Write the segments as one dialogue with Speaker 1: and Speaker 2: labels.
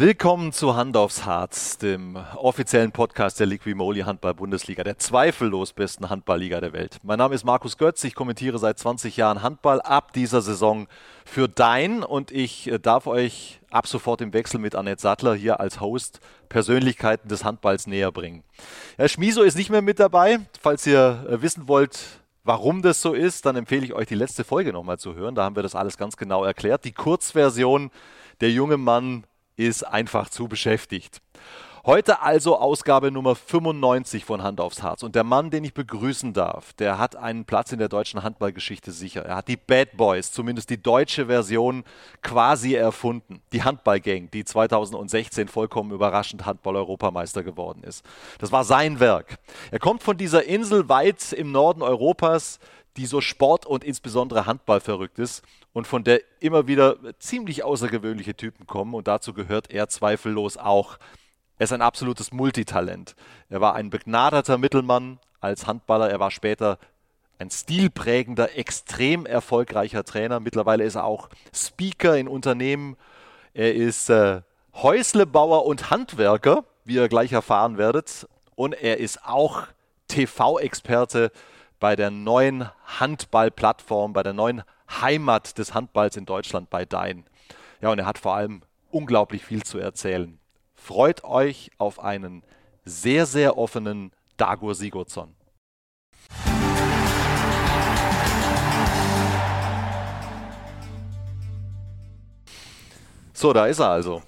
Speaker 1: Willkommen zu Hand aufs Harz, dem offiziellen Podcast der Liquimoli Handball-Bundesliga, der zweifellos besten Handballliga der Welt. Mein Name ist Markus Götz, ich kommentiere seit 20 Jahren Handball ab dieser Saison für Dein und ich äh, darf euch ab sofort im Wechsel mit Annette Sattler hier als Host Persönlichkeiten des Handballs näher bringen. Herr Schmiso ist nicht mehr mit dabei. Falls ihr äh, wissen wollt, Warum das so ist, dann empfehle ich euch die letzte Folge nochmal zu hören. Da haben wir das alles ganz genau erklärt. Die Kurzversion, der junge Mann ist einfach zu beschäftigt. Heute also Ausgabe Nummer 95 von Hand aufs Harz. Und der Mann, den ich begrüßen darf, der hat einen Platz in der deutschen Handballgeschichte sicher. Er hat die Bad Boys, zumindest die deutsche Version, quasi erfunden. Die Handballgang, die 2016 vollkommen überraschend Handball-Europameister geworden ist. Das war sein Werk. Er kommt von dieser Insel weit im Norden Europas, die so Sport und insbesondere Handball verrückt ist und von der immer wieder ziemlich außergewöhnliche Typen kommen und dazu gehört er zweifellos auch. Er ist ein absolutes Multitalent. Er war ein begnadeter Mittelmann als Handballer, er war später ein stilprägender, extrem erfolgreicher Trainer. Mittlerweile ist er auch Speaker in Unternehmen. Er ist äh, Häuslebauer und Handwerker, wie ihr gleich erfahren werdet. Und er ist auch TV-Experte bei der neuen Handballplattform, bei der neuen Heimat des Handballs in Deutschland bei Dein. Ja, und er hat vor allem unglaublich viel zu erzählen. Freut euch auf einen sehr, sehr offenen Dagur Sigurdsson. So, da ist er also.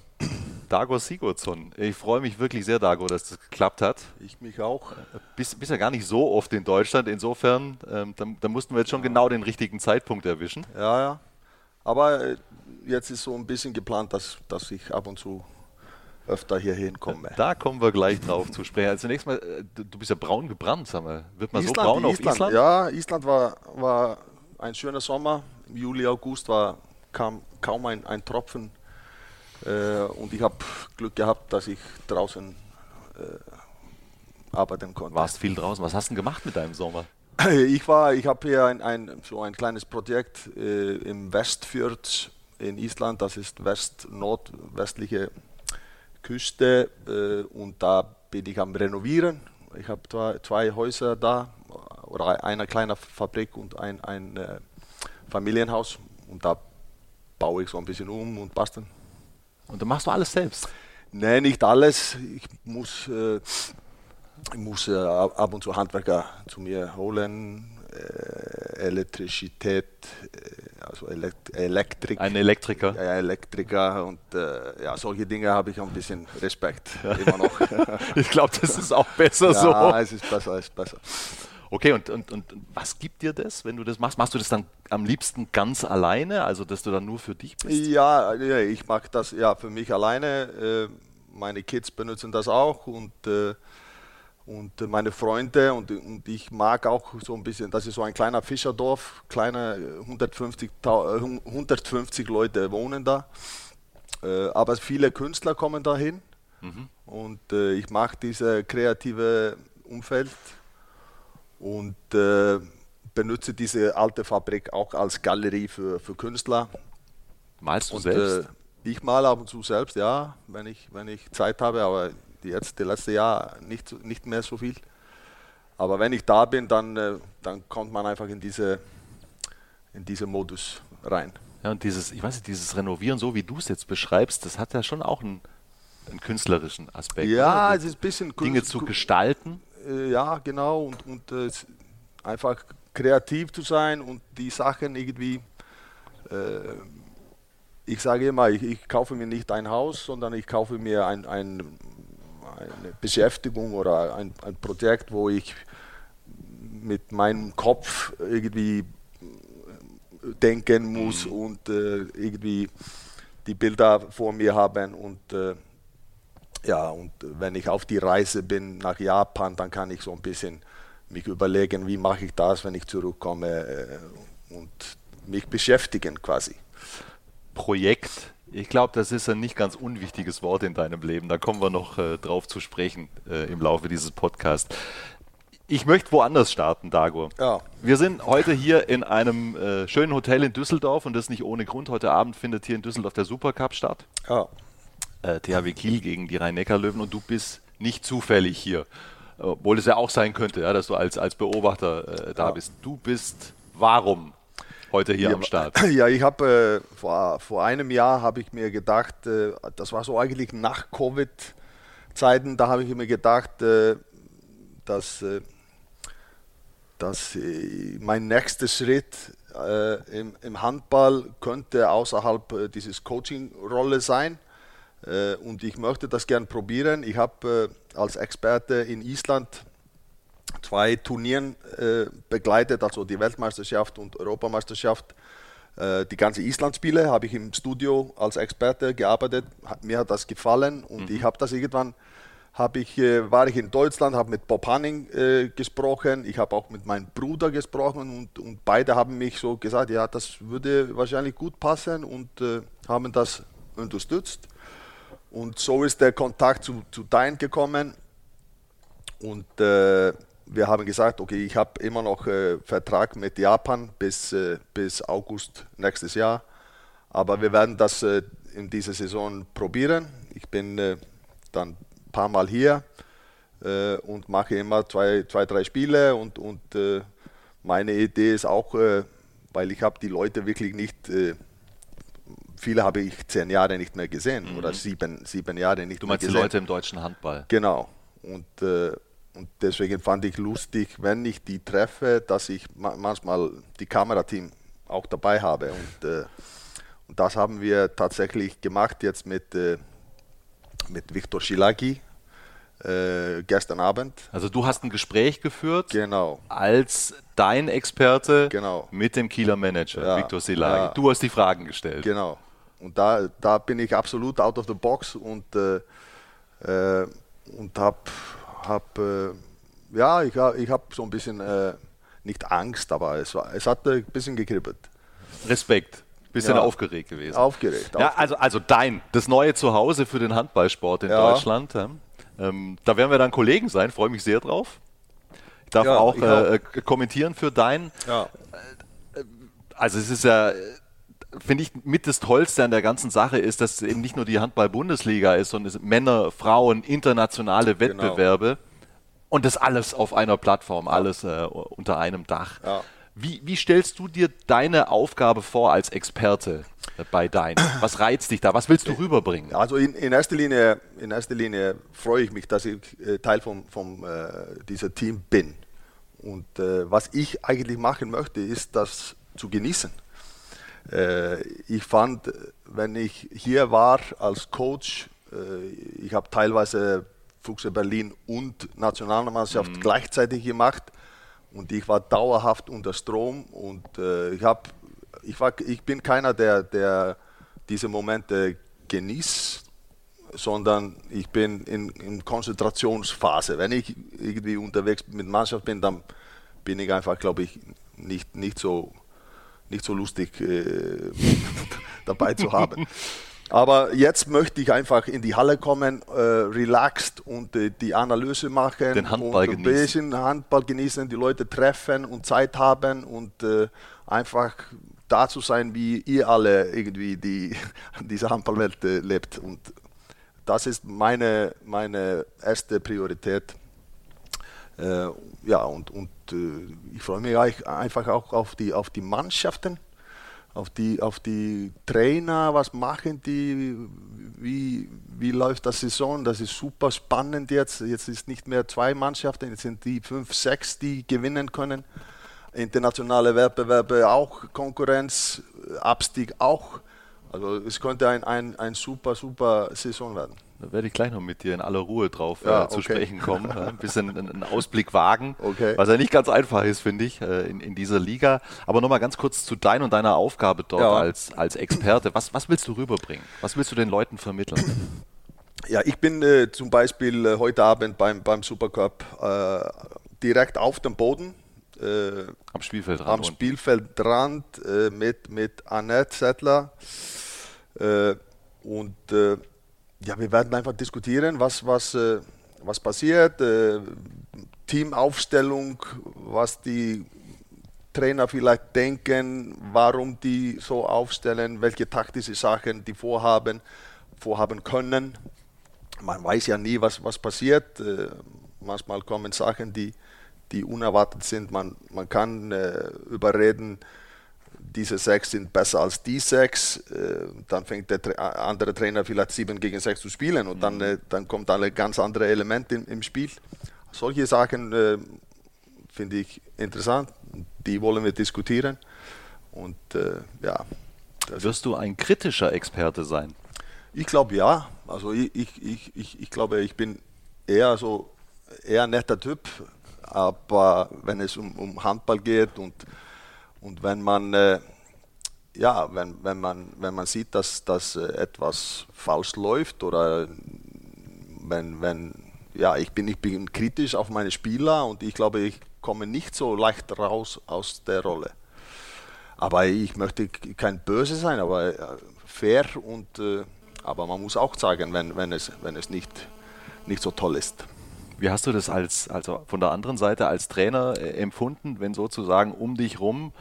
Speaker 1: Dago Sigurdsson. Ich freue mich wirklich sehr, Dago, dass das geklappt hat.
Speaker 2: Ich mich auch.
Speaker 1: Bist, bist ja gar nicht so oft in Deutschland. Insofern, ähm, da, da, mussten wir jetzt schon ja. genau den richtigen Zeitpunkt erwischen.
Speaker 2: Ja, ja. Aber äh, jetzt ist so ein bisschen geplant, dass, dass ich ab und zu öfter hier hinkomme.
Speaker 1: Da kommen wir gleich drauf zu sprechen. Also zunächst mal, äh, du bist ja braun gebrannt, sag mal. Wird man
Speaker 2: Island,
Speaker 1: so braun
Speaker 2: auf Island? Island? Ja, Island war, war ein schöner Sommer. Im Juli, August war, kam kaum ein, ein Tropfen äh, und ich habe Glück gehabt, dass ich draußen äh, arbeiten konnte.
Speaker 1: Warst viel draußen. Was hast du denn gemacht mit deinem Sommer?
Speaker 2: Ich war, ich habe hier ein, ein, so ein kleines Projekt äh, im Westfjord in Island. Das ist west-nordwestliche Küste äh, und da bin ich am Renovieren. Ich habe zwei, zwei, Häuser da oder eine kleine Fabrik und ein, ein äh, Familienhaus und da baue ich so ein bisschen um und basteln.
Speaker 1: Und dann machst du alles selbst?
Speaker 2: Nein, nicht alles. Ich muss, äh, ich muss äh, ab und zu Handwerker zu mir holen, äh, Elektrizität, äh, also Elekt Elektrik.
Speaker 1: Ein Elektriker.
Speaker 2: Ja, Elektriker und äh, ja, solche Dinge habe ich ein bisschen Respekt immer noch.
Speaker 1: ich glaube, das ist auch besser
Speaker 2: ja,
Speaker 1: so.
Speaker 2: Ja, es ist besser, es ist besser.
Speaker 1: Okay, und, und, und was gibt dir das, wenn du das machst? Machst du das dann am liebsten ganz alleine, also dass du dann nur für dich bist?
Speaker 2: Ja, ich mache das ja für mich alleine. Äh, meine Kids benutzen das auch und, äh, und meine Freunde und, und ich mag auch so ein bisschen, das ist so ein kleiner Fischerdorf, kleine 150, 150 Leute wohnen da, äh, aber viele Künstler kommen dahin mhm. und ich mag dieses kreative Umfeld und äh, benutze diese alte Fabrik auch als Galerie für, für Künstler.
Speaker 1: Malst du und, selbst?
Speaker 2: Äh, ich male ab und zu selbst, ja, wenn ich, wenn ich Zeit habe, aber jetzt, das letzte Jahr nicht, nicht mehr so viel. Aber wenn ich da bin, dann, äh, dann kommt man einfach in diese, in diese Modus rein.
Speaker 1: Ja, und dieses, ich weiß nicht, dieses Renovieren, so wie du es jetzt beschreibst, das hat ja schon auch einen, einen künstlerischen Aspekt.
Speaker 2: Ja, oder? es ist ein bisschen
Speaker 1: Dinge zu gestalten.
Speaker 2: Äh, ja, genau, und, und äh, einfach kreativ zu sein und die Sachen irgendwie, äh, ich sage immer, ich, ich, kaufe mir nicht ein Haus, sondern ich kaufe mir ein, ein, eine Beschäftigung oder ein, ein Projekt, wo ich mit meinem Kopf irgendwie denken muss mhm. und äh, irgendwie die Bilder vor mir haben und äh, ja, und wenn ich auf die Reise bin nach Japan, dann kann ich so ein bisschen mich überlegen, wie mache ich das, wenn ich zurückkomme äh, und mich beschäftigen quasi.
Speaker 1: Projekt. Ich glaube, das ist ein nicht ganz unwichtiges Wort in deinem Leben. Da kommen wir noch äh, drauf zu sprechen äh, im Laufe dieses Podcasts. Ich möchte woanders starten, Dago. Ja. Wir sind heute hier in einem äh, schönen Hotel in Düsseldorf und das nicht ohne Grund. Heute Abend findet hier in Düsseldorf der Supercup statt.
Speaker 2: Ja.
Speaker 1: äh, THW Kiel gegen die Rhein-Neckar-Löwen und du bist nicht zufällig hier. Obwohl es ja auch sein könnte, ja, dass du als, als Beobachter äh, da ja. bist. Du bist warum heute hier
Speaker 2: ja,
Speaker 1: am Start?
Speaker 2: Ja, ich habe äh, vor, vor einem Jahr habe ich mir gedacht, äh, das war so eigentlich nach Covid-Zeiten, da habe ich mir gedacht, äh, dass, äh, dass äh, mein nächster Schritt im, im, Handball könnte außerhalb dieses Coaching-Rolle sein. und ich möchte das gern probieren. Ich habe als Experte in Island zwei Turnieren äh, begleitet, also die Weltmeisterschaft und Europameisterschaft. Äh, die ganze Islandspiele habe ich im Studio als Experte gearbeitet. Mir hat das gefallen und mhm. ich habe das irgendwann ich, äh, war ich in Deutschland, habe mit Bob Hanning äh, gesprochen, ich habe auch mit meinem Bruder gesprochen und, und, beide haben mich so gesagt, ja, das würde wahrscheinlich gut passen und äh, haben das unterstützt. Und so ist der Kontakt zu, zu Dein gekommen und äh, wir haben gesagt, okay, ich habe immer noch äh, Vertrag mit Japan bis, äh, bis August nächstes Jahr. Aber wir werden das äh, in dieser Saison probieren. Ich bin äh, dann ein paar Mal hier äh, und mache immer zwei, zwei drei Spiele. Und, und äh, meine Idee ist auch, weil ich habe die Leute wirklich nicht, viele habe ich zehn Jahre nicht mehr gesehen mhm. oder sieben, sieben Jahre nicht
Speaker 1: du
Speaker 2: mehr
Speaker 1: gesehen. Du meinst die Leute im deutschen Handball?
Speaker 2: Genau. Und und deswegen fand ich lustig, wenn ich die treffe, dass ich manchmal die Kamerateam auch dabei habe. Und, äh, und das haben wir tatsächlich gemacht jetzt mit, äh, mit Viktor Schilagi äh, gestern Abend.
Speaker 1: Also du hast ein Gespräch geführt
Speaker 2: genau.
Speaker 1: als dein Experte
Speaker 2: genau.
Speaker 1: mit dem Kieler Manager, ja. Viktor Schilagi. Ja. Du hast die Fragen gestellt.
Speaker 2: Genau. Und da, da bin ich absolut out of the box und, äh, äh, und habe habe, äh, ja, ich, ich habe so ein bisschen, äh, nicht Angst, aber es, war, es hat ein bisschen gekribbelt.
Speaker 1: Respekt. Bisschen ja. aufgeregt gewesen.
Speaker 2: Aufgeregt.
Speaker 1: Ja, aufgeregt. also, also dein, das neue Zuhause für den Handballsport in ja. Deutschland. Ähm, da werden wir dann Kollegen sein, freue mich sehr drauf. Ich darf ja, auch, ich äh, kommentieren für dein. Ja. Also es ist ja finde ich, mit das Tollste an der ganzen Sache ist, dass es eben nicht nur die Handball-Bundesliga ist, sondern es sind Männer, Frauen, internationale genau. Wettbewerbe genau. und das alles auf einer Plattform, alles äh, unter einem Dach. Ja. Wie, wie, stellst du dir deine Aufgabe vor als Experte bei Dein? Was reizt dich da? Was willst du rüberbringen?
Speaker 2: Also in, in erster, Linie, in erster Linie freue ich mich, dass ich äh, Teil von, von äh, dieser Team bin. Und äh, was ich eigentlich machen möchte, ist das zu genießen äh, ich fand, wenn ich hier war als Coach, äh, ich habe teilweise Fuchse Berlin und Nationalmannschaft mhm. gleichzeitig gemacht und ich war dauerhaft unter Strom und äh, ich, hab, ich, war, ich bin keiner, der, der diese Momente genießt, sondern ich bin in, in Konzentrationsphase. Wenn ich irgendwie unterwegs mit Mannschaft bin, dann bin ich einfach, glaube ich, nicht, nicht so nicht so lustig äh, dabei zu haben. Aber jetzt möchte ich einfach in die Halle kommen, äh, relaxed und äh, die Analyse machen.
Speaker 1: Den Handball
Speaker 2: und ein genießen. bisschen Handball genießen, die Leute treffen und Zeit haben und äh, einfach da zu sein, wie ihr alle irgendwie die diese Handballwelt äh, lebt. Und das ist meine, meine erste Priorität. Äh, ja, und, und äh, ich freue mich einfach auch auf die, auf die Mannschaften, auf die, auf die Trainer, was machen die, wie, wie läuft das Saison, das ist super spannend jetzt. Jetzt ist nicht mehr zwei Mannschaften, jetzt sind die fünf, sechs, die gewinnen können. Internationale Wettbewerbe auch, Konkurrenz, Abstieg auch. Also es könnte ein, ein, ein super, super Saison werden.
Speaker 1: Da werde ich gleich noch mit dir in aller Ruhe drauf ja, äh, zu okay. sprechen kommen. ein bisschen einen Ausblick wagen, okay. was ja nicht ganz einfach ist, finde ich, äh, in, in dieser Liga. Aber nochmal ganz kurz zu dein und deiner Aufgabe dort ja. als, als Experte. Was, was willst du rüberbringen? Was willst du den Leuten vermitteln?
Speaker 2: Ja, ich bin äh, zum Beispiel äh, heute Abend beim, beim Supercup äh, direkt auf dem Boden.
Speaker 1: Äh, am Spielfeldrand.
Speaker 2: Am Spielfeldrand mit, mit Annette Settler. und ja, wir werden einfach diskutieren, was, was, äh, was passiert, äh, Teamaufstellung, was die Trainer vielleicht denken, warum die so aufstellen, welche taktische Sachen die vorhaben, vorhaben können. Man weiß ja nie, was, was passiert. Äh, manchmal kommen Sachen, die, die unerwartet sind. Man, man kann äh, überreden, diese sechs sind besser als die sechs. Äh, dann fängt der andere Trainer vielleicht sieben gegen sechs zu spielen und mhm. dann, äh, dann kommt ein ganz andere Element im, im Spiel. Solche Sachen äh, finde ich interessant. Die wollen wir diskutieren. Und äh, ja.
Speaker 1: Wirst du ein kritischer Experte sein?
Speaker 2: Ich glaube ja. Also ich, ich, ich, ich, ich glaube, ich bin eher so eher netter Typ, aber wenn es um, um Handball geht und, und wenn man äh, ja, wenn, wenn, man, wenn man sieht, dass, dass äh, etwas falsch läuft oder wenn, wenn ja, ich bin, ich bin kritisch auf meine Spieler und ich glaube, ich komme nicht so leicht raus aus der Rolle. Aber ich möchte kein Böse sein, aber äh, fair und äh, aber man muss auch sagen, wenn, wenn, es, wenn es nicht, nicht so toll ist.
Speaker 1: Wie hast du das als, also von der anderen Seite als Trainer empfunden, wenn sozusagen um dich rum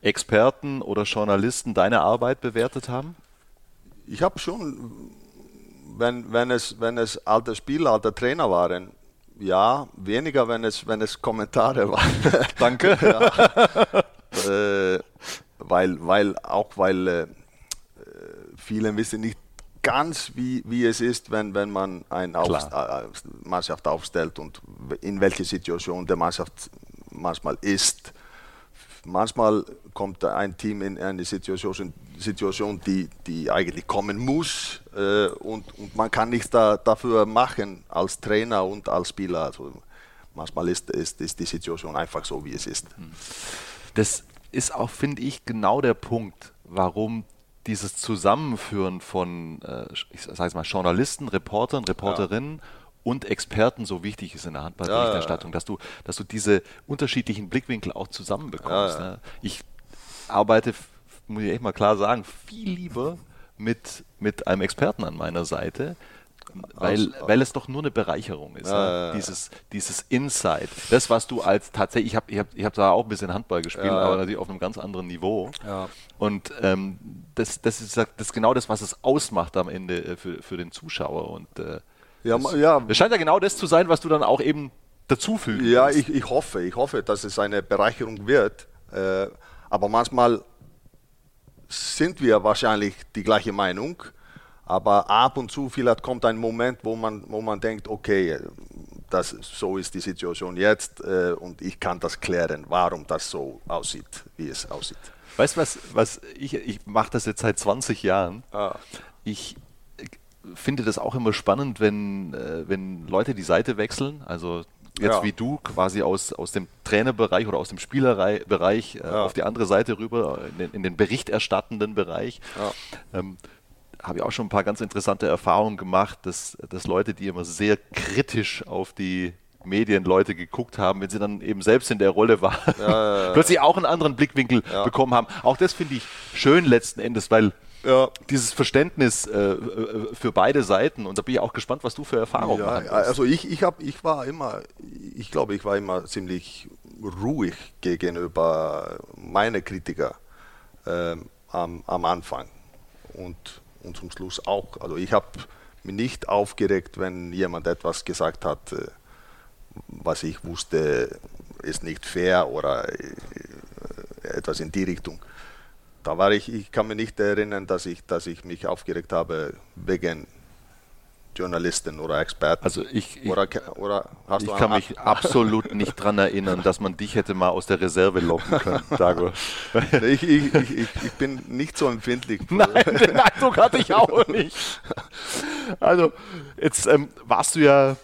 Speaker 1: Experten oder Journalisten deine Arbeit bewertet haben?
Speaker 2: Ich habe schon, wenn, wenn, es, wenn es alte Spieler, alte Trainer waren, ja, weniger, wenn es, wenn es Kommentare waren.
Speaker 1: Danke.
Speaker 2: ja. äh, weil, weil, auch weil äh, viele wissen nicht ganz, wie, wie es ist, wenn, wenn man eine Auf, äh, Mannschaft aufstellt und in welcher Situation der Mannschaft manchmal ist. Manchmal kommt ein Team in eine Situation, Situation die, die eigentlich kommen muss äh, und, und man kann nichts da, dafür machen als Trainer und als Spieler. Also manchmal ist, ist, ist die Situation einfach so, wie es ist.
Speaker 1: Das ist auch, finde ich, genau der Punkt, warum dieses Zusammenführen von, äh, ich sage mal, Journalisten, Reportern, Reporterinnen ja. Und Experten so wichtig ist in der Handballberichterstattung, ja, ja, dass du, dass du diese unterschiedlichen Blickwinkel auch zusammenbekommst. Ne? Ich arbeite, muss ich echt mal klar sagen, viel lieber mit, mit einem Experten an meiner Seite, weil, weil es doch nur eine Bereicherung ist. Ja, ne? dieses, dieses Insight. Das, was du als tatsächlich, ich habe ich hab, ich hab da auch ein bisschen Handball gespielt, ja, aber natürlich auf einem ganz anderen Niveau. Ja. Und ähm, das, das, ist, das ist genau das, was es ausmacht am Ende äh, für, für den Zuschauer. Und äh, ja, das, ja. das scheint ja genau das zu sein, was du dann auch eben dazufügen
Speaker 2: Ja, ich, ich hoffe, ich hoffe, dass es eine Bereicherung wird. Äh, aber manchmal sind wir wahrscheinlich die gleiche Meinung. Aber ab und zu vielleicht kommt ein Moment, wo man, wo man denkt, okay, das, so ist die Situation jetzt äh, und ich kann das klären, warum das so aussieht, wie es aussieht.
Speaker 1: Weißt du was, was ich, ich mache das jetzt seit 20 Jahren. Ah. Ich finde das auch immer spannend, wenn, äh, wenn Leute die Seite wechseln. Also jetzt ja. wie du quasi aus, aus dem Trainerbereich oder aus dem Spielerbereich äh, ja. auf die andere Seite rüber, in den, in den berichterstattenden Bereich. Ja. Ähm, habe ich auch schon ein paar ganz interessante Erfahrungen gemacht, dass, dass Leute, die immer sehr kritisch auf die Medienleute geguckt haben, wenn sie dann eben selbst in der Rolle waren, ja, ja, ja. plötzlich auch einen anderen Blickwinkel bekommen haben. Auch das finde ich schön letzten Endes, weil dieses Verständnis äh, äh, für beide Seiten und da bin ich auch gespannt, was du für Erfahrungen ja, hast.
Speaker 2: Also ich, ich, hab, ich war immer, ich glaube, ich war immer ziemlich ruhig gegenüber meinen Kritiker ähm, am, am Anfang und und zum Schluss auch. Also ich habe mich nicht aufgeregt, wenn jemand etwas gesagt hat, äh, was ich wusste, ist nicht fair oder äh, etwas in die Richtung. Da war ich, ich kann mich nicht erinnern, dass ich, dass ich mich aufgeregt habe wegen Journalisten oder Experten.
Speaker 1: Also ich, ich, oder, oder ich kann mich absolut nicht daran erinnern, dass man dich hätte mal aus der Reserve locken können, Dago.
Speaker 2: ich, ich, ich, ich, bin nicht so empfindlich.
Speaker 1: Nein, den Eindruck hatte ich auch nicht. Also, jetzt ähm, warst du ja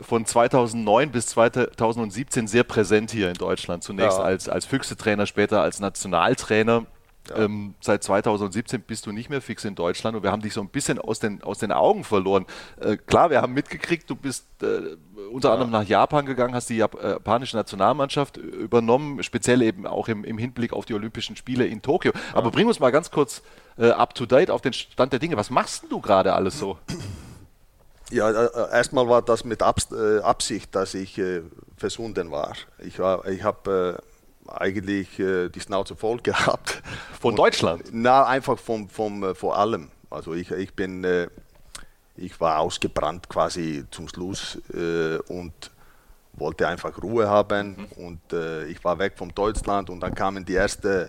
Speaker 1: von 2009 bis 2017 sehr präsent hier in Deutschland. Zunächst ja. als, als Füchse-Trainer, später als Nationaltrainer. Ja. Ähm, seit 2017 bist du nicht mehr fix in Deutschland und wir haben dich so ein bisschen aus den, aus den Augen verloren. Äh, klar, wir haben mitgekriegt, du bist äh, unter ja. anderem nach Japan gegangen, hast die äh, japanische Nationalmannschaft übernommen, speziell eben auch im, im Hinblick auf die Olympischen Spiele in Tokio. Ja. Aber bring uns mal ganz kurz äh, up to date auf den Stand der Dinge. Was machst denn du gerade alles so?
Speaker 2: Ja, äh, erstmal war das mit Abs äh, Absicht, dass ich äh, versunden war. Ich, war, ich habe eigentlich äh, die Schnauze voll gehabt.
Speaker 1: Von Deutschland?
Speaker 2: Na, einfach vom, vom, äh, vor allem. Also ich, ich bin, äh, ich war ausgebrannt quasi zum Schluss äh, und wollte einfach Ruhe haben. Mhm. Und äh, ich war weg vom Deutschland und dann kamen die ersten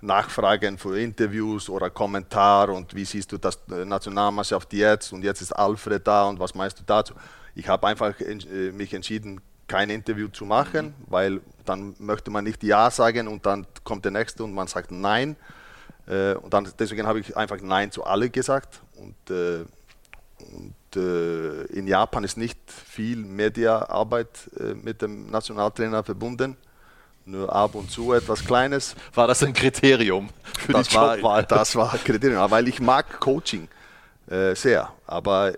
Speaker 2: Nachfragen für Interviews oder Kommentare und wie siehst du das äh, Nationalmannschaft jetzt und jetzt ist Alfred da und was meinst du dazu? Ich habe einfach mich entschieden, kein Interview zu machen, mhm. weil dann möchte man nicht Ja sagen und dann kommt der nächste und man sagt Nein. Äh, und dann, deswegen habe ich einfach Nein zu alle gesagt. Und, und in Japan ist nicht viel Mediaarbeit mit dem Nationaltrainer verbunden nur ab und zu etwas Kleines.
Speaker 1: War das ein Kriterium
Speaker 2: für das die Jobwahl? War, das war ein Kriterium, weil ich mag Coaching äh, sehr, aber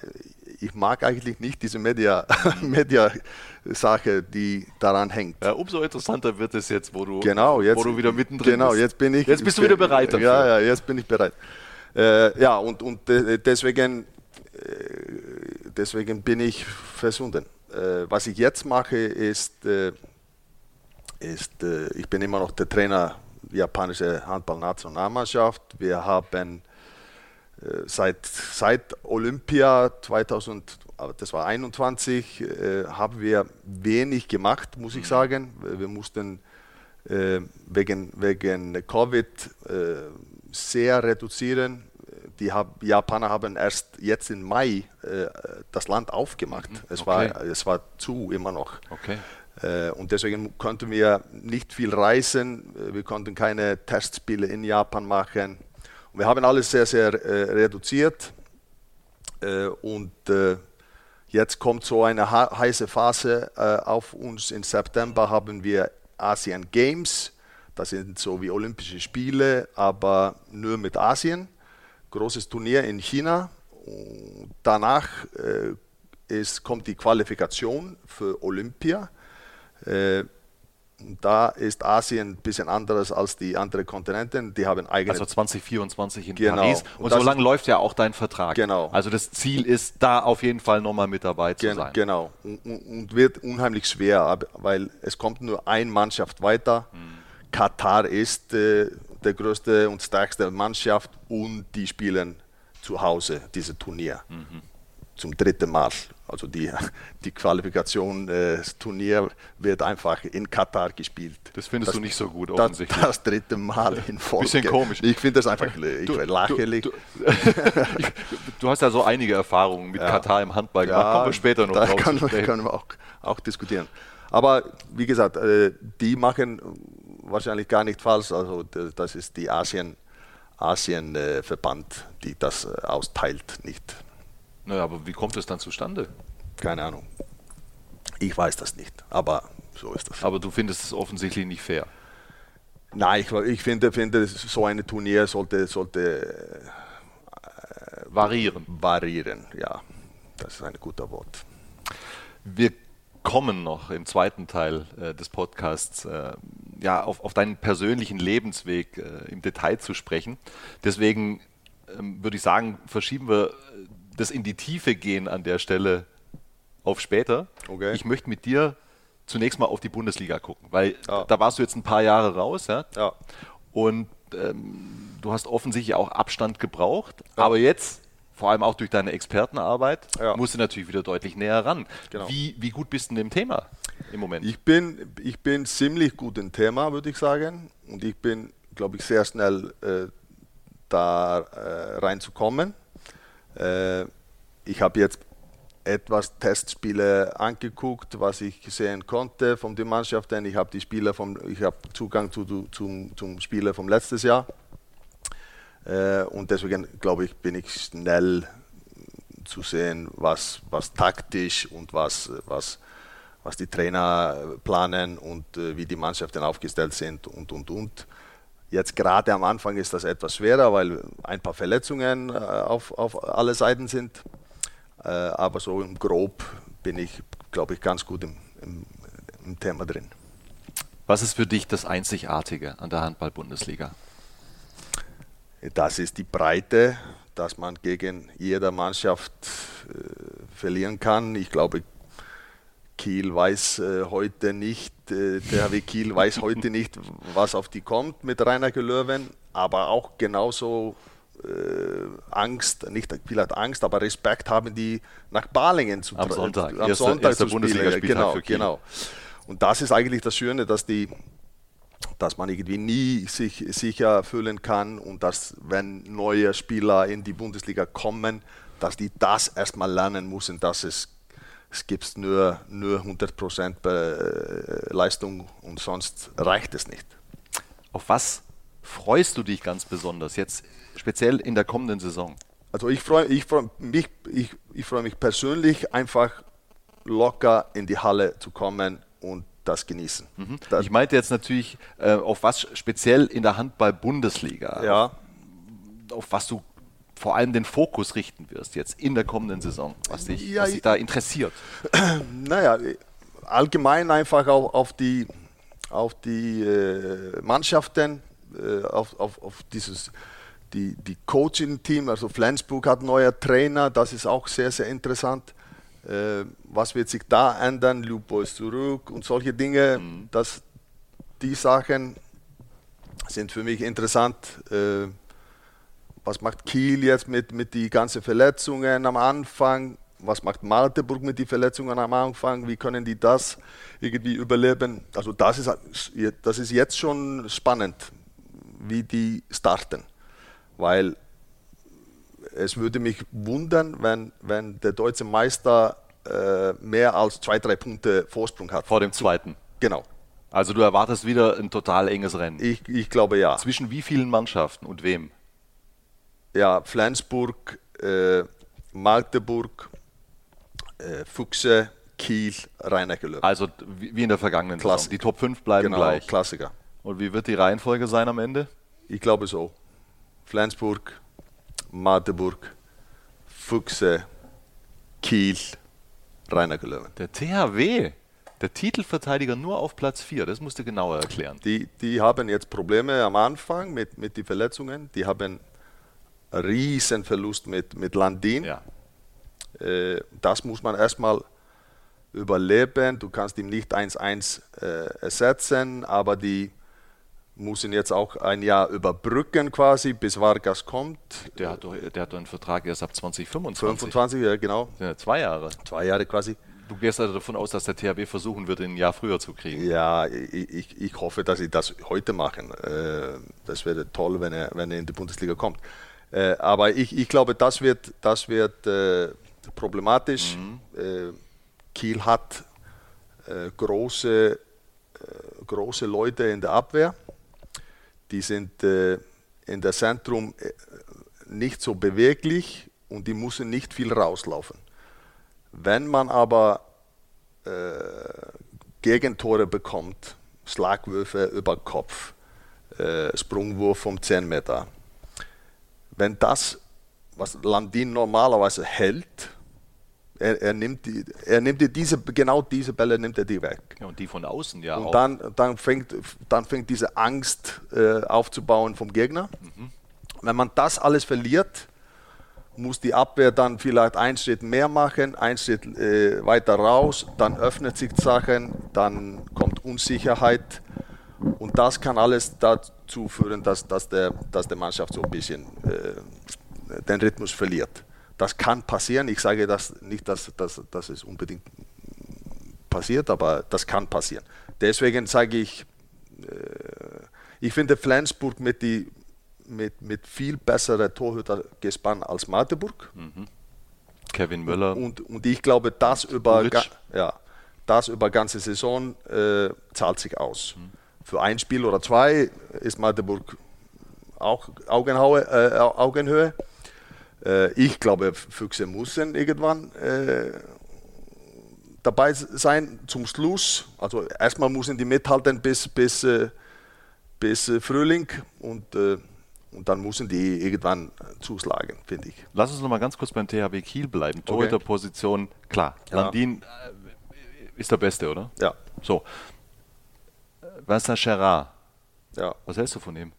Speaker 2: ich mag eigentlich nicht diese Media, Media die daran hängt.
Speaker 1: Ja, umso interessanter wird es jetzt, wo du,
Speaker 2: genau, jetzt,
Speaker 1: wo du wieder mittendrin
Speaker 2: genau,
Speaker 1: bist.
Speaker 2: Jetzt bin ich.
Speaker 1: Jetzt bist du wieder bereit
Speaker 2: dafür. Ja, ja, jetzt bin ich bereit. Äh, ja, und, und deswegen, äh, deswegen bin ich versunden. Äh, was ich jetzt mache, ist äh, ist, äh, ich bin immer noch der Trainer der japanischen Handballnationalmannschaft. Wir haben seit, seit Olympia 2000, das war 21, äh, haben wir wenig gemacht, muss ich mhm. sagen. Wir mussten äh, wegen, wegen Covid äh, sehr reduzieren. Die hab, Japaner haben erst jetzt im Mai äh, das Land aufgemacht. Mhm. Es, okay. war, es war zu immer noch.
Speaker 1: Okay.
Speaker 2: Äh, und deswegen konnten wir nicht viel reisen. Äh, wir konnten keine Testspiele in Japan machen. Und wir haben alles sehr, sehr äh, reduziert. Äh, und äh, jetzt kommt so eine heiße Phase äh, auf uns. Im September haben wir Asian Games. Das sind so wie Olympische Spiele, aber nur mit Asien. Großes Turnier in China. Und danach ist, kommt die Qualifikation für Olympia. Da ist Asien ein bisschen anderes als die anderen Kontinente. Die haben eigene.
Speaker 1: Also 2024 in genau. Paris. Und, Und so lange läuft ja auch dein Vertrag.
Speaker 2: Genau.
Speaker 1: Also das Ziel ist, da auf jeden Fall nochmal mit dabei zu
Speaker 2: Gen
Speaker 1: sein.
Speaker 2: Genau. Und, und, wird unheimlich schwer, weil es kommt nur eine Mannschaft weiter. Hm. Katar ist äh, der größte und stärkste Mannschaft und die spielen zu Hause dieses Turnier. Mhm zum dritten Mal. Also die, die Qualifikation, äh, wird einfach in Katar gespielt.
Speaker 1: Das findest das, du nicht so gut,
Speaker 2: offensichtlich. Das, das dritte Mal in Folge.
Speaker 1: Bisschen komisch.
Speaker 2: Ich finde das einfach du, lächerlich.
Speaker 1: Du, du, du, hast ja so einige Erfahrungen mit ja. Katar im Handball gemacht. Ja, Kommen wir später noch
Speaker 2: da drauf können, können wir auch, auch diskutieren. Aber wie gesagt, äh, die machen wahrscheinlich gar nicht falsch. Also das ist die Asien, Asien-Verband, äh, die das austeilt, nicht
Speaker 1: naja, aber wie kommt es dann zustande?
Speaker 2: Keine Ahnung. Ich weiß das nicht, aber so ist das.
Speaker 1: Aber du findest es offensichtlich nicht fair.
Speaker 2: Nein, ich, ich finde, finde, so ein Turnier sollte, sollte
Speaker 1: äh, variieren.
Speaker 2: Variieren, ja. Das ist ein guter Wort.
Speaker 1: Wir kommen noch im zweiten Teil äh, des Podcasts äh, ja, auf, auf deinen persönlichen Lebensweg äh, im Detail zu sprechen. Deswegen ähm, würde ich sagen, verschieben wir das in die Tiefe gehen an der Stelle auf später. Okay. Ich möchte mit dir zunächst mal auf die Bundesliga gucken, weil ja. da warst du jetzt ein paar Jahre raus, ja.
Speaker 2: ja.
Speaker 1: Und ähm, du hast offensichtlich auch Abstand gebraucht, ja. aber jetzt vor allem auch durch deine Expertenarbeit, musst du natürlich wieder deutlich näher ran. Genau. Wie, wie gut bist du in dem Thema im Moment?
Speaker 2: Ich bin, ich bin ziemlich gut im Thema, würde ich sagen. Und ich bin, glaube ich, sehr schnell äh, da äh, reinzukommen. Äh, ich habe jetzt etwas Testspiele angeguckt, was ich sehen konnte von den Mannschaften. Ich habe Spieler vom, ich habe Zugang zu, zum, zum Spieler vom letztes Jahr. Äh, und deswegen glaube ich, bin ich schnell zu sehen, was, was taktisch und was, was, was die Trainer planen und äh, wie die Mannschaften aufgestellt sind und und und. Jetzt gerade am Anfang ist das etwas schwerer, weil ein paar Verletzungen äh, auf, auf alle Seiten sind. Äh, aber so im Grob bin ich, glaube ich, ganz gut im, im, im Thema drin.
Speaker 1: Was ist für dich das Einzigartige an der Handball-Bundesliga?
Speaker 2: Das ist die Breite, dass man gegen jede Mannschaft äh, verlieren kann. Ich glaube, Kiel weiß äh, heute nicht, äh, der HW Kiel weiß heute nicht, was auf die kommt mit Rainer Löwen, aber auch genauso äh, Angst, nicht vielleicht Angst, aber Respekt haben, die nach Balingen zu
Speaker 1: Am Sonntag,
Speaker 2: am
Speaker 1: erster,
Speaker 2: Sonntag
Speaker 1: erster
Speaker 2: zu spielen. Genau, genau. Und das ist eigentlich das Schöne, dass die dass man irgendwie nie sich sicher fühlen kann und dass, wenn neue Spieler in die Bundesliga kommen, dass die das erstmal lernen müssen, dass es, es gibt nur, nur 100% Be- äh, Leistung und sonst reicht es nicht.
Speaker 1: Auf was freust du dich ganz besonders jetzt speziell in der kommenden Saison?
Speaker 2: Also ich freue ich freu mich, ich, ich freu mich persönlich einfach locker in die Halle zu kommen und das genießen. Das,
Speaker 1: Ich meinte jetzt natürlich, äh, auf was speziell in der Handball-Bundesliga,
Speaker 2: ja,
Speaker 1: auf was du vor allem den Fokus richten wirst jetzt in der kommenden Saison, was dich,
Speaker 2: Ja,
Speaker 1: was dich
Speaker 2: ich-
Speaker 1: da interessiert.
Speaker 2: naja, allgemein einfach auf, auf die, auf die äh, Mannschaften, äh, auf, auf, auf dieses, die, die Coaching-Team, also Flensburg hat neuer Trainer, das ist auch sehr, sehr interessant. Äh, was wird sich da ändern? Lupo ist zurück und solche Dinge, das, die Sachen sind für mich interessant. Äh, was macht Kiel jetzt mit, mit die ganzen Verletzungen am Anfang? Was macht Magdeburg mit den Verletzungen am Anfang? Wie können die das irgendwie überleben? Also das ist, das ist jetzt schon spannend, wie die starten. Weil es würde mich wundern, wenn, wenn der deutsche Meister äh, mehr als zwei, drei Punkte Vorsprung hat.
Speaker 1: Vor dem zweiten.
Speaker 2: Genau.
Speaker 1: Also du erwartest wieder ein total enges Rennen.
Speaker 2: Ich, ich glaube ja.
Speaker 1: Zwischen wie vielen Mannschaften und wem?
Speaker 2: Ja, Flensburg, äh, Magdeburg, äh, Fuchse, Kiel, Rhein-Neckar.
Speaker 1: Also wie in der vergangenen
Speaker 2: Klasse.
Speaker 1: Die Top 5 bleiben
Speaker 2: Genau,
Speaker 1: gleich.
Speaker 2: Klassiker.
Speaker 1: Und wie wird die Reihenfolge sein am Ende?
Speaker 2: Ich glaube so. Flensburg, Magdeburg, Fuchse, Kiel, Rhein-Neckar.
Speaker 1: Der THW, der Titelverteidiger nur auf Platz 4, das musst du genauer erklären.
Speaker 2: Die, die haben jetzt Probleme am Anfang mit, mit den Verletzungen. Die haben einen riesen Verlust mit, mit Landin.
Speaker 1: Ja.
Speaker 2: Äh, das muss man erstmal überleben. Du kannst ihn nicht 1-1 äh, ersetzen, aber die müssen jetzt auch ein Jahr überbrücken quasi, bis Vargas kommt.
Speaker 1: Der hat, doch, der hat doch einen Vertrag erst ab 2025.
Speaker 2: 25, ja genau,
Speaker 1: ja zwei Jahre.
Speaker 2: zwei Jahre quasi.
Speaker 1: Du gehst also davon aus, dass der THW versuchen wird, ihn ein Jahr früher zu kriegen.
Speaker 2: Ja, ich, ich, ich hoffe, dass sie das heute machen. Äh, Das wäre toll, wenn er, wenn er in die Bundesliga kommt. Äh, Aber ich, ich glaube, das wird, das wird äh, problematisch. Äh, Kiel hat äh, große, äh, große Leute in der Abwehr. Die sind in der Zentrum nicht so beweglich und die müssen nicht viel rauslaufen. Wenn man aber äh, Gegentore bekommt, Schlagwürfe über Kopf, äh, Sprungwurf vom 10 Meter, wenn das, was Landin normalerweise hält, er, er, nimmt die, er nimmt die diese, genau diese Bälle nimmt er die weg.
Speaker 1: Ja, und die von außen ja
Speaker 2: Und
Speaker 1: auch.
Speaker 2: dann, dann, fängt, dann fängt diese Angst äh, aufzubauen vom Gegner. Wenn man das alles verliert, muss die Abwehr dann vielleicht einen Schritt mehr machen, einen Schritt äh, weiter raus, dann öffnet sich Sachen, dann kommt Unsicherheit und das kann alles dazu führen, dass, dass, der, dass der Mannschaft so ein bisschen äh, den Rhythmus verliert. Das kann passieren. Ich sage das nicht, dass, dass, dass es unbedingt passiert, aber das kann passieren. Deswegen sage ich, äh, ich finde Flensburg mit, die, mit, mit viel besserer Torhüter gespannt als Magdeburg.
Speaker 1: Kevin Müller.
Speaker 2: Und, und ich glaube, das über, ja, das über ganze Saison äh, zahlt sich aus. Für ein Spiel oder zwei ist Magdeburg auch Augenhaue, äh, Au- Augenhöhe. Äh, ich glaube, Füchse müssen irgendwann äh, dabei sein zum Schluss. Also erstmal müssen die mithalten bis, bis, äh, bis äh, Frühling und, äh, und dann müssen die irgendwann zuschlagen, finde ich.
Speaker 1: Lass uns noch mal ganz kurz beim THW Kiel bleiben. Torhüterposition, klar.
Speaker 2: Ja.
Speaker 1: Landin ist der Beste, oder?
Speaker 2: Ja,
Speaker 1: So. Äh, Vincent Gerard,
Speaker 2: ja.
Speaker 1: was hältst du von ihm?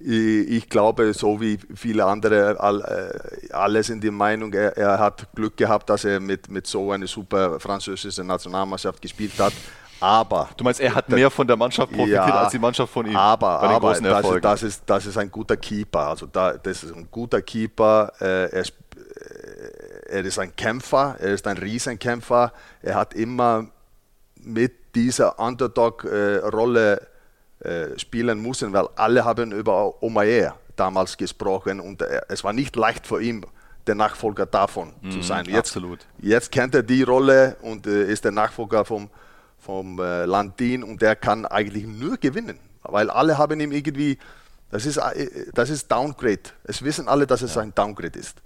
Speaker 2: Ich glaube, so wie viele andere, all, äh, alle sind der Meinung, er, er hat Glück gehabt, dass er mit, mit so einer super französischen Nationalmannschaft gespielt hat. Aber.
Speaker 1: Du meinst, er hat mehr von der Mannschaft profitiert ja, als die Mannschaft von ihm?
Speaker 2: Aber, aber das, ist, das, ist, das ist ein guter Keeper. Also da, das ist ein guter Keeper. Äh, er, er ist ein Kämpfer, er ist ein Riesenkämpfer. Er hat immer mit dieser Underdog-Rolle äh, spielen müssen, weil alle haben über Omayer damals gesprochen und äh, es war nicht leicht für ihn, der Nachfolger davon mm, zu sein.
Speaker 1: Jetzt, absolut.
Speaker 2: jetzt kennt er die Rolle und äh, ist der Nachfolger vom, vom Landin und der kann eigentlich nur gewinnen, weil alle haben ihm irgendwie, das ist, das ist Downgrade. Es wissen alle, dass es ja. ein Downgrade ist.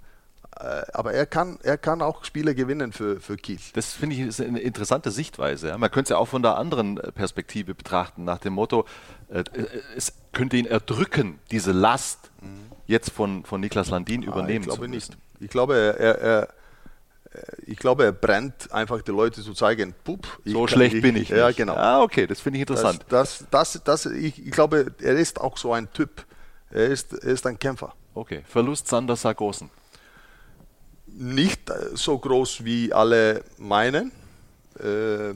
Speaker 2: Äh, aber er kann, er kann auch Spiele gewinnen für, für Kiel.
Speaker 1: Das finde ich ist eine interessante Sichtweise. Man könnte es ja auch von der anderen äh, Perspektive betrachten, nach dem Motto, äh, es könnte ihn erdrücken, diese Last mhm. jetzt von, von Niklas Landin ah, übernehmen
Speaker 2: ich glaube Nicht. Ich glaube, er, er, ich glaube, er brennt einfach die Leute zu zeigen, pup,
Speaker 1: so schlecht ich, bin ich.
Speaker 2: Ja, genau.
Speaker 1: Ah, okay, das finde ich interessant.
Speaker 2: Das, das, das, das, ich, ich glaube, er ist auch so ein Typ. Er ist, er ist ein Kämpfer.
Speaker 1: Okay, Verlust Sander Sargosen
Speaker 2: nicht so groß wie alle meinen. Äh,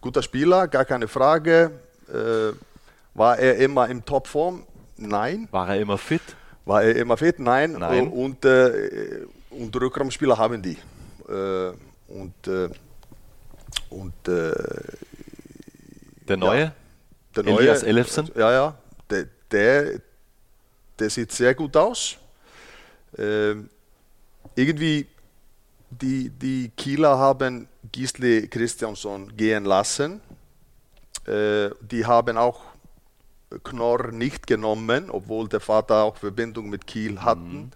Speaker 2: guter Spieler, gar keine Frage. Äh, war er immer in Topform? Nein.
Speaker 1: War er immer fit?
Speaker 2: War er immer fit? Nein.
Speaker 1: Nein.
Speaker 2: Und, äh, und Rückraumspieler haben die. Äh, und äh, und äh,
Speaker 1: der neue? Ja,
Speaker 2: der neue
Speaker 1: Elias?
Speaker 2: Ja, ja. Der, der, der sieht sehr gut aus. Ähm, irgendwie die, die Kieler haben Gisle Christiansson gehen lassen. Äh, die haben auch Knorr nicht genommen, obwohl der Vater auch Verbindung mit Kiel hatten.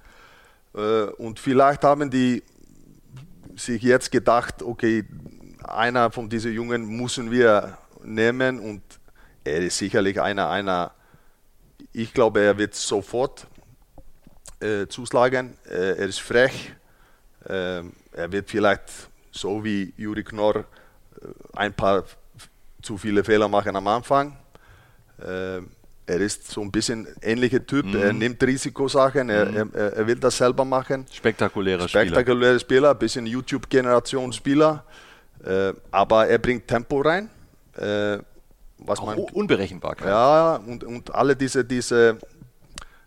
Speaker 2: Mhm. Äh, und vielleicht haben die sich jetzt gedacht, okay, einer von diesen Jungen müssen wir nehmen und er ist sicherlich einer, einer, ich glaube, er wird sofort äh, zuschlagen. Äh, er ist frech. Äh, er wird vielleicht so wie Juri Knorr äh, ein paar zu viele Fehler machen am Anfang. Äh, er ist so ein bisschen ähnlicher Typ. Mhm. Er nimmt Risikosachen. Er, mhm. er, er, will das selber machen.
Speaker 1: Spektakulärer
Speaker 2: Spieler. Spektakulärer Spieler, ein bisschen YouTube-Generation Spieler. Äh, aber er bringt Tempo rein.
Speaker 1: was Auch man, Unberechenbarkeit.
Speaker 2: Ja, und, und alle diese, diese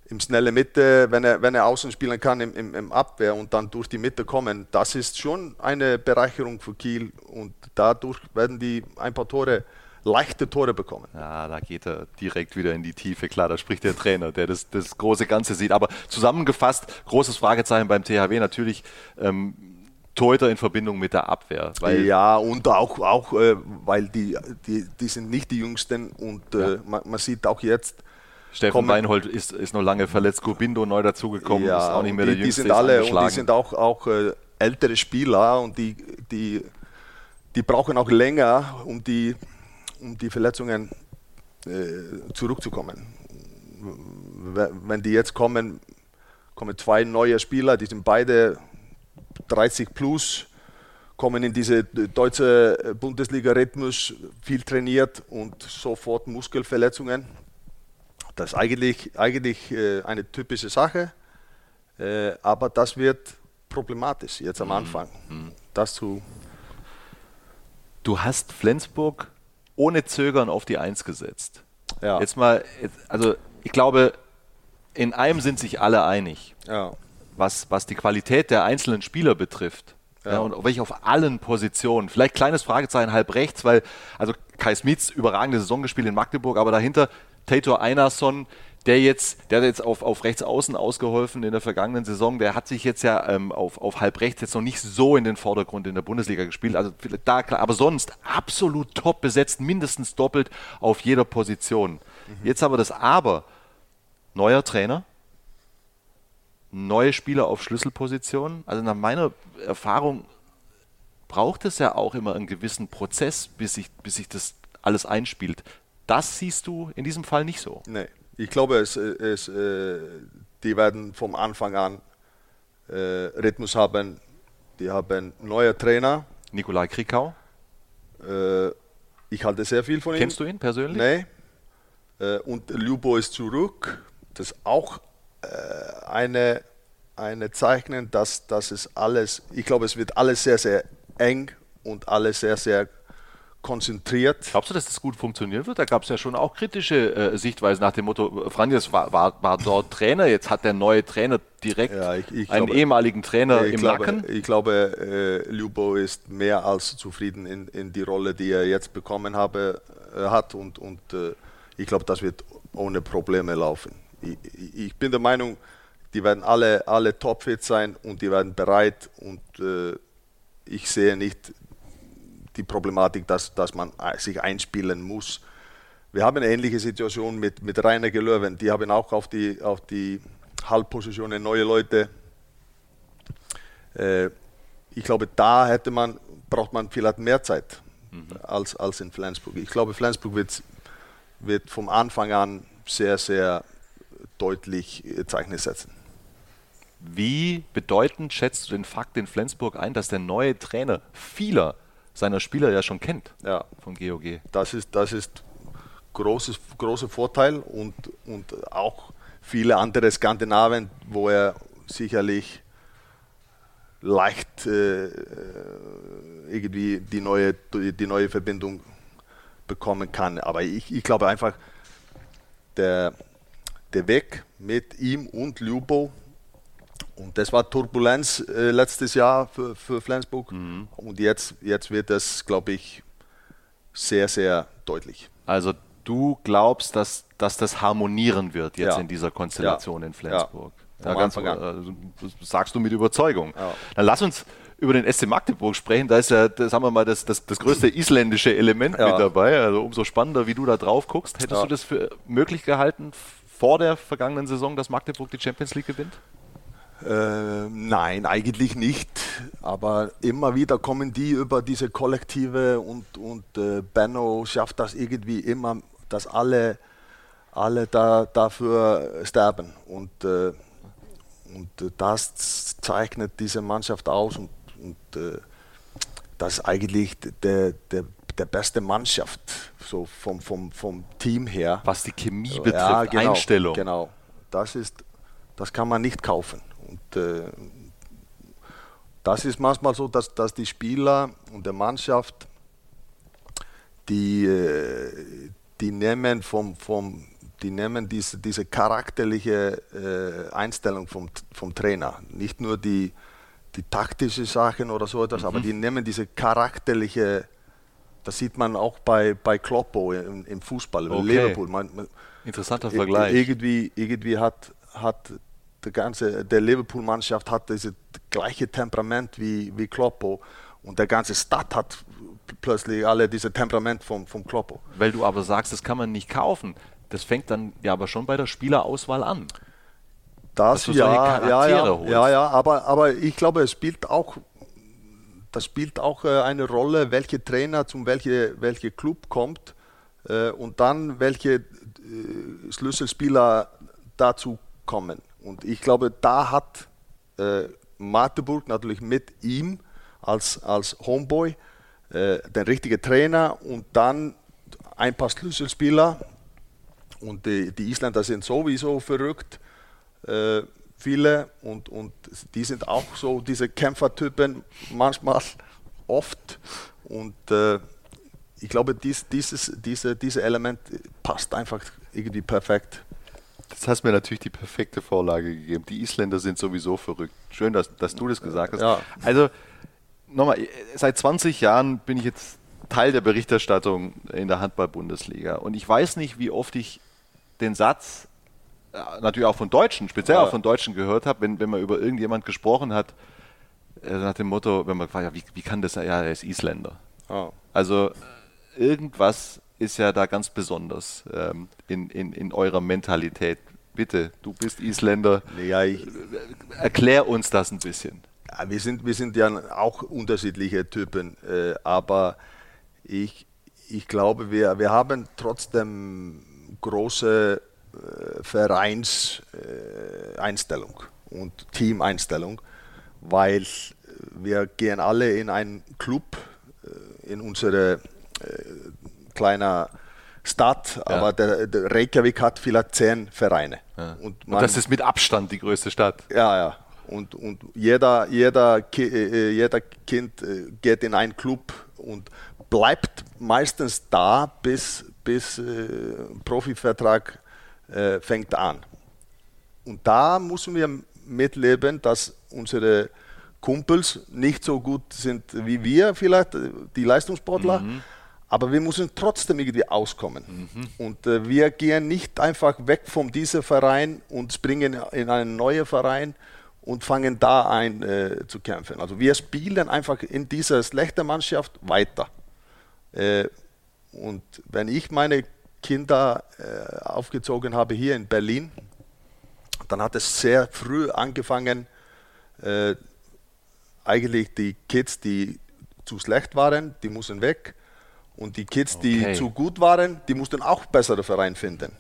Speaker 2: im schnelle Mitte, wenn er, wenn er außen spielen kann im, im, im, Abwehr und dann durch die Mitte kommen, das ist schon eine Bereicherung für Kiel und dadurch werden die ein paar Tore, leichte Tore bekommen.
Speaker 1: Ja, da geht er direkt wieder in die Tiefe. Klar, da spricht der Trainer, der das, das große Ganze sieht. Aber zusammengefasst, großes Fragezeichen beim THW natürlich. Ähm, Torhüter in Verbindung mit der Abwehr.
Speaker 2: ja, und auch, auch äh, weil die, die, die sind nicht die Jüngsten und äh, ja. man, man, sieht auch jetzt,
Speaker 1: Steffen. Weinhold ist, ist noch lange verletzt, Gubindo neu dazugekommen,
Speaker 2: ja, ist auch nicht mehr die, der Jüngste. Die sind alle und die sind auch, auch äh, ältere Spieler und die, die, die brauchen auch länger, um die, um die Verletzungen äh, zurückzukommen. Wenn die jetzt kommen, kommen zwei neue Spieler, die sind beide 30 plus, kommen in diese deutsche Bundesliga-Rhythmus, viel trainiert und sofort Muskelverletzungen das ist eigentlich, eigentlich äh, eine typische Sache, äh, aber das wird problematisch jetzt am mhm. Anfang. Mhm. Das zu
Speaker 1: du hast Flensburg ohne Zögern auf die Eins gesetzt.
Speaker 2: Ja.
Speaker 1: Jetzt mal, also ich glaube, in einem sind sich alle einig,
Speaker 2: ja.
Speaker 1: was, was die Qualität der einzelnen Spieler betrifft. Ja. ja. und welche auf allen Positionen. Vielleicht kleines Fragezeichen halb rechts, weil also Kai Smits überragende Saison gespielt in Magdeburg, aber dahinter Tator Einarsson, der jetzt, der hat jetzt auf, auf rechts außen ausgeholfen in der vergangenen Saison, der hat sich jetzt ja ähm, auf, auf halb rechts jetzt noch nicht so in den Vordergrund in der Bundesliga gespielt. Also da klar, aber sonst absolut top besetzt, mindestens doppelt auf jeder Position. Mhm. Jetzt aber das Aber, neuer Trainer, neue Spieler auf Schlüsselpositionen. Also nach meiner Erfahrung braucht es ja auch immer einen gewissen Prozess, bis sich, bis sich das alles einspielt. Das siehst du in diesem Fall nicht so.
Speaker 2: Nee, ich glaube, es, es, äh, die werden vom Anfang an äh, Rhythmus haben. Die haben neue Trainer.
Speaker 1: Nikolai Krikau.
Speaker 2: Äh, ich halte sehr viel von
Speaker 1: ihm. Kennst du ihn persönlich?
Speaker 2: Nee. Äh, und Lubo ist zurück. Das ist auch äh, eine, eine Zeichen, dass das ist alles, ich glaube, es wird alles sehr, sehr eng und alles sehr, sehr konzentriert.
Speaker 1: Glaubst du, dass das gut funktionieren wird? Da gab es ja schon auch kritische äh, Sichtweisen nach dem Motto, Franjes war, war, war dort Trainer, jetzt hat der neue Trainer direkt ja, ich, ich einen glaube, ehemaligen Trainer im
Speaker 2: glaube,
Speaker 1: Nacken.
Speaker 2: Ich glaube, äh, Lubo ist mehr als zufrieden in, in die Rolle, die er jetzt bekommen habe, äh, hat und, und äh, ich glaube, das wird ohne Probleme laufen. Ich, ich, bin der Meinung, die werden alle, alle topfit sein und die werden bereit und äh, ich sehe nicht die Problematik, dass, dass man sich einspielen muss. Wir haben eine ähnliche Situation mit, mit Rainer Gelöwen. Die haben auch auf die, auf die Halbpositionen neue Leute. Äh, ich glaube, da hätte man, braucht man vielleicht mehr Zeit mhm. als, als in Flensburg. Ich glaube, Flensburg wird, wird vom Anfang an sehr, sehr deutlich Zeichen setzen.
Speaker 1: Wie bedeutend schätzt du den Fakt in Flensburg ein, dass der neue Trainer vieler seiner Spieler ja schon kennt
Speaker 2: ja. von GOG? Das ist, das ist großes, großer Vorteil und, und auch viele andere Skandinavien, wo er sicherlich leicht äh, irgendwie die neue, die neue Verbindung bekommen kann. Aber ich, ich glaube einfach, der, der Weg mit ihm und Lubo und das war Turbulenz äh, letztes Jahr für, für Flensburg. Mhm. Und jetzt, jetzt wird das, glaube ich, sehr, sehr deutlich.
Speaker 1: Also du glaubst, dass, dass das harmonieren wird jetzt ja. in dieser Konstellation ja. in Flensburg? Ja. ja ganz, äh, sagst du mit Überzeugung. Dann lass uns über den SC Magdeburg sprechen. Da ist ja, das, sagen wir mal, das, das, das größte isländische Element mit dabei. Also umso spannender, wie du da drauf guckst. Hättest du das für möglich gehalten vor der vergangenen Saison, dass Magdeburg die Champions League gewinnt?
Speaker 2: Äh, nein, eigentlich nicht. Aber immer wieder kommen die über diese Kollektive und, und äh, Benno schafft das irgendwie immer, dass alle, alle da, dafür sterben. Und, äh, und das zeichnet diese Mannschaft aus und, und äh, das ist eigentlich der, der, der beste Mannschaft, so vom, vom, vom Team her.
Speaker 1: Was die Chemie betrifft, ja, genau, Einstellung.
Speaker 2: Genau, das, ist, das kann man nicht kaufen. Und äh, das ist manchmal so, dass, dass die Spieler und der Mannschaft, die, äh, die nehmen, vom, vom, die nehmen diese, diese charakterliche äh, Einstellung vom, vom Trainer, nicht nur die, die taktische Sachen oder so etwas, mhm. aber die nehmen diese charakterliche, das sieht man auch bei, bei Kloppo im, im Fußball, okay. Liverpool. Man,
Speaker 1: man, Interessanter Vergleich.
Speaker 2: Irgendwie, irgendwie hat, hat der ganze, der Liverpool-Mannschaft hat dieses gleiche Temperament wie, wie Kloppo und der ganze Stadt hat plötzlich alle dieses Temperament vom, vom Kloppo.
Speaker 1: Weil du aber sagst, das kann man nicht kaufen. Das fängt dann ja aber schon bei der Spielerauswahl an.
Speaker 2: Das, ja, ja, ja, ja, ja, aber, aber ich glaube, es spielt auch, das spielt auch äh, eine Rolle, welche Trainer zum welche, welche Club kommt äh, und dann welche äh, Schlüsselspieler dazu kommen. Und ich glaube, da hat äh, Magdeburg natürlich mit ihm als, als Homeboy äh, den richtigen Trainer und dann ein paar Schlüsselspieler. Und die, die Isländer sind sowieso verrückt, äh, viele, und, und die sind auch so diese Kämpfertypen manchmal oft. Und äh, ich glaube, dies, dieses diese, diese Element passt einfach irgendwie perfekt.
Speaker 1: Jetzt hast mir natürlich die perfekte Vorlage gegeben. Die Isländer sind sowieso verrückt. Schön, dass, dass du das gesagt hast. Ja. Also, nochmal, seit 20 Jahren bin ich jetzt Teil der Berichterstattung in der Handball-Bundesliga. Und ich weiß nicht, wie oft ich den Satz, äh, natürlich auch von Deutschen, speziell ja. auch von Deutschen gehört habe, wenn, wenn man über irgendjemand gesprochen hat, äh, nach dem Motto, wenn man fragt, wie, wie kann das, ja, er ist Isländer. Oh. Also, irgendwas ist ja da ganz besonders ähm, in, in, in eurer Mentalität. Bitte, du bist Isländer. Ja, ich, Erklär uns das ein bisschen.
Speaker 2: Ja, wir, sind, wir sind ja auch unterschiedliche Typen, äh, aber ich, ich glaube, wir, wir haben trotzdem große äh, Vereinseinstellung äh, und Teameinstellung, weil wir gehen alle in einen Club, äh, in unsere äh, kleiner Stadt, ja. aber der, der, Reykjavik hat vielleicht zehn Vereine.
Speaker 1: Ja. Und, man, und, das ist mit Abstand die größte Stadt.
Speaker 2: Ja, ja. Und, und jeder, jeder, äh, jeder Kind äh, geht in einen Club und bleibt meistens da, bis, bis äh, Profivertrag äh, fängt an. Und da müssen wir mitleben, dass unsere Kumpels nicht so gut sind wie wir vielleicht, die Leistungssportler. Mhm. Aber wir müssen trotzdem irgendwie auskommen. Mhm. Und äh, wir gehen nicht einfach weg von diesem Verein und springen in einen neuen Verein und fangen da ein äh, zu kämpfen. Also wir spielen einfach in dieser schlechten Mannschaft weiter. Äh, und wenn ich meine Kinder äh, aufgezogen habe hier in Berlin, dann hat es sehr früh angefangen, äh, eigentlich die Kids, die zu schlecht waren, die mussten weg. Und die Kids, okay. die zu gut waren, die mussten auch bessere Vereine finden.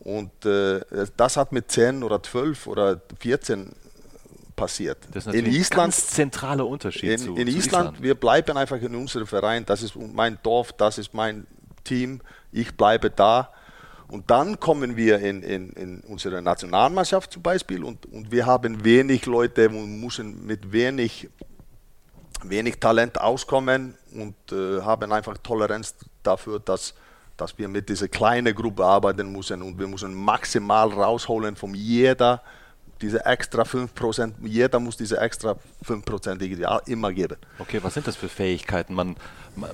Speaker 2: Und äh, das hat mit 10 oder 12 oder 14 passiert.
Speaker 1: Das ist in Island, ein ganz zentraler Unterschied
Speaker 2: in,
Speaker 1: zu,
Speaker 2: in
Speaker 1: zu
Speaker 2: Island, Island, wir bleiben einfach in unserem Verein. Das ist mein Dorf, das ist mein Team. Ich bleibe da. Und dann kommen wir in, in, in unsere Nationalmannschaft zum Beispiel und, und wir haben wenig Leute und müssen mit wenig, wenig Talent auskommen und äh, haben einfach Toleranz dafür, dass, dass wir mit dieser kleinen Gruppe arbeiten müssen und wir müssen maximal rausholen von jeder diese extra 5%, jeder muss diese extra 5% immer geben.
Speaker 1: Okay, was sind das für Fähigkeiten? Man,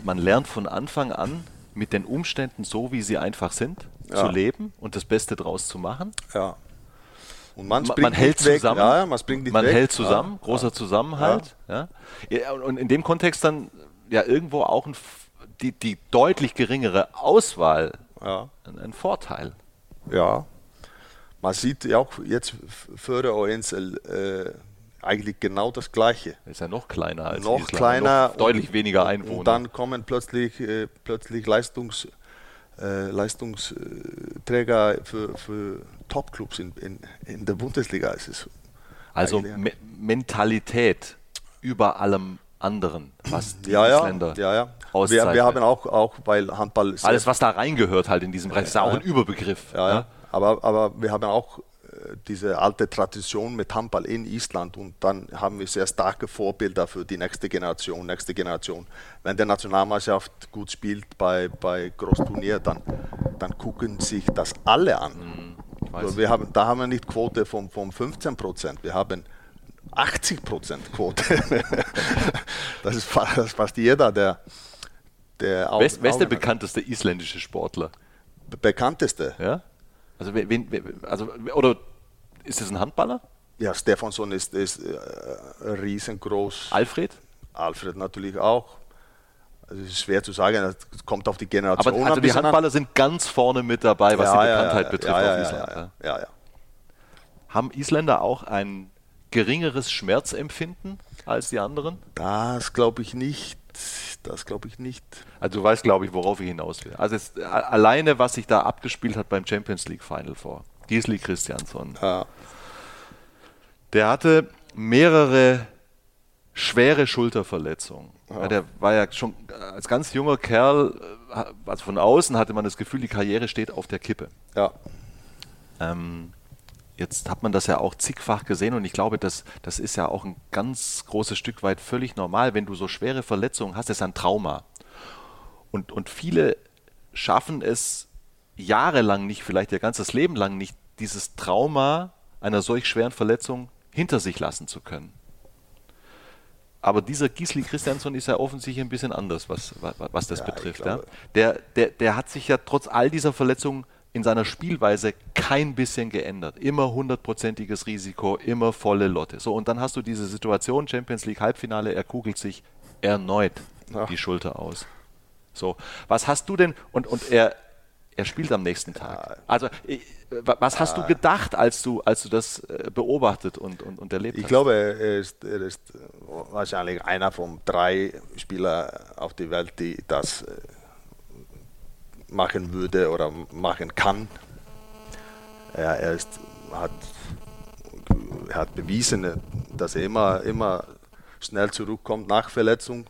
Speaker 1: man lernt von Anfang an mit den Umständen so, wie sie einfach sind, ja. zu leben und das Beste draus zu machen.
Speaker 2: Ja.
Speaker 1: Und man, man hält zusammen.
Speaker 2: Ja,
Speaker 1: man, man hält zusammen, großer Zusammenhalt. Ja. Und in dem Kontext dann ja irgendwo auch ein, die, die deutlich geringere Auswahl ein, Vorteil.
Speaker 2: Ja, man sieht ja auch jetzt für uns äh, eigentlich genau das Gleiche.
Speaker 1: Ist ja noch kleiner als
Speaker 2: noch Island, kleiner,
Speaker 1: noch deutlich und, weniger Einwohner.
Speaker 2: Und dann kommen plötzlich, äh, plötzlich Leistungs, äh, Leistungsträger für, für Topclubs in, in, in der Bundesliga. Es ist
Speaker 1: also Me Mentalität über allem anderen, was
Speaker 2: die ja, Isländer ja, ja, ja. Wir, wir, haben auch, auch, weil Handball...
Speaker 1: Alles, was da reingehört halt in diesem Bereich, ist ja auch ein Überbegriff.
Speaker 2: Ja, ja. Aber, aber wir haben auch diese alte Tradition mit Handball in Island und dann haben wir sehr starke Vorbilder für die nächste Generation, nächste Generation. Wenn der Nationalmannschaft gut spielt bei, bei Großturnier, dann, dann gucken sich das alle an. Mhm, wir haben, da haben wir nicht Quote von, von 15 Prozent, wir haben 80 Prozent Quote. das, ist fast, das ist fast jeder, der, der
Speaker 1: Wer ist der bekannteste isländische Sportler?
Speaker 2: Bekannteste?
Speaker 1: Ja? Also, wen, also oder ist es ein Handballer?
Speaker 2: Ja, Stefansson ist, ist äh, riesengroß.
Speaker 1: Alfred?
Speaker 2: Alfred natürlich auch. Also es ist schwer zu sagen, es kommt auf die Generation
Speaker 1: Aber also die Handballer an. sind ganz vorne mit dabei, was ja, die Bekanntheit ja, betrifft
Speaker 2: ja,
Speaker 1: auf Island.
Speaker 2: Ja, ja,
Speaker 1: Haben Isländer auch ein geringeres Schmerzempfinden als die anderen?
Speaker 2: Das glaube ich nicht. Das glaube ich nicht.
Speaker 1: Also du weißt, glaube ich, worauf ich hinaus will. Also jetzt, alleine, was sich da abgespielt hat beim Champions League Final vor. Gisli Christiansson. Ja. Der hatte mehrere schwere Schulterverletzungen. Ja. Ja, der war ja schon als ganz junger Kerl, äh, also von außen hatte man das Gefühl, die Karriere steht auf der Kippe.
Speaker 2: Ja.
Speaker 1: Ähm, Jetzt hat man das ja auch zigfach gesehen und ich glaube, das, das ist ja auch ein ganz großes Stück weit völlig normal. Wenn du so schwere Verletzungen hast, ist ein Trauma. Und, und viele schaffen es jahrelang nicht, vielleicht ihr ganzes Leben lang nicht, dieses Trauma einer solch schweren Verletzung hinter sich lassen zu können. Aber dieser Gisli Christiansson ist ja offensichtlich ein bisschen anders, was, was, was das ja, betrifft. Ja. Der, der, der hat sich ja trotz all dieser Verletzungen in seiner Spielweise kein bisschen geändert. Immer hundertprozentiges Risiko, immer volle Lotte. So, und dann hast du diese Situation, Champions League Halbfinale, er kugelt sich erneut Ach. die Schulter aus. So, was hast du denn, und, und er, er spielt am nächsten Tag. Also, was hast du gedacht, als du, als du das äh, beobachtet und, und, und erlebt
Speaker 2: ich
Speaker 1: hast?
Speaker 2: Ich glaube, er ist, er ist wahrscheinlich einer von drei Spielern auf der Welt, die das äh, machen würde oder machen kann. Er, er ist, hat, hat bewiesen, dass er immer, immer schnell zurückkommt nach Verletzung.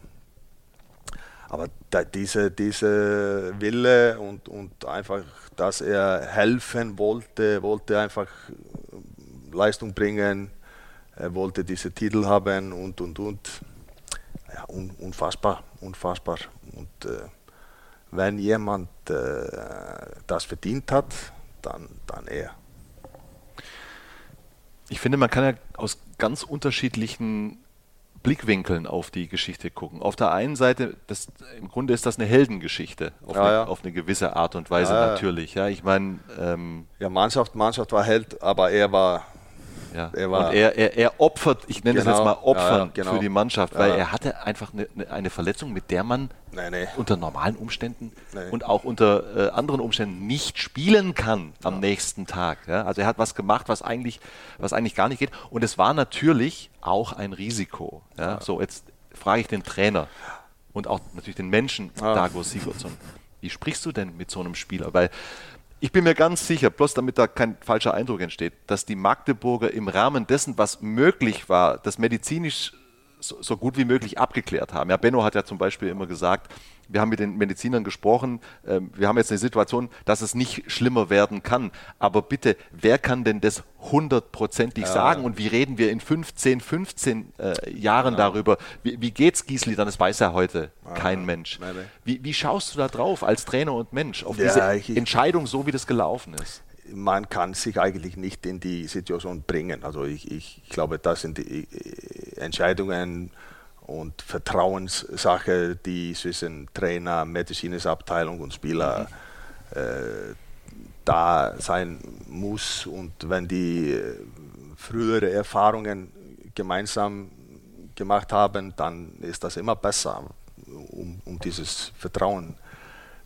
Speaker 2: Aber da, diese, diese Wille und, und einfach, dass er helfen wollte, wollte einfach Leistung bringen, er wollte diese Titel haben und und und. Ja, un, unfassbar, unfassbar. Und äh, wenn jemand äh, das verdient hat, dann, dann er.
Speaker 1: Ich finde, man kann ja aus ganz unterschiedlichen Blickwinkeln auf die Geschichte gucken. Auf der einen Seite, das, im Grunde ist das eine Heldengeschichte, auf, ja, eine, ja. auf eine, gewisse Art und Weise ja, natürlich. Ja, ich meine, ähm,
Speaker 2: ja, Mannschaft, Mannschaft war Held, aber er war
Speaker 1: ja. Er war, und er, er, er opfert, ich nenne genau, es jetzt mal Opfern ja, genau. für die Mannschaft, weil er hatte einfach eine, eine, Verletzung, mit der man nee, nee. unter normalen Umständen nee. und auch unter äh, anderen Umständen nicht spielen kann am nächsten Tag. Ja? Also er hat was gemacht, was eigentlich, was eigentlich gar nicht geht. Und es war natürlich auch ein Risiko. Ja? So, jetzt frage ich den Trainer und auch natürlich den Menschen, Dago Sigurdsson. Wie sprichst du denn mit so einem Spieler? Weil ich bin mir ganz sicher, bloß damit da kein falscher Eindruck entsteht, dass die Magdeburger im Rahmen dessen, was möglich war, das medizinisch so, so, gut wie möglich abgeklärt haben. Ja, Benno hat ja zum Beispiel immer gesagt, wir haben mit den Medizinern gesprochen, äh, wir haben jetzt eine Situation, dass es nicht schlimmer werden kann. Aber bitte, wer kann denn das hundertprozentig ja. sagen? Und wie reden wir in 15, 15 äh, Jahren ja. darüber? Wie, wie geht's Gisli dann? Das weiß ja heute ja. kein Mensch. Wie, wie, schaust du da drauf als Trainer und Mensch auf diese ich, Entscheidung, so wie das gelaufen ist?
Speaker 2: Man kann sich eigentlich nicht in die Situation bringen. Also ich, ich glaube, das sind die äh, Entscheidungen und Vertrauenssache, die zwischen Trainer, medizinische Abteilung und Spieler mhm. äh, da sein muss. Und wenn die äh, frühere Erfahrungen gemeinsam gemacht haben, dann ist das immer besser, um, um dieses Vertrauen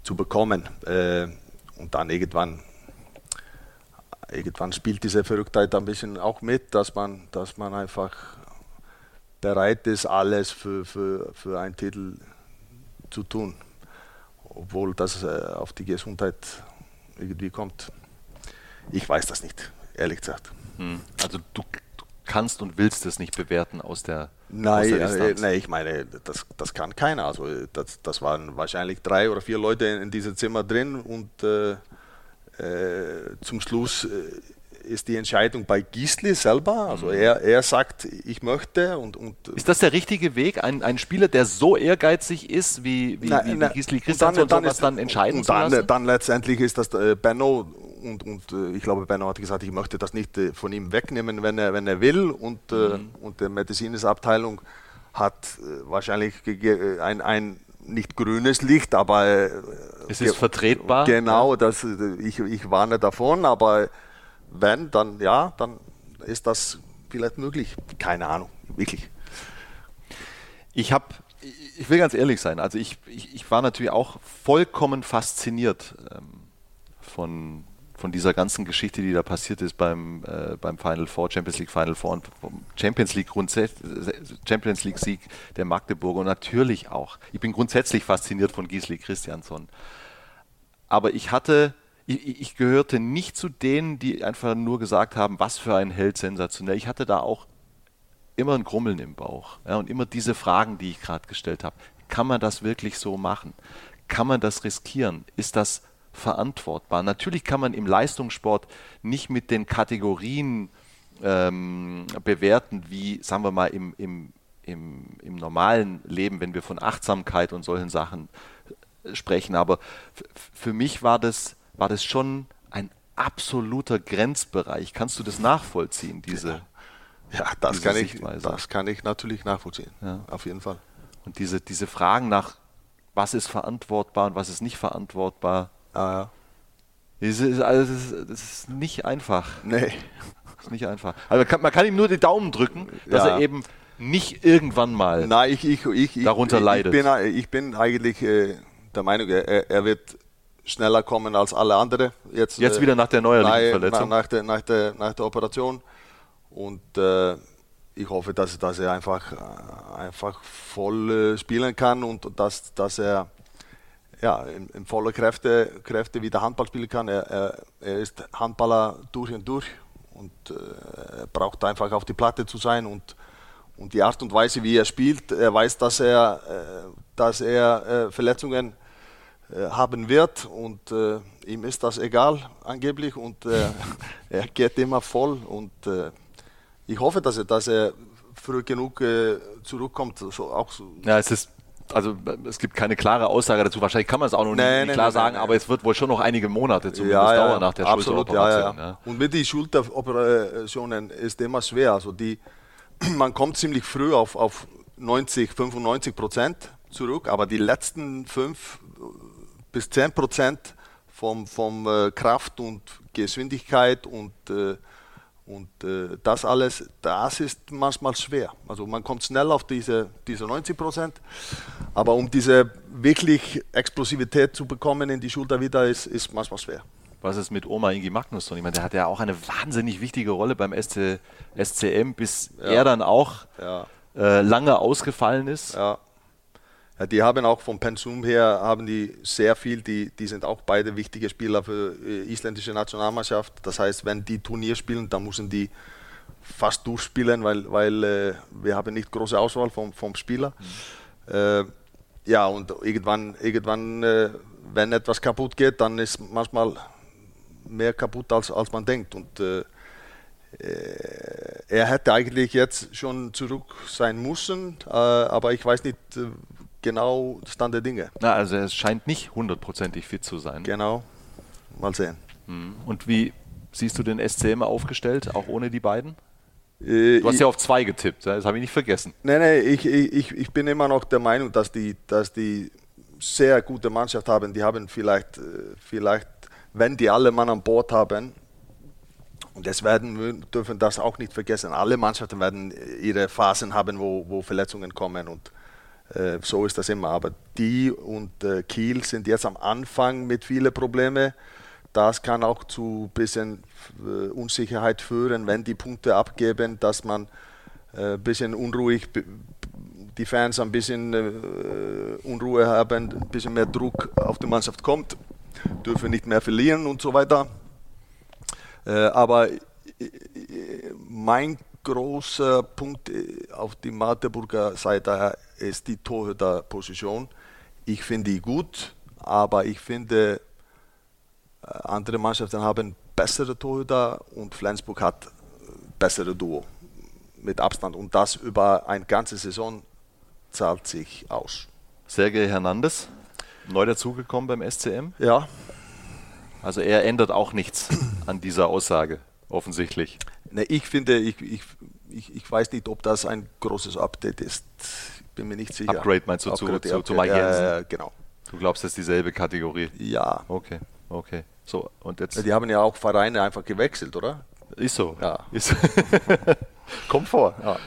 Speaker 2: zu bekommen. Äh, und dann irgendwann irgendwann spielt diese Verrücktheit ein bisschen auch mit, dass man, dass man einfach bereit ist, alles für, für, für einen Titel zu tun, obwohl das äh, auf die Gesundheit irgendwie kommt. Ich weiß das nicht, ehrlich gesagt.
Speaker 1: Hm. Also du, du, kannst und willst es nicht bewerten aus der
Speaker 2: Nein, aus der äh, nein ich meine, das, das kann keiner. Also das, das waren wahrscheinlich drei oder vier Leute in, in diesem Zimmer drin und äh, äh, zum Schluss äh, ist die Entscheidung bei Gisli selber. Also mhm. er, er sagt, ich möchte. Und, und
Speaker 1: ist das der richtige Weg, ein, ein Spieler, der so ehrgeizig ist, wie, wie, na, wie, wie Gisli Christian, dann, dann, dann entscheiden
Speaker 2: und dann, zu dann letztendlich ist das äh, Benno und, und äh, ich glaube, Benno hat gesagt, ich möchte das nicht äh, von ihm wegnehmen, wenn er, wenn er will. Und, äh, mhm. und die medizinische Abteilung hat wahrscheinlich ein, ein nicht grünes Licht, aber äh,
Speaker 1: es ist vertretbar.
Speaker 2: Genau, das, ich, ich warne davon, aber wenn, dann ja, dann ist das vielleicht möglich. Keine Ahnung, wirklich.
Speaker 1: Ich habe, ich will ganz ehrlich sein, also ich, ich, ich war natürlich auch vollkommen fasziniert ähm, von, von dieser ganzen Geschichte, die da passiert ist beim, äh, beim Final Four, Champions League Final Four und Champions League Champions League Sieg der Magdeburger und natürlich auch. Ich bin grundsätzlich fasziniert von Gisli Christiansson. Aber ich hatte, ich, ich gehörte nicht zu denen, die einfach nur gesagt haben, was für ein Held sensationell. Ich hatte da auch immer ein Grummeln im Bauch ja, und immer diese Fragen, die ich gerade gestellt habe. Kann man das wirklich so machen? Kann man das riskieren? Ist das verantwortbar. Natürlich kann man im Leistungssport nicht mit den Kategorien ähm, bewerten, wie, sagen wir mal, im, im, im, im normalen Leben, wenn wir von Achtsamkeit und solchen Sachen äh, sprechen. Aber für mich war das, war das schon ein absoluter Grenzbereich. Kannst du das nachvollziehen, diese
Speaker 2: Ja, das, diese kann, ich, das kann ich natürlich nachvollziehen, ja. auf jeden Fall.
Speaker 1: Und diese, diese Fragen nach, was ist verantwortbar und was ist nicht verantwortbar, Ah, ja. Das ist, also das, ist, das ist nicht einfach.
Speaker 2: Nee.
Speaker 1: Das ist nicht einfach. Also man kann, man kann ihm nur die Daumen drücken, dass ja. er eben nicht irgendwann mal
Speaker 2: Nein, ich, ich, ich,
Speaker 1: darunter
Speaker 2: ich,
Speaker 1: leidet.
Speaker 2: Ich bin, ich bin eigentlich äh, der Meinung, er, er, wird schneller kommen als alle anderen.
Speaker 1: Jetzt, Jetzt äh, wieder nach der neuerlichen Verletzung?
Speaker 2: Nach, nach, der, nach, der, nach der Operation. Und äh, ich hoffe, dass, dass er einfach, äh, einfach voll äh, spielen kann und dass, dass er ja, in, in voller Kräfte, Kräfte wieder Handball spielen kann. Er, er, er ist Handballer durch und durch. Und äh, braucht einfach auf die Platte zu sein und, und die Art und Weise, wie er spielt, er weiß, dass er, äh, dass er äh, Verletzungen äh, haben wird. Und äh, ihm ist das egal angeblich. Und äh, er geht immer voll. Und ich hoffe, dass er, dass er früh genug zurückkommt, so auch so.
Speaker 1: Ja, es ist also es gibt keine klare Aussage dazu. Wahrscheinlich kann man es auch noch nee, nicht, nee, klar nee, sagen, aber es wird wohl schon noch einige Monate zumindest ja, dauern nach der absolut, Schulteroperation. Ja,
Speaker 2: ja. Und mit den Schulteroperationen ist immer schwer. Also die, man kommt ziemlich früh auf, auf 90, 95 Prozent zurück, aber die letzten 5 bis 10 Prozent vom, vom äh, Kraft und Geschwindigkeit und äh, und äh, das alles, das ist manchmal schwer. Also man kommt schnell auf diese, diese 90 Prozent, aber um diese wirklich Explosivität zu bekommen in die Schulter wieder, ist, ist manchmal schwer.
Speaker 1: Was ist mit Oma Ingi Magnusson? Ich meine, der hat ja auch eine wahnsinnig wichtige Rolle beim SC, SCM, bis ja. er dann auch ja. äh, lange ausgefallen ist.
Speaker 2: Ja. Die haben auch vom Pensum her haben die sehr viel, die, die sind auch beide wichtige Spieler für die äh, isländische Nationalmannschaft. Das heißt, wenn die Turnier spielen, dann müssen die fast durchspielen, weil, weil äh, wir haben nicht große Auswahl vom, vom Spieler. Mhm. Äh, ja, und irgendwann, irgendwann äh, wenn etwas kaputt geht, dann ist manchmal mehr kaputt, als, als man denkt. Und äh, äh, er hätte eigentlich jetzt schon zurück sein müssen, aber ich weiß nicht, genau Stand der Dinge.
Speaker 1: Na, also es scheint nicht hundertprozentig fit zu sein.
Speaker 2: Genau. Mal sehen.
Speaker 1: Hm. Und wie siehst du den SCM aufgestellt, auch ohne die beiden? Äh, du hast ja auf zwei getippt, das habe ich nicht vergessen.
Speaker 2: Nein, nein, ich, ich, ich bin immer noch der Meinung, dass die, dass die sehr gute Mannschaft haben. Die haben vielleicht, äh, vielleicht wenn die alle Mann an Bord haben, und das werden wir dürfen das auch nicht vergessen. Alle Mannschaften werden ihre Phasen haben, wo, wo Verletzungen kommen und so ist das immer. Aber die und äh, Kiel sind jetzt am Anfang mit vielen Problemen. Das kann auch zu ein bisschen äh, Unsicherheit führen, wenn die Punkte abgeben, dass man ein bisschen unruhig, die Fans ein bisschen Unruhe haben, ein bisschen mehr Druck auf die Mannschaft kommt, dürfen nicht mehr verlieren und so weiter. aber mein großer Punkt auf die Magdeburger Seite ist die Torhüterposition. Ich finde die gut, aber ich finde, äh, andere Mannschaften haben bessere Torhüter und Flensburg hat äh, bessere Duo mit Abstand und das über eine ganze Saison zahlt sich aus.
Speaker 1: Sergej Hernandez, neu dazugekommen beim SCM.
Speaker 2: Ja.
Speaker 1: Also er ändert auch nichts an dieser Aussage, offensichtlich.
Speaker 2: Ne, ich finde, ich, ich, ich, ich weiß nicht, ob das ein großes Update ist bin mir nicht sicher.
Speaker 1: Upgrade meinst du Upgrade, zu, zu, zu Mike
Speaker 2: Jensen? Ja, genau.
Speaker 1: Du glaubst, das ist dieselbe Kategorie?
Speaker 2: Ja.
Speaker 1: Okay, okay. So, und jetzt.
Speaker 2: Die haben ja auch Vereine einfach gewechselt, oder?
Speaker 1: Ist so.
Speaker 2: Ja.
Speaker 1: Ist Kommt vor. Ja.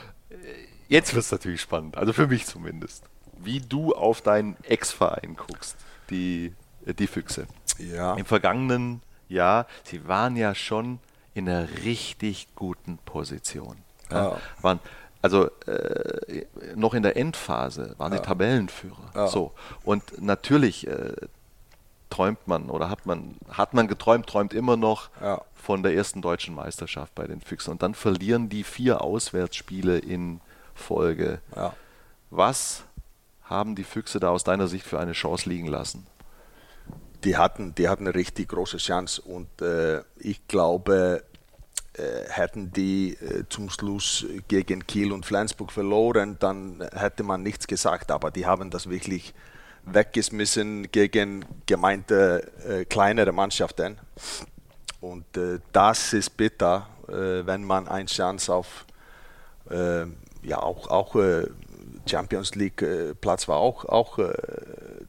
Speaker 1: Jetzt wird es natürlich spannend, also für mich zumindest. Wie du auf deinen Ex-Verein guckst, die, die Füchse.
Speaker 2: Ja.
Speaker 1: Im vergangenen Jahr, sie waren ja schon in einer richtig guten Position. Ja. Waren also äh, noch in der Endphase waren ja. die Tabellenführer. Ja. So. Und natürlich äh, träumt man oder hat man, hat man geträumt, träumt immer noch ja. von der ersten deutschen Meisterschaft bei den Füchsen. Und dann verlieren die vier Auswärtsspiele in Folge. Was haben die Füchse da aus deiner Sicht für eine Chance liegen lassen?
Speaker 2: Die hatten, die hatten eine richtig große Chance und äh, ich glaube, hätten die äh, zum Schluss gegen Kiel und Flensburg verloren, dann hätte man nichts gesagt. Aber die haben das wirklich weggeschmissen gegen gemeinte äh, kleinere Mannschaften. Und äh, das ist bitter, äh, wenn man eine Chance auf äh, ja auch, auch Champions League Platz war auch, auch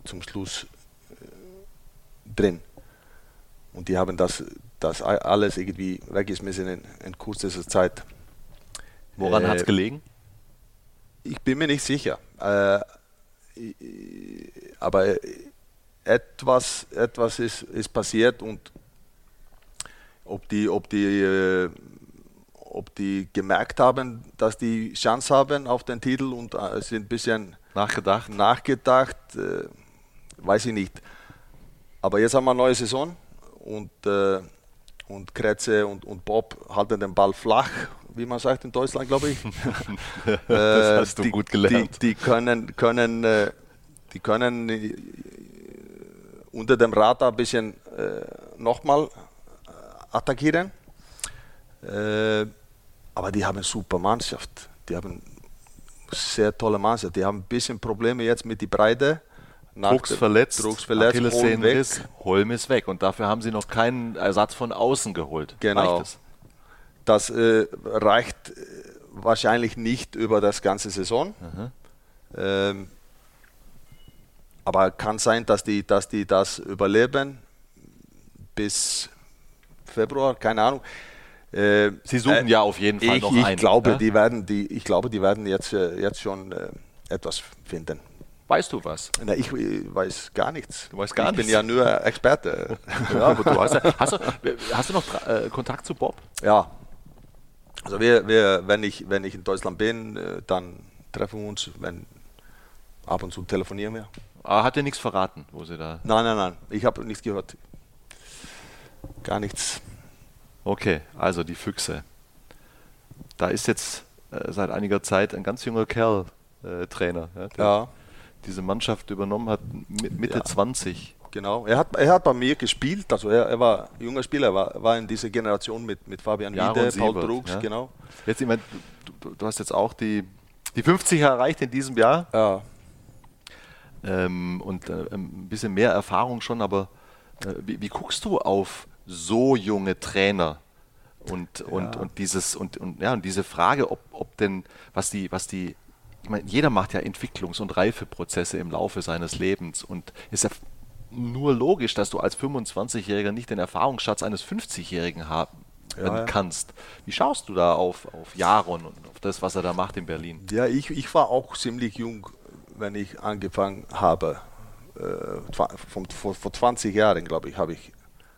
Speaker 2: zum Schluss drin. Und die haben das das alles irgendwie weggeschmissen in, in kurzer Zeit.
Speaker 1: Woran äh, hat es gelegen?
Speaker 2: Ich bin mir nicht sicher. Äh, aber etwas, etwas ist, ist passiert und ob die, ob die, äh, ob die gemerkt haben, dass die Chance haben auf den Titel und äh, sind ein bisschen
Speaker 1: nachgedacht,
Speaker 2: nachgedacht äh, weiß ich nicht. Aber jetzt haben wir eine neue Saison und äh, und Kretze und, und Bob halten den Ball flach, wie man sagt in Deutschland, glaube ich.
Speaker 1: das hast du
Speaker 2: die,
Speaker 1: gut gelernt.
Speaker 2: Die, die können, können, äh, die können äh, unter dem Radar ein bisschen äh, nochmal attackieren. aber die haben eine super Mannschaft. die haben sehr tolle Maße. Die haben ein bisschen Probleme jetzt mit die Breite.
Speaker 1: Drucks verletzt,
Speaker 2: Drucks verletzt Holm weg.
Speaker 1: Holm ist weg. Und dafür haben sie noch keinen Ersatz von außen geholt.
Speaker 2: Genau. Das äh, reicht äh, wahrscheinlich nicht über das ganze Saison. Ähm, aber kann sein, dass die, dass die das überleben bis Februar, keine Ahnung.
Speaker 1: Äh, Sie suchen äh, ja auf jeden Fall
Speaker 2: ich,
Speaker 1: noch
Speaker 2: ich
Speaker 1: einen.
Speaker 2: Glaube, ja? die werden, die, ich glaube, die werden jetzt, äh, jetzt schon etwas finden.
Speaker 1: Weißt du was?
Speaker 2: Na, ich, ich, weiß gar nichts.
Speaker 1: Du weißt gar
Speaker 2: ich
Speaker 1: nichts.
Speaker 2: bin ja nur Experte.
Speaker 1: ja, aber du hast, hast, du, hast du noch äh, Kontakt zu Bob?
Speaker 2: Ja. Also wir, wir, wenn, ich, wenn ich in Deutschland bin, äh, dann treffen wir uns, wenn ab und zu telefonieren wir.
Speaker 1: Aber hat er nichts verraten, wo sie da.
Speaker 2: Nein, nein, nein. Ich habe nichts gehört. Gar nichts.
Speaker 1: Okay, also die Füchse. Da ist jetzt äh, seit einiger Zeit ein ganz junger Kerl äh, Trainer, ja,
Speaker 2: Ja,
Speaker 1: diese Mannschaft übernommen hat, mit Mitte
Speaker 2: Ja.
Speaker 1: 20.
Speaker 2: genau. Er hat, er hat bei mir gespielt. Also er, er war junger Spieler, er war, war in dieser Generation mit, mit Fabian
Speaker 1: Jaron
Speaker 2: Wiede, Paul Drucks,
Speaker 1: ja.
Speaker 2: genau.
Speaker 1: Jetzt, ich mein, du, du hast jetzt auch die, die 50 erreicht in diesem Jahr
Speaker 2: Ja,
Speaker 1: ähm, und äh, ein bisschen mehr Erfahrung schon, aber äh, wie, wie guckst du auf so junge Trainer? Und, und,
Speaker 2: Ja.
Speaker 1: und dieses und, und ja und diese Frage, ob, ob denn, was die, was die, meine, jeder macht ja Entwicklungs- und Reifeprozesse im Laufe seines Lebens und ist ja nur logisch, dass du als 25-Jähriger nicht den Erfahrungsschatz eines 50-Jährigen haben
Speaker 2: Ja, ja.
Speaker 1: kannst. Wie schaust du da auf, auf Jaron und auf das, was er da macht in Berlin?
Speaker 2: ja ich, ich war auch ziemlich jung, wenn ich angefangen habe. Äh, vom, vor, vor 20 Jahren, glaube ich, habe ich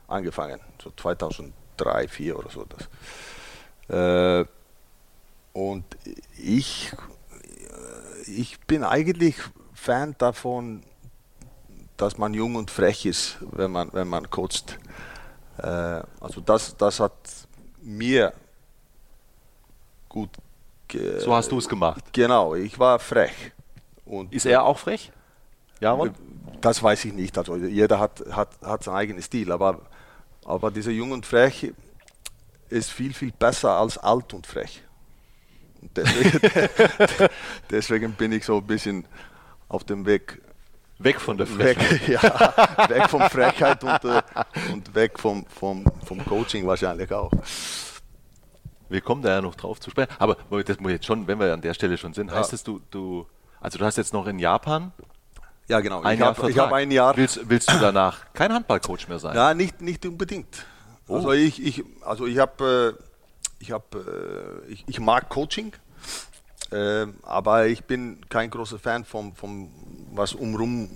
Speaker 2: angefangen. So 2003, 2004 oder so. Das. Äh, und ich, ich bin eigentlich Fan davon, dass man jung und frech ist, wenn man, wenn man coacht. Äh, also das, das hat mir gut ge
Speaker 1: So hast du es gemacht.
Speaker 2: Genau, ich war frech. Und
Speaker 1: Ist er auch frech? Jaron?
Speaker 2: das weiß ich nicht. Also jeder hat, hat, hat seinen eigenen Stil, aber, aber dieser Jung und Frech ist viel, viel besser als alt und frech. Deswegen, deswegen bin ich so ein bisschen auf dem Weg
Speaker 1: Weg von der
Speaker 2: weg,
Speaker 1: Frechheit.
Speaker 2: ja, weg von Frechheit und, äh, und weg vom, vom, vom Coaching wahrscheinlich auch.
Speaker 1: Wir kommen da ja noch drauf zu sprechen. Aber das muss jetzt schon, wenn wir an der Stelle schon sind, heißt
Speaker 2: Ja.
Speaker 1: es, du, du, also du hast jetzt noch in Japan
Speaker 2: Ja, genau.
Speaker 1: ein
Speaker 2: ich
Speaker 1: Jahr
Speaker 2: habe hab ein Jahr.
Speaker 1: Willst, willst du danach kein Handballcoach mehr sein?
Speaker 2: Ja, nicht, nicht unbedingt.
Speaker 1: Oh.
Speaker 2: Also ich, ich, also ich habe, äh, ich, hab, äh, ich, ich mag Coaching, äh, aber ich bin kein großer Fan vom, vom was umrum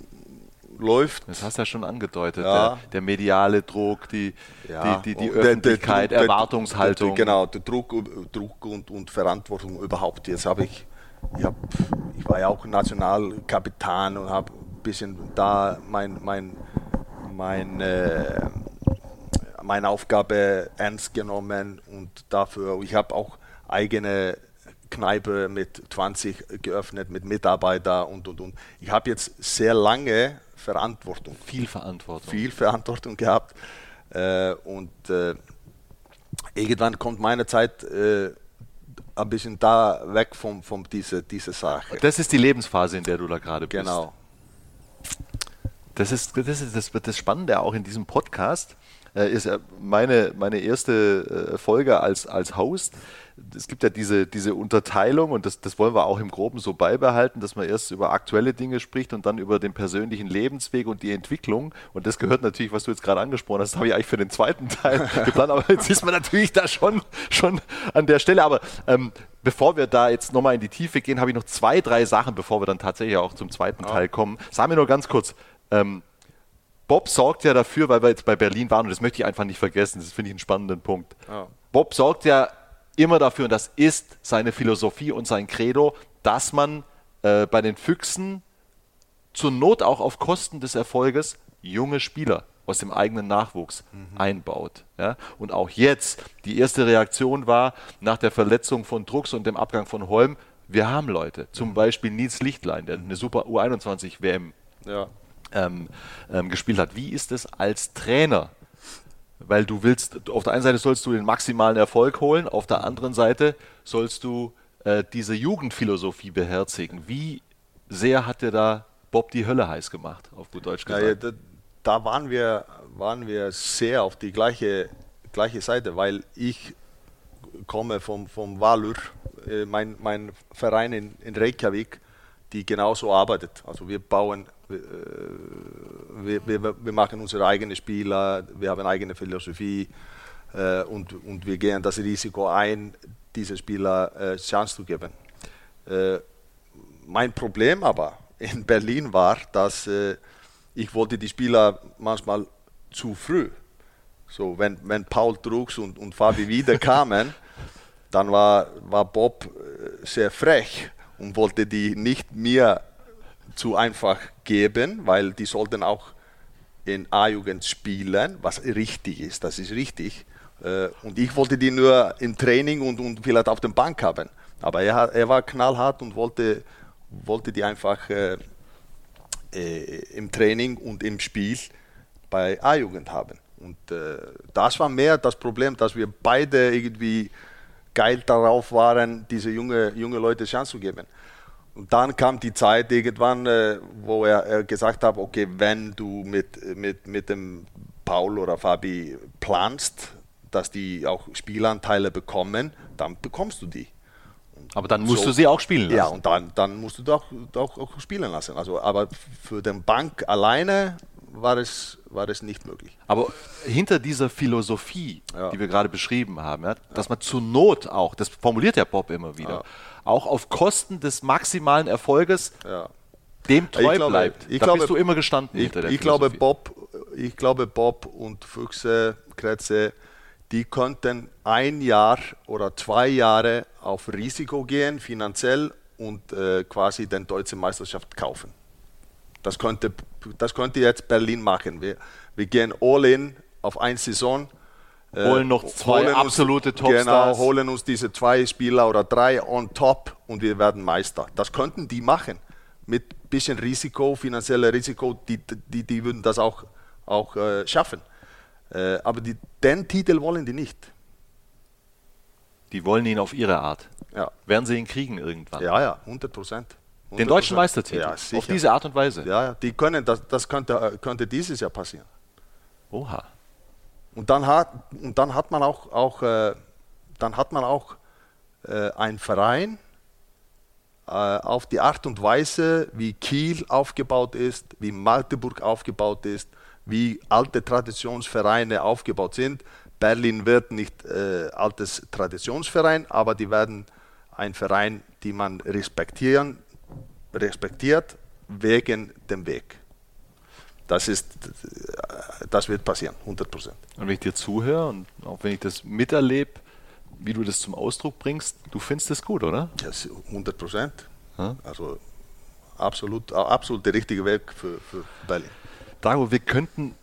Speaker 2: läuft.
Speaker 1: Das hast du ja schon angedeutet.
Speaker 2: Ja.
Speaker 1: Der, der mediale Druck, die, die, die, die
Speaker 2: und der- der
Speaker 1: Öffentlichkeit, Erwartungshaltung.
Speaker 2: Genau, der Druck, Druck und, und Verantwortung überhaupt. Jetzt habe ich, ich, hab, ich war ja auch Nationalkapitän und habe ein bisschen da mein, mein, mein, äh, meine Aufgabe ernst genommen und dafür, ich habe auch eigene Kneipe mit 20 geöffnet, mit Mitarbeitern und, und, und. Ich habe jetzt sehr lange Verantwortung
Speaker 1: viel Verantwortung.
Speaker 2: viel Verantwortung gehabt. Äh, und äh, irgendwann kommt meine Zeit äh, ein bisschen da weg von, von dieser diese Sache.
Speaker 1: Das ist die Lebensphase, in der du da gerade bist.
Speaker 2: Genau.
Speaker 1: Das ist das, ist das, das Spannende auch in diesem Podcast. Äh, ist ja meine, meine erste äh, Folge als, als Host. Es gibt ja diese, diese Unterteilung und das, das wollen wir auch im Groben so beibehalten, dass man erst über aktuelle Dinge spricht und dann über den persönlichen Lebensweg und die Entwicklung. Und das gehört natürlich, was du jetzt gerade angesprochen hast, das habe ich eigentlich für den zweiten Teil geplant, aber jetzt ist man natürlich da schon, schon an der Stelle. Aber ähm, bevor wir da jetzt nochmal in die Tiefe gehen, habe ich noch zwei, drei Sachen, bevor wir dann tatsächlich auch zum zweiten Teil kommen. Sag mir nur ganz kurz, ähm, Bob sorgt ja dafür, weil wir jetzt bei Berlin waren, und das möchte ich einfach nicht vergessen, das finde ich einen spannenden Punkt.
Speaker 2: Ja.
Speaker 1: Bob sorgt ja immer dafür, und das ist seine Philosophie und sein Credo, dass man äh, bei den Füchsen zur Not auch auf Kosten des Erfolges junge Spieler aus dem eigenen Nachwuchs einbaut. Ja? Und auch jetzt, die erste Reaktion war nach der Verletzung von Drucks und dem Abgang von Holm, wir haben Leute, zum Beispiel Nils Lichtlein, der eine super U21-WM
Speaker 2: Ja.
Speaker 1: Ähm, ähm, gespielt hat. Wie ist es als Trainer? Weil du willst, auf der einen Seite sollst du den maximalen Erfolg holen, auf der anderen Seite sollst du äh, diese Jugendphilosophie beherzigen. Wie sehr hat dir da Bob die Hölle heiß gemacht, auf gut Deutsch gesagt?
Speaker 2: Ja, da, da, waren, wir, waren wir sehr auf die gleiche, gleiche Seite, weil ich komme vom, vom Valur, äh, mein, mein Verein in, in Reykjavik, die genauso arbeitet. Also wir bauen, wir, wir, wir machen unsere eigenen Spieler, wir haben eine eigene Philosophie äh, und, und wir gehen das Risiko ein, diese Spieler äh, Chance zu geben. Äh, mein Problem aber in Berlin war, dass äh, ich wollte die Spieler manchmal zu früh. So, wenn, wenn Paul Drucks und, und Fabi wieder kamen, dann war, war Bob äh, sehr frech und wollte die nicht mir zu einfach geben, weil die sollten auch in A-Jugend spielen, was richtig ist, das ist richtig. Äh, und ich wollte die nur im Training und, und vielleicht auf der Bank haben. Aber er, er war knallhart und wollte, wollte die einfach äh, äh, im Training und im Spiel bei A-Jugend haben. Und äh, das war mehr das Problem, dass wir beide irgendwie geil darauf waren, diese junge, junge Leute Chance zu geben. Und dann kam die Zeit irgendwann, äh, wo er, gesagt hat, okay, wenn du mit, mit, mit dem Paul oder Fabi planst, dass die auch Spielanteile bekommen, dann bekommst du die.
Speaker 1: Aber dann musst so, du sie auch spielen lassen.
Speaker 2: Ja, und dann, dann musst du doch auch, auch spielen lassen. Also, aber für den Bank alleine war es, war es nicht möglich.
Speaker 1: Aber hinter dieser Philosophie, ja. die wir gerade beschrieben haben, ja, dass man zur Not auch, das formuliert der Bob immer wieder, ja. Auch auf Kosten des maximalen Erfolges dem treu glaube, bleibt.
Speaker 2: Ich da glaube,
Speaker 1: bist du immer gestanden
Speaker 2: ich, hinter der ich Glaube Bob, ich glaube, Bob und Füchse, Kretze, die konnten ein Jahr oder zwei Jahre auf Risiko gehen, finanziell, und äh, quasi den deutschen Meisterschaft kaufen. Das könnte, das könnte jetzt Berlin machen. Wir, wir gehen all in auf eine Saison.
Speaker 1: Äh, holen noch zwei holen absolute Topstars.
Speaker 2: Genau, holen uns diese zwei Spieler oder drei on top und wir werden Meister. Das könnten die machen. Mit ein bisschen Risiko, finanziellem Risiko, die, die, die würden das auch, auch äh, schaffen. Äh, aber die, den Titel wollen die nicht.
Speaker 1: Die wollen ihn auf ihre Art.
Speaker 2: Ja.
Speaker 1: Werden sie ihn kriegen irgendwann?
Speaker 2: Ja, ja, 100 Prozent.
Speaker 1: Den deutschen Meistertitel? Ja, auf diese Art und Weise?
Speaker 2: Ja, ja. Die können, das, das könnte, könnte dieses Jahr passieren.
Speaker 1: Oha.
Speaker 2: Und dann hat, und dann hat man auch, auch, äh, dann hat man auch äh, einen Verein äh, auf die Art und Weise, wie Kiel aufgebaut ist, wie Magdeburg aufgebaut ist, wie alte Traditionsvereine aufgebaut sind. Berlin wird nicht äh, altes Traditionsverein, aber die werden ein Verein, die man respektieren, respektiert wegen dem Weg. Das, ist, das wird passieren, 100 Prozent.
Speaker 1: Und wenn ich dir zuhöre und auch wenn ich das miterlebe, wie du das zum Ausdruck bringst, du findest das gut, oder?
Speaker 2: Ja, 100 Prozent. Also absolut, absolut der richtige Weg für, für Berlin.
Speaker 1: Dago, wir könnten,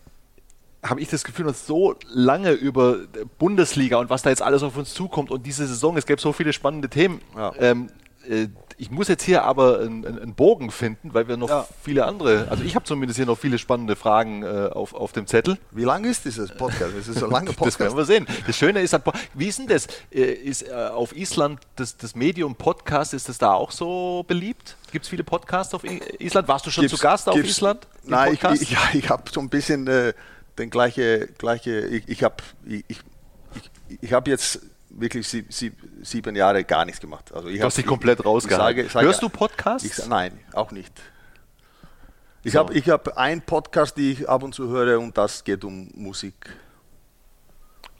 Speaker 1: habe ich das Gefühl, uns so lange über Bundesliga und was da jetzt alles auf uns zukommt und diese Saison, es gäbe so viele spannende Themen. Ja. Ähm, äh, ich muss jetzt hier aber einen, einen Bogen finden, weil wir noch ja. viele andere, also ich habe zumindest hier noch viele spannende Fragen äh, auf, auf dem Zettel.
Speaker 2: Wie lang ist dieses Podcast?
Speaker 1: Das ist so lange Podcast. das werden wir sehen. Das Schöne ist, wie ist denn das? Äh, ist äh, auf Island das, das Medium Podcast, ist das da auch so beliebt? Gibt es viele Podcasts auf Island? Warst du schon gibt's, zu Gast auf Island?
Speaker 2: Nein, ich, ich, ja, ich habe so ein bisschen äh, den gleiche, gleiche ich, ich habe ich, ich, ich hab jetzt wirklich sieb, sieb, sieben Jahre gar nichts gemacht.
Speaker 1: Also ich du hast dich komplett rausgehalten. Hörst du Podcasts?
Speaker 2: Ich, nein, auch nicht. Ich so. habe hab einen Podcast, den ich ab und zu höre und das geht um Musik.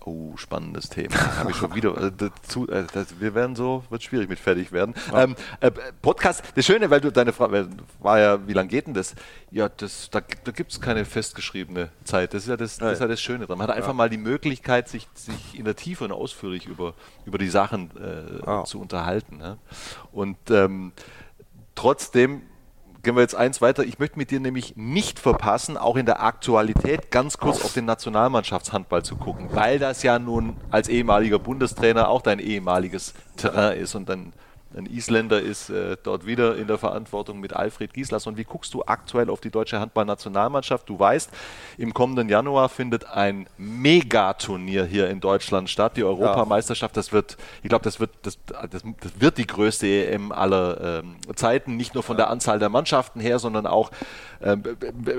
Speaker 1: Oh, spannendes Thema. Habe ich schon wieder. Äh, dazu, äh, das, wir werden so, wird schwierig mit fertig werden. Ja. Ähm, äh, Podcast, das Schöne, weil du deine Frage war ja, wie lange geht denn das? Ja, das, da, da gibt es keine festgeschriebene Zeit. Das ist ja das, das, ist ja das Schöne dran. Man hat einfach ja. mal die Möglichkeit, sich, sich in der Tiefe und ausführlich über, über die Sachen ja. zu unterhalten. Ne? Und ähm, trotzdem gehen wir jetzt eins weiter. Ich möchte mit dir nämlich nicht verpassen, auch in der Aktualität ganz kurz auf den Nationalmannschaftshandball zu gucken, weil das ja nun als ehemaliger Bundestrainer auch dein ehemaliges Terrain ist und dann Ein Isländer ist äh, dort wieder in der Verantwortung mit Alfred Gieslas. Und wie guckst du aktuell auf die deutsche Handballnationalmannschaft? Du weißt, im kommenden Januar findet ein Megaturnier hier in Deutschland statt, die Europameisterschaft. Das wird, ich glaube, das wird, das, das, das, wird die größte EM aller ähm, Zeiten, nicht nur von der Anzahl der Mannschaften her, sondern auch ähm,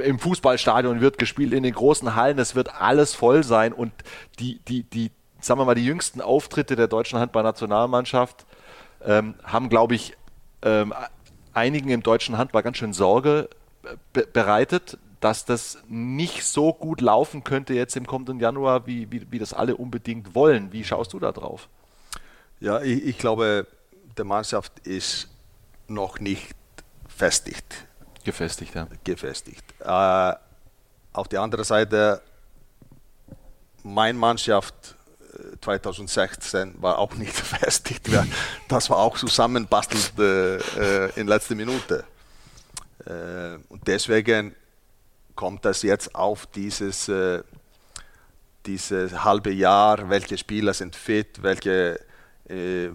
Speaker 1: im Fußballstadion wird gespielt, in den großen Hallen. Es wird alles voll sein und die, die, die, sagen wir mal, die jüngsten Auftritte der deutschen Handballnationalmannschaft ähm, haben, glaube ich, ähm, einigen im deutschen Handball ganz schön Sorge be bereitet, dass das nicht so gut laufen könnte jetzt im kommenden Januar, wie, wie, wie das alle unbedingt wollen. Wie schaust du da drauf?
Speaker 2: Ja, ich, ich glaube, der Mannschaft ist noch nicht festigt.
Speaker 1: Gefestigt, ja.
Speaker 2: Gefestigt. Äh, auf der anderen Seite, meine Mannschaft 2016 war auch nicht befestigt. Das war auch zusammenbastelt äh, in letzter Minute. Äh, und deswegen kommt das jetzt auf dieses, äh, dieses halbe Jahr, welche Spieler sind fit, welche äh,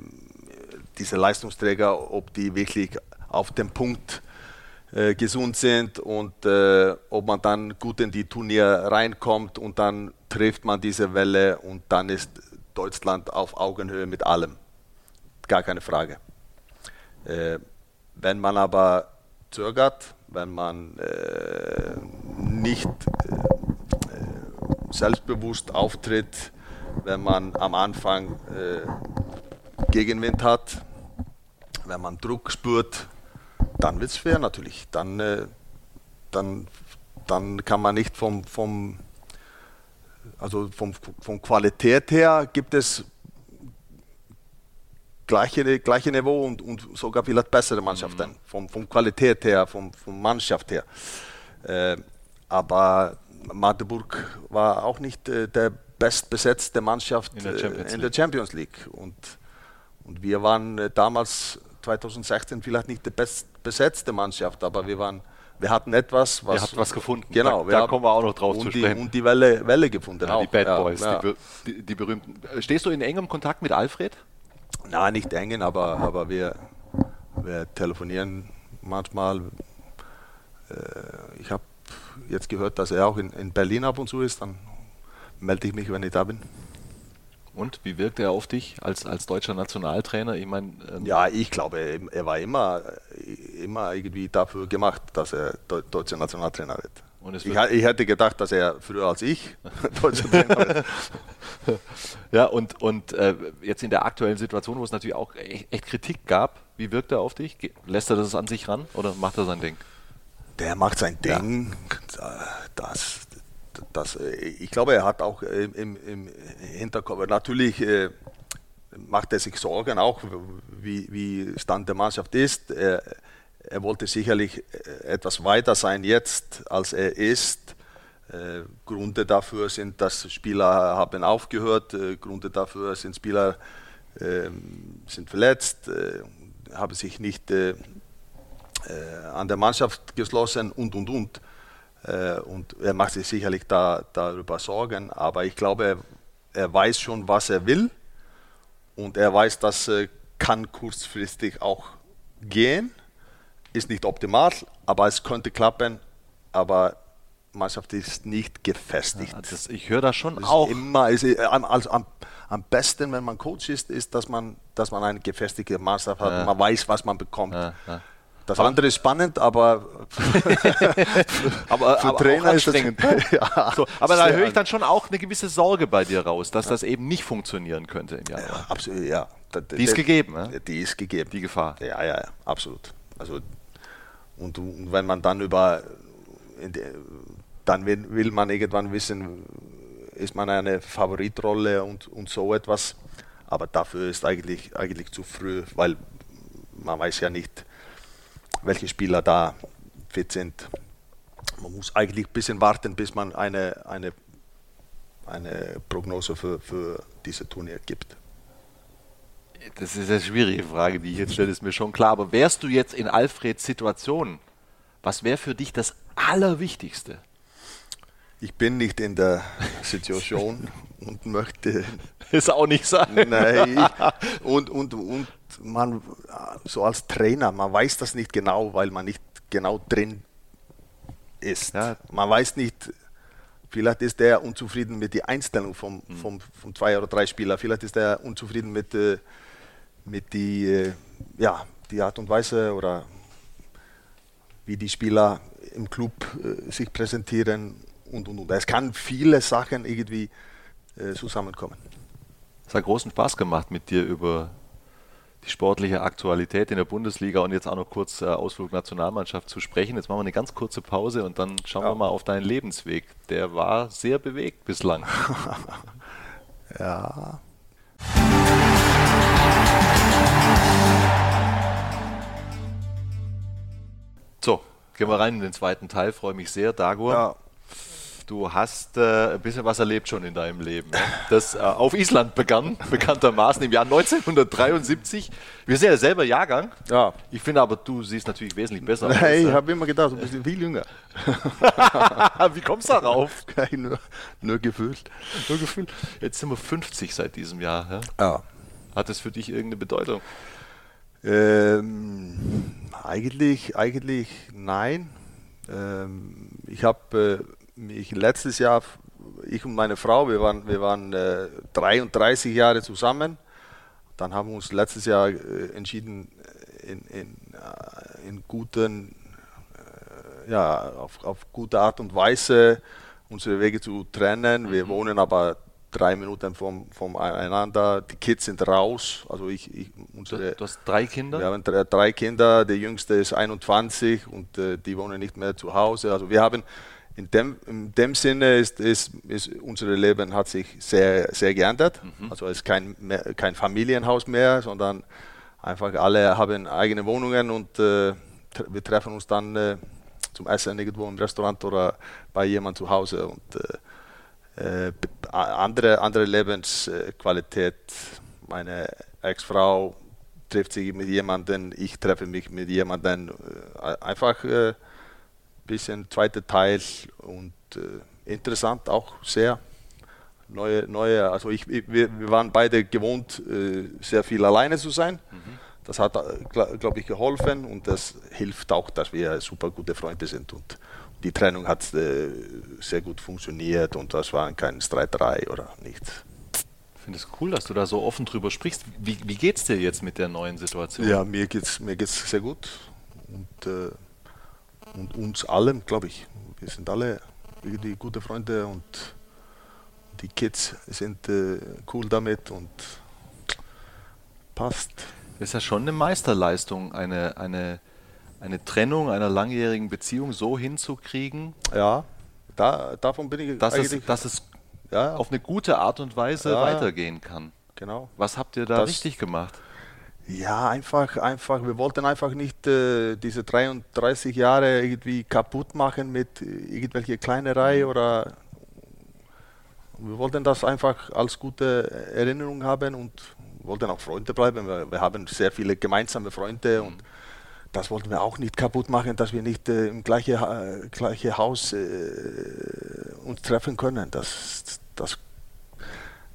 Speaker 2: diese Leistungsträger, ob die wirklich auf dem Punkt äh, gesund sind und äh, ob man dann gut in die Turnier reinkommt und dann trifft man diese Welle und dann ist Deutschland auf Augenhöhe mit allem. Gar keine Frage. Äh, wenn man aber zögert, wenn man äh, nicht äh, selbstbewusst auftritt, wenn man am Anfang äh, Gegenwind hat, wenn man Druck spürt, dann wird es schwer natürlich. Dann, äh, dann, dann kann man nicht vom, vom also vom, von Qualität her gibt es gleiche, gleiche Niveau und, und sogar vielleicht bessere Mannschaften, mhm. von, von Qualität her, von, von Mannschaft her. Äh, aber Magdeburg war auch nicht äh, der bestbesetzte Mannschaft in der Champions, äh, in der Champions League. Und, und wir waren äh, damals 2016 vielleicht nicht die bestbesetzte Mannschaft, aber wir waren wir hatten etwas,
Speaker 1: was. Ihr habt was gefunden.
Speaker 2: Genau,
Speaker 1: da, da kommen wir auch noch drauf zu sprechen.
Speaker 2: und die Welle, Welle gefunden.
Speaker 1: Ja,
Speaker 2: auch.
Speaker 1: Die Bad Boys, ja, die, die, die, berühmten. Stehst du in engem Kontakt mit Alfred?
Speaker 2: Nein, nicht engen, aber, aber wir, wir telefonieren manchmal. Äh, ich habe jetzt gehört, dass er auch in, in Berlin ab und zu ist. Dann melde ich mich, wenn ich da bin.
Speaker 1: Und wie wirkt er auf dich als, als deutscher Nationaltrainer?
Speaker 2: Ich mein, ähm ja, ich glaube, er war immer, immer irgendwie dafür gemacht, dass er deutscher Nationaltrainer wird. Ich, ich, hätte gedacht, dass er früher als ich deutscher Trainer wird.
Speaker 1: ja, und, und äh, jetzt in der aktuellen Situation, wo es natürlich auch echt, echt Kritik gab, wie wirkt er auf dich? Lässt er das an sich ran oder macht er sein Ding?
Speaker 2: Der macht sein Ding. Ja. Das, das, äh, ich glaube, er hat auch im, im Hinterkopf, natürlich äh, macht er sich Sorgen auch, wie, wie Stand der Mannschaft ist. Er, er wollte sicherlich äh, etwas weiter sein jetzt, als er ist. Äh, Gründe dafür sind, dass Spieler haben aufgehört, äh, Gründe dafür sind Spieler äh, sind verletzt, äh, haben sich nicht an der Mannschaft geschlossen und und und. Äh, und er macht sich sicherlich da, darüber Sorgen, aber ich glaube, er weiß schon, was er will und er weiß, dass äh, kann kurzfristig auch gehen. Ist nicht optimal, aber es könnte klappen. Aber Mannschaft ist nicht gefestigt. Ja,
Speaker 1: das, ich höre das schon das auch.
Speaker 2: Immer, ist, äh, also am, am, besten, wenn man Coach ist, ist, dass man, dass man eine gefestigte Mannschaft hat. Ja. Man weiß, was man bekommt. Ja, das andere ist spannend, aber,
Speaker 1: aber für aber Trainer ist das ja, so, aber da höre ich dann schon auch eine gewisse Sorge bei dir raus, dass ja. das eben nicht funktionieren könnte im Januar.
Speaker 2: Ja, absolut, ja.
Speaker 1: Die ist gegeben,
Speaker 2: ne? Die ist gegeben.
Speaker 1: Die Gefahr.
Speaker 2: Ja, ja, ja, absolut. Also und, und wenn man dann über dann will man irgendwann wissen, ist man eine Favoritrolle und, und so etwas. Aber dafür ist eigentlich, eigentlich zu früh, weil man weiß ja nicht, welche Spieler da fit sind. Man muss eigentlich ein bisschen warten, bis man eine, eine, eine Prognose für, für diese Turnier gibt.
Speaker 1: Das ist eine schwierige Frage, die ich jetzt stelle, ist mir schon klar. Aber wärst du jetzt in Alfreds Situation, was wäre für dich das Allerwichtigste?
Speaker 2: Ich bin nicht in der Situation und möchte
Speaker 1: es auch nicht sein.
Speaker 2: Nein, und, und, und man so als Trainer, man weiß das nicht genau, weil man nicht genau drin ist. Ja. Man weiß nicht, vielleicht ist der unzufrieden mit der Einstellung vom, mhm. vom, vom zwei oder drei Spieler, vielleicht ist er unzufrieden mit, äh, mit die, äh, ja, die Art und Weise oder wie die Spieler im Club äh, sich präsentieren und, und, und. Es kann viele Sachen irgendwie äh, zusammenkommen.
Speaker 1: Es hat großen Spaß gemacht, mit dir über die sportliche Aktualität in der Bundesliga und jetzt auch noch kurz äh, Ausflug Nationalmannschaft zu sprechen. Jetzt machen wir eine ganz kurze Pause und dann schauen ja. wir mal auf deinen Lebensweg. Der war sehr bewegt bislang.
Speaker 2: ja.
Speaker 1: So, gehen wir rein in den zweiten Teil. Freue mich sehr, Dagur. Ja du hast äh, ein bisschen was erlebt schon in deinem Leben. Ja? Das äh, auf Island begann, bekanntermaßen im Jahr 1973. Wir sind ja selber Jahrgang. Ja. Ich finde aber, du siehst natürlich wesentlich besser
Speaker 2: aus. Hey, ich habe immer gedacht, du bist viel jünger.
Speaker 1: Wie kommst du darauf?
Speaker 2: nur, nur gefühlt.
Speaker 1: Nur gefühlt. Jetzt sind wir 50 seit diesem Jahr. Ja?
Speaker 2: ja.
Speaker 1: Hat das für dich irgendeine Bedeutung?
Speaker 2: Ähm, eigentlich, eigentlich nein. Ähm, ich habe äh, ich letztes Jahr, ich und meine Frau, wir waren, wir waren äh, 33 Jahre zusammen. Dann haben wir uns letztes Jahr äh, entschieden, äh, in, in, äh, in guten, äh, ja, auf, auf gute Art und Weise unsere Wege zu trennen. Wir mhm. wohnen aber drei Minuten vom, voneinander. Die Kids sind raus. Also ich, ich
Speaker 1: unsere, du, hast drei Kinder?
Speaker 2: Wir haben drei, drei Kinder. Der jüngste ist 21 und äh, die wohnen nicht mehr zu Hause. Also wir haben in dem, in dem Sinne ist, ist, ist unser Leben hat sich sehr, sehr geändert. Mhm. Also es ist kein, mehr, kein Familienhaus mehr, sondern einfach alle haben eigene Wohnungen und äh, wir treffen uns dann äh, zum Essen irgendwo im Restaurant oder bei jemand zu Hause und äh, äh andere, andere Lebensqualität. Meine Ex-Frau trifft sich mit jemandem, ich treffe mich mit jemandem. Äh, einfach äh, bisschen zweiter Teil und äh, interessant auch sehr. Neue, neue, also ich, wir, wir waren beide gewohnt, äh, sehr viel alleine zu sein. Mhm. Das hat, äh, glaube ich, geholfen und das hilft auch, dass wir super gute Freunde sind. Und die Trennung hat äh, sehr gut funktioniert und das war kein Streiterei oder nichts.
Speaker 1: Ich finde es cool, dass du da so offen drüber sprichst. Wie, wie geht es dir jetzt mit der neuen Situation?
Speaker 2: Ja, mir geht es mir geht's sehr gut. Und äh, und uns allen, glaube ich. Wir sind alle irgendwie gute Freunde und die Kids sind äh, cool damit und passt.
Speaker 1: Das ist ja schon eine Meisterleistung, eine, eine, eine Trennung einer langjährigen Beziehung so hinzukriegen.
Speaker 2: Ja, da, davon bin ich
Speaker 1: dass. Es, dass es ja, auf eine gute Art und Weise ja, weitergehen kann.
Speaker 2: Genau.
Speaker 1: Was habt ihr da das, richtig gemacht?
Speaker 2: Ja, einfach, einfach, wir wollten einfach nicht äh, diese 33 Jahre irgendwie kaputt machen mit irgendwelche Kleinerei mhm. oder wir wollten das einfach als gute Erinnerung haben und wollten auch Freunde bleiben. Wir, wir haben sehr viele gemeinsame Freunde mhm. und das wollten wir auch nicht kaputt machen, dass wir nicht äh, im gleichen äh, gleiche Haus äh, uns treffen können. Das, das,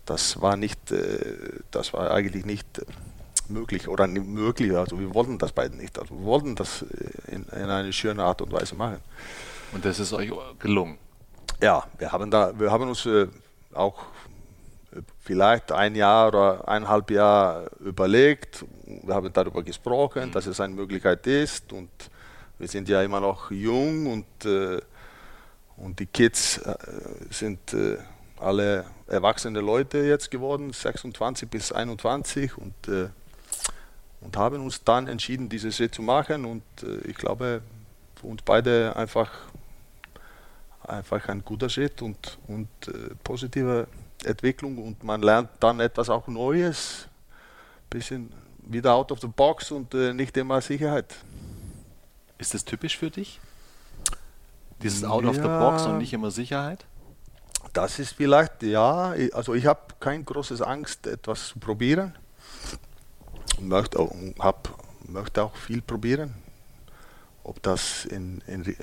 Speaker 2: das war nicht, äh, das war eigentlich nicht möglich oder nicht möglich. Also wir wollten das beide nicht. Also wir wollten das äh, in, in eine schöne Art und Weise machen.
Speaker 1: Und das ist euch gelungen?
Speaker 2: Ja, wir haben da, wir haben uns äh, auch äh, vielleicht ein Jahr oder eineinhalb Jahre überlegt. Wir haben darüber gesprochen, mhm. dass es eine Möglichkeit ist und wir sind ja immer noch jung und, äh, und die Kids äh, sind äh, alle erwachsene Leute jetzt geworden, 26 bis 21 und und haben uns dann entschieden, diese Schritt zu machen. Und äh, ich glaube, für uns beide einfach, einfach ein guter Schritt und, und äh, positive Entwicklung. Und man lernt dann etwas auch Neues, ein bisschen wieder out of the box und äh, nicht immer Sicherheit.
Speaker 1: Ist das typisch für dich? Dieses out ja, of the box und nicht immer Sicherheit?
Speaker 2: Das ist vielleicht, ja, also ich habe keine große Angst, etwas zu probieren möchte auch, hab, möchte auch viel probieren. Ob das in, in äh,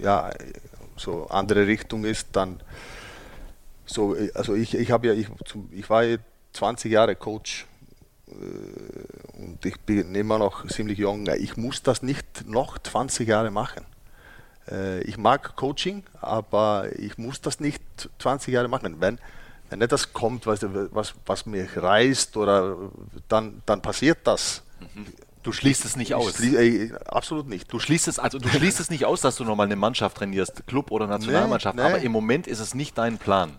Speaker 2: ja, so andere Richtung ist, dann so, also ich, ich habe ja, ich, ich war 20 Jahre Coach äh, und ich bin immer noch ziemlich jung, ich muss das nicht noch 20 Jahre machen. Äh, ich mag Coaching, aber ich muss das nicht 20 Jahre machen. Wenn, wenn etwas kommt, was, was, was mich reißt, oder dann, dann passiert das.
Speaker 1: Du schließt es nicht aus.
Speaker 2: Schlie ey, absolut nicht.
Speaker 1: Du schließt es, also du schließt es nicht aus, dass du nochmal eine Mannschaft trainierst, Club oder Nationalmannschaft, nee, nee. aber im Moment ist es nicht dein Plan.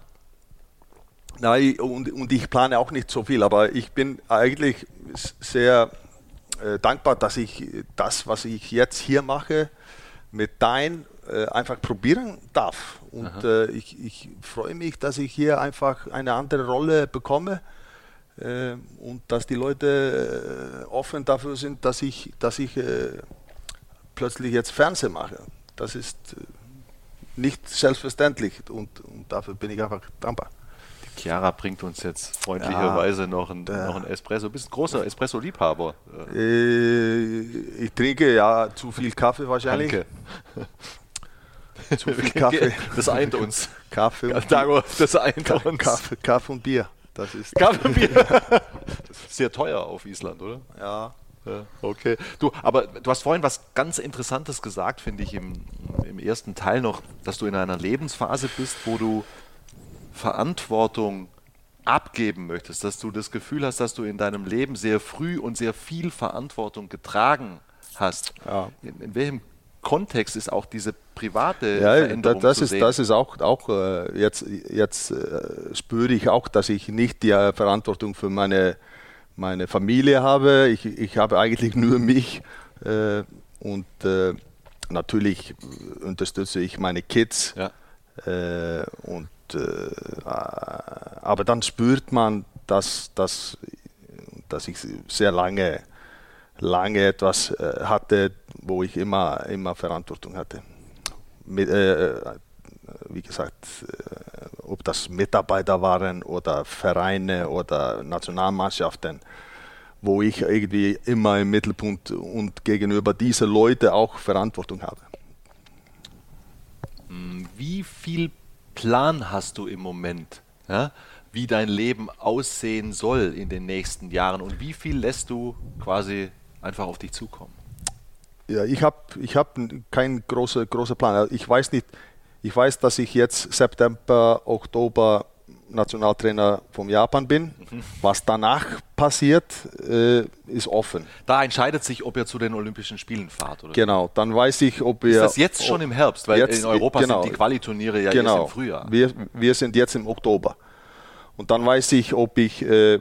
Speaker 2: Nein, und, und ich plane auch nicht so viel, aber ich bin eigentlich sehr äh, dankbar, dass ich das, was ich jetzt hier mache, mit dein äh, einfach probieren darf. Und äh, ich, ich freue mich, dass ich hier einfach eine andere Rolle bekomme äh, und dass die Leute äh, offen dafür sind, dass ich, dass ich äh, plötzlich jetzt Fernsehen mache. Das ist nicht selbstverständlich und, und dafür bin ich einfach dankbar.
Speaker 1: Chiara bringt uns jetzt freundlicherweise ja, noch, ein, ein Espresso. Du bist ein großer Espresso-Liebhaber.
Speaker 2: Äh, ich trinke ja zu viel Kaffee wahrscheinlich.
Speaker 1: Danke.
Speaker 2: Zu viel Kaffee.
Speaker 1: Das eint uns.
Speaker 2: Kaffee
Speaker 1: und Bier. Das eint uns.
Speaker 2: Kaffee, Kaffee und Bier.
Speaker 1: Das ist Kaffee und Bier. Das ist sehr teuer auf Island, oder?
Speaker 2: Ja.
Speaker 1: ja. Okay. Du, aber du hast vorhin was ganz Interessantes gesagt, finde ich, im, im ersten Teil noch, dass du in einer Lebensphase bist, wo du Verantwortung abgeben möchtest, dass du das Gefühl hast, dass du in deinem Leben sehr früh und sehr viel Verantwortung getragen hast. Ja. In, in, welchem Kontext ist auch diese private
Speaker 2: ja, Veränderung das ist, sehen? Das ist auch, auch äh, jetzt, jetzt äh, spüre ich auch, dass ich nicht die äh, Verantwortung für meine, meine Familie habe. Ich, ich habe eigentlich nur mich und natürlich unterstütze ich meine Kids. Ja. Und aber dann spürt man, dass, dass, dass ich sehr lange, lange etwas äh, hatte, wo ich immer, immer Verantwortung hatte. Mit, äh, wie gesagt, äh, ob das Mitarbeiter waren oder Vereine oder Nationalmannschaften, wo ich irgendwie immer im Mittelpunkt und gegenüber diesen Leuten auch Verantwortung habe.
Speaker 1: Wie viel Plan hast du im Moment, ja, wie dein Leben aussehen soll in den nächsten Jahren und wie viel lässt du quasi einfach auf dich zukommen?
Speaker 2: Ja, ich habe ich hab keinen großen große Plan. Ich weiß nicht, ich weiß, dass ich jetzt September, Oktober Nationaltrainer vom Japan bin. Mhm. Was danach passiert, äh, ist offen.
Speaker 1: Da entscheidet sich, ob ihr zu den Olympischen Spielen fahrt, oder?
Speaker 2: Genau, dann weiß ich, ob wir.
Speaker 1: Ist das jetzt schon im Herbst? Weil jetzt, in Europa genau, sind die Qualiturniere ja genau, erst im Frühjahr.
Speaker 2: Wir, wir sind jetzt im Oktober. Und dann weiß ich, ob ich, äh,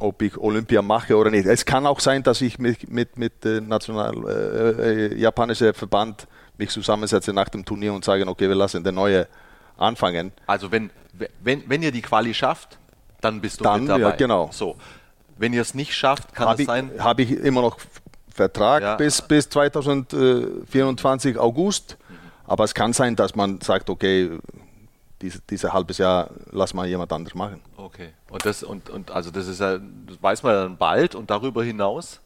Speaker 2: ob ich Olympia mache oder nicht. Es kann auch sein, dass ich mich mit, mit äh, national äh, äh japanischen Verband mich zusammensetze nach dem Turnier und sage, okay, wir lassen den neue anfangen.
Speaker 1: Also wenn, wenn, wenn ihr die Quali schafft, dann bist du
Speaker 2: dann,
Speaker 1: mit dabei.
Speaker 2: Ja, genau.
Speaker 1: So. Wenn ihr es nicht schafft, kann
Speaker 2: hab
Speaker 1: es sein.
Speaker 2: Habe ich immer noch Vertrag ja. bis, bis 2024 August. Aber es kann sein, dass man sagt, okay, dieses diese halbes Jahr lass mal jemand anderes machen.
Speaker 1: Okay. Und das und, und also das ist ja, das weiß man dann bald und darüber hinaus?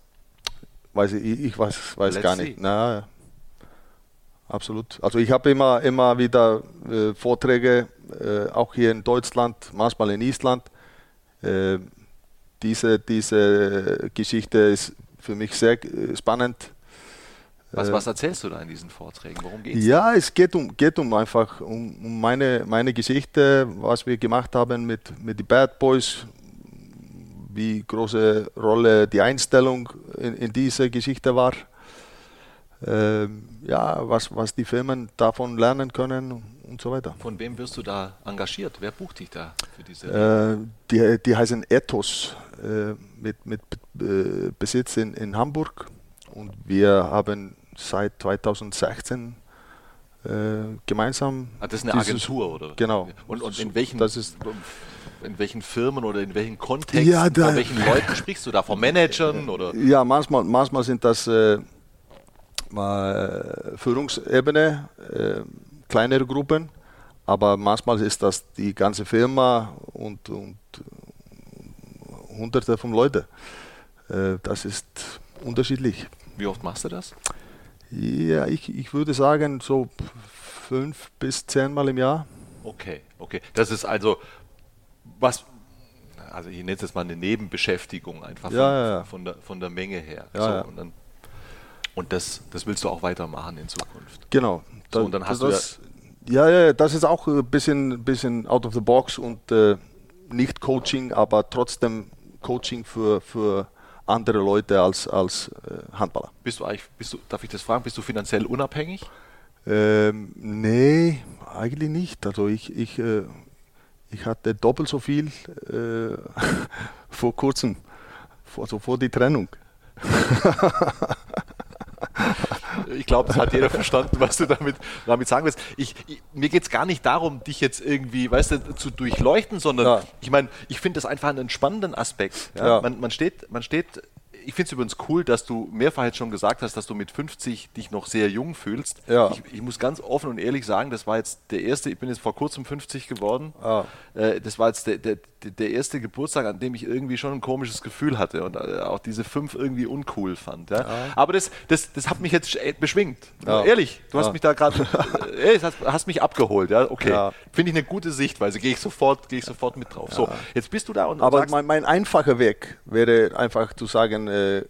Speaker 2: Weiß ich, ich weiß, weiß gar nicht. Na, absolut. Also ich habe immer, immer wieder äh, Vorträge, äh, auch hier in Deutschland, manchmal in Island. Äh, diese, diese Geschichte ist für mich sehr äh, spannend.
Speaker 1: Was, was erzählst du da in diesen Vorträgen? Worum geht
Speaker 2: es? Ja, es geht um, geht um einfach um, um, meine, meine Geschichte, was wir gemacht haben mit, mit den Bad Boys, wie große Rolle die Einstellung in, in dieser Geschichte war äh, ja, was, was die Firmen davon lernen können und so weiter.
Speaker 1: Von wem wirst du da engagiert? Wer bucht dich da für diese?
Speaker 2: Äh, die, die heißen Ethos äh, mit, mit äh, Besitz in, in Hamburg und wir haben seit 2016 äh, gemeinsam.
Speaker 1: Ah, das ist eine dieses, Agentur, oder?
Speaker 2: Genau.
Speaker 1: Und, und in welchen
Speaker 2: das ist,
Speaker 1: in welchen Firmen oder in welchen Kontexten,
Speaker 2: ja, da,
Speaker 1: bei welchen Leuten sprichst du da? Von Managern oder?
Speaker 2: Ja, manchmal, manchmal sind das äh, mal Führungsebene, äh, kleinere Gruppen, aber manchmal ist das die ganze Firma und, und hunderte von Leuten. Äh, das ist unterschiedlich.
Speaker 1: Wie oft machst du das?
Speaker 2: Ja, ich, ich würde sagen so fünf bis zehn Mal im Jahr.
Speaker 1: Okay, okay. Das ist also, was also ich nenne es jetzt mal eine Nebenbeschäftigung einfach von,
Speaker 2: Ja, ja, ja.
Speaker 1: von, der, von der Menge her.
Speaker 2: Ja,
Speaker 1: so,
Speaker 2: ja.
Speaker 1: Und, dann, und das, das willst du auch weitermachen in Zukunft.
Speaker 2: Genau.
Speaker 1: So, und dann hast du
Speaker 2: das, ja, ja, das ist auch ein bisschen, bisschen out of the box und äh, nicht Coaching, aber trotzdem Coaching für, für andere Leute als, als äh, Handballer.
Speaker 1: Bist du eigentlich, bist du, darf ich das fragen, bist du finanziell unabhängig?
Speaker 2: Ähm, nee, eigentlich nicht. Also ich, ich, äh, ich hatte doppelt so viel äh, vor kurzem, vor, also vor die Trennung.
Speaker 1: Ich glaube, das hat jeder verstanden, was du damit, damit sagen willst. Ich, ich, mir geht es gar nicht darum, dich jetzt irgendwie, weißt du, zu durchleuchten, sondern
Speaker 2: Ja.
Speaker 1: ich meine, ich finde das einfach einen spannenden Aspekt. Ja? Man, man steht, man steht, ich finde es übrigens cool, dass du mehrfach jetzt schon gesagt hast, dass du mit 50 dich noch sehr jung fühlst.
Speaker 2: Ja.
Speaker 1: Ich, ich muss ganz offen und ehrlich sagen, das war jetzt der erste, ich bin jetzt vor kurzem 50 geworden.
Speaker 2: Ah.
Speaker 1: Äh, das war jetzt der, der, der erste Geburtstag, an dem ich irgendwie schon ein komisches Gefühl hatte und äh, auch diese fünf irgendwie uncool fand. Ja? Aber das, das, das hat mich jetzt äh, beschwingt.
Speaker 2: Ja.
Speaker 1: Ehrlich, du hast mich da gerade, äh, hast, hast mich abgeholt. Ja? Okay, finde ich eine gute Sichtweise, gehe ich, sofort, ich sofort mit drauf. So, jetzt bist du da und
Speaker 2: Aber
Speaker 1: sagst,
Speaker 2: mein, mein einfacher Weg wäre einfach zu sagen, äh,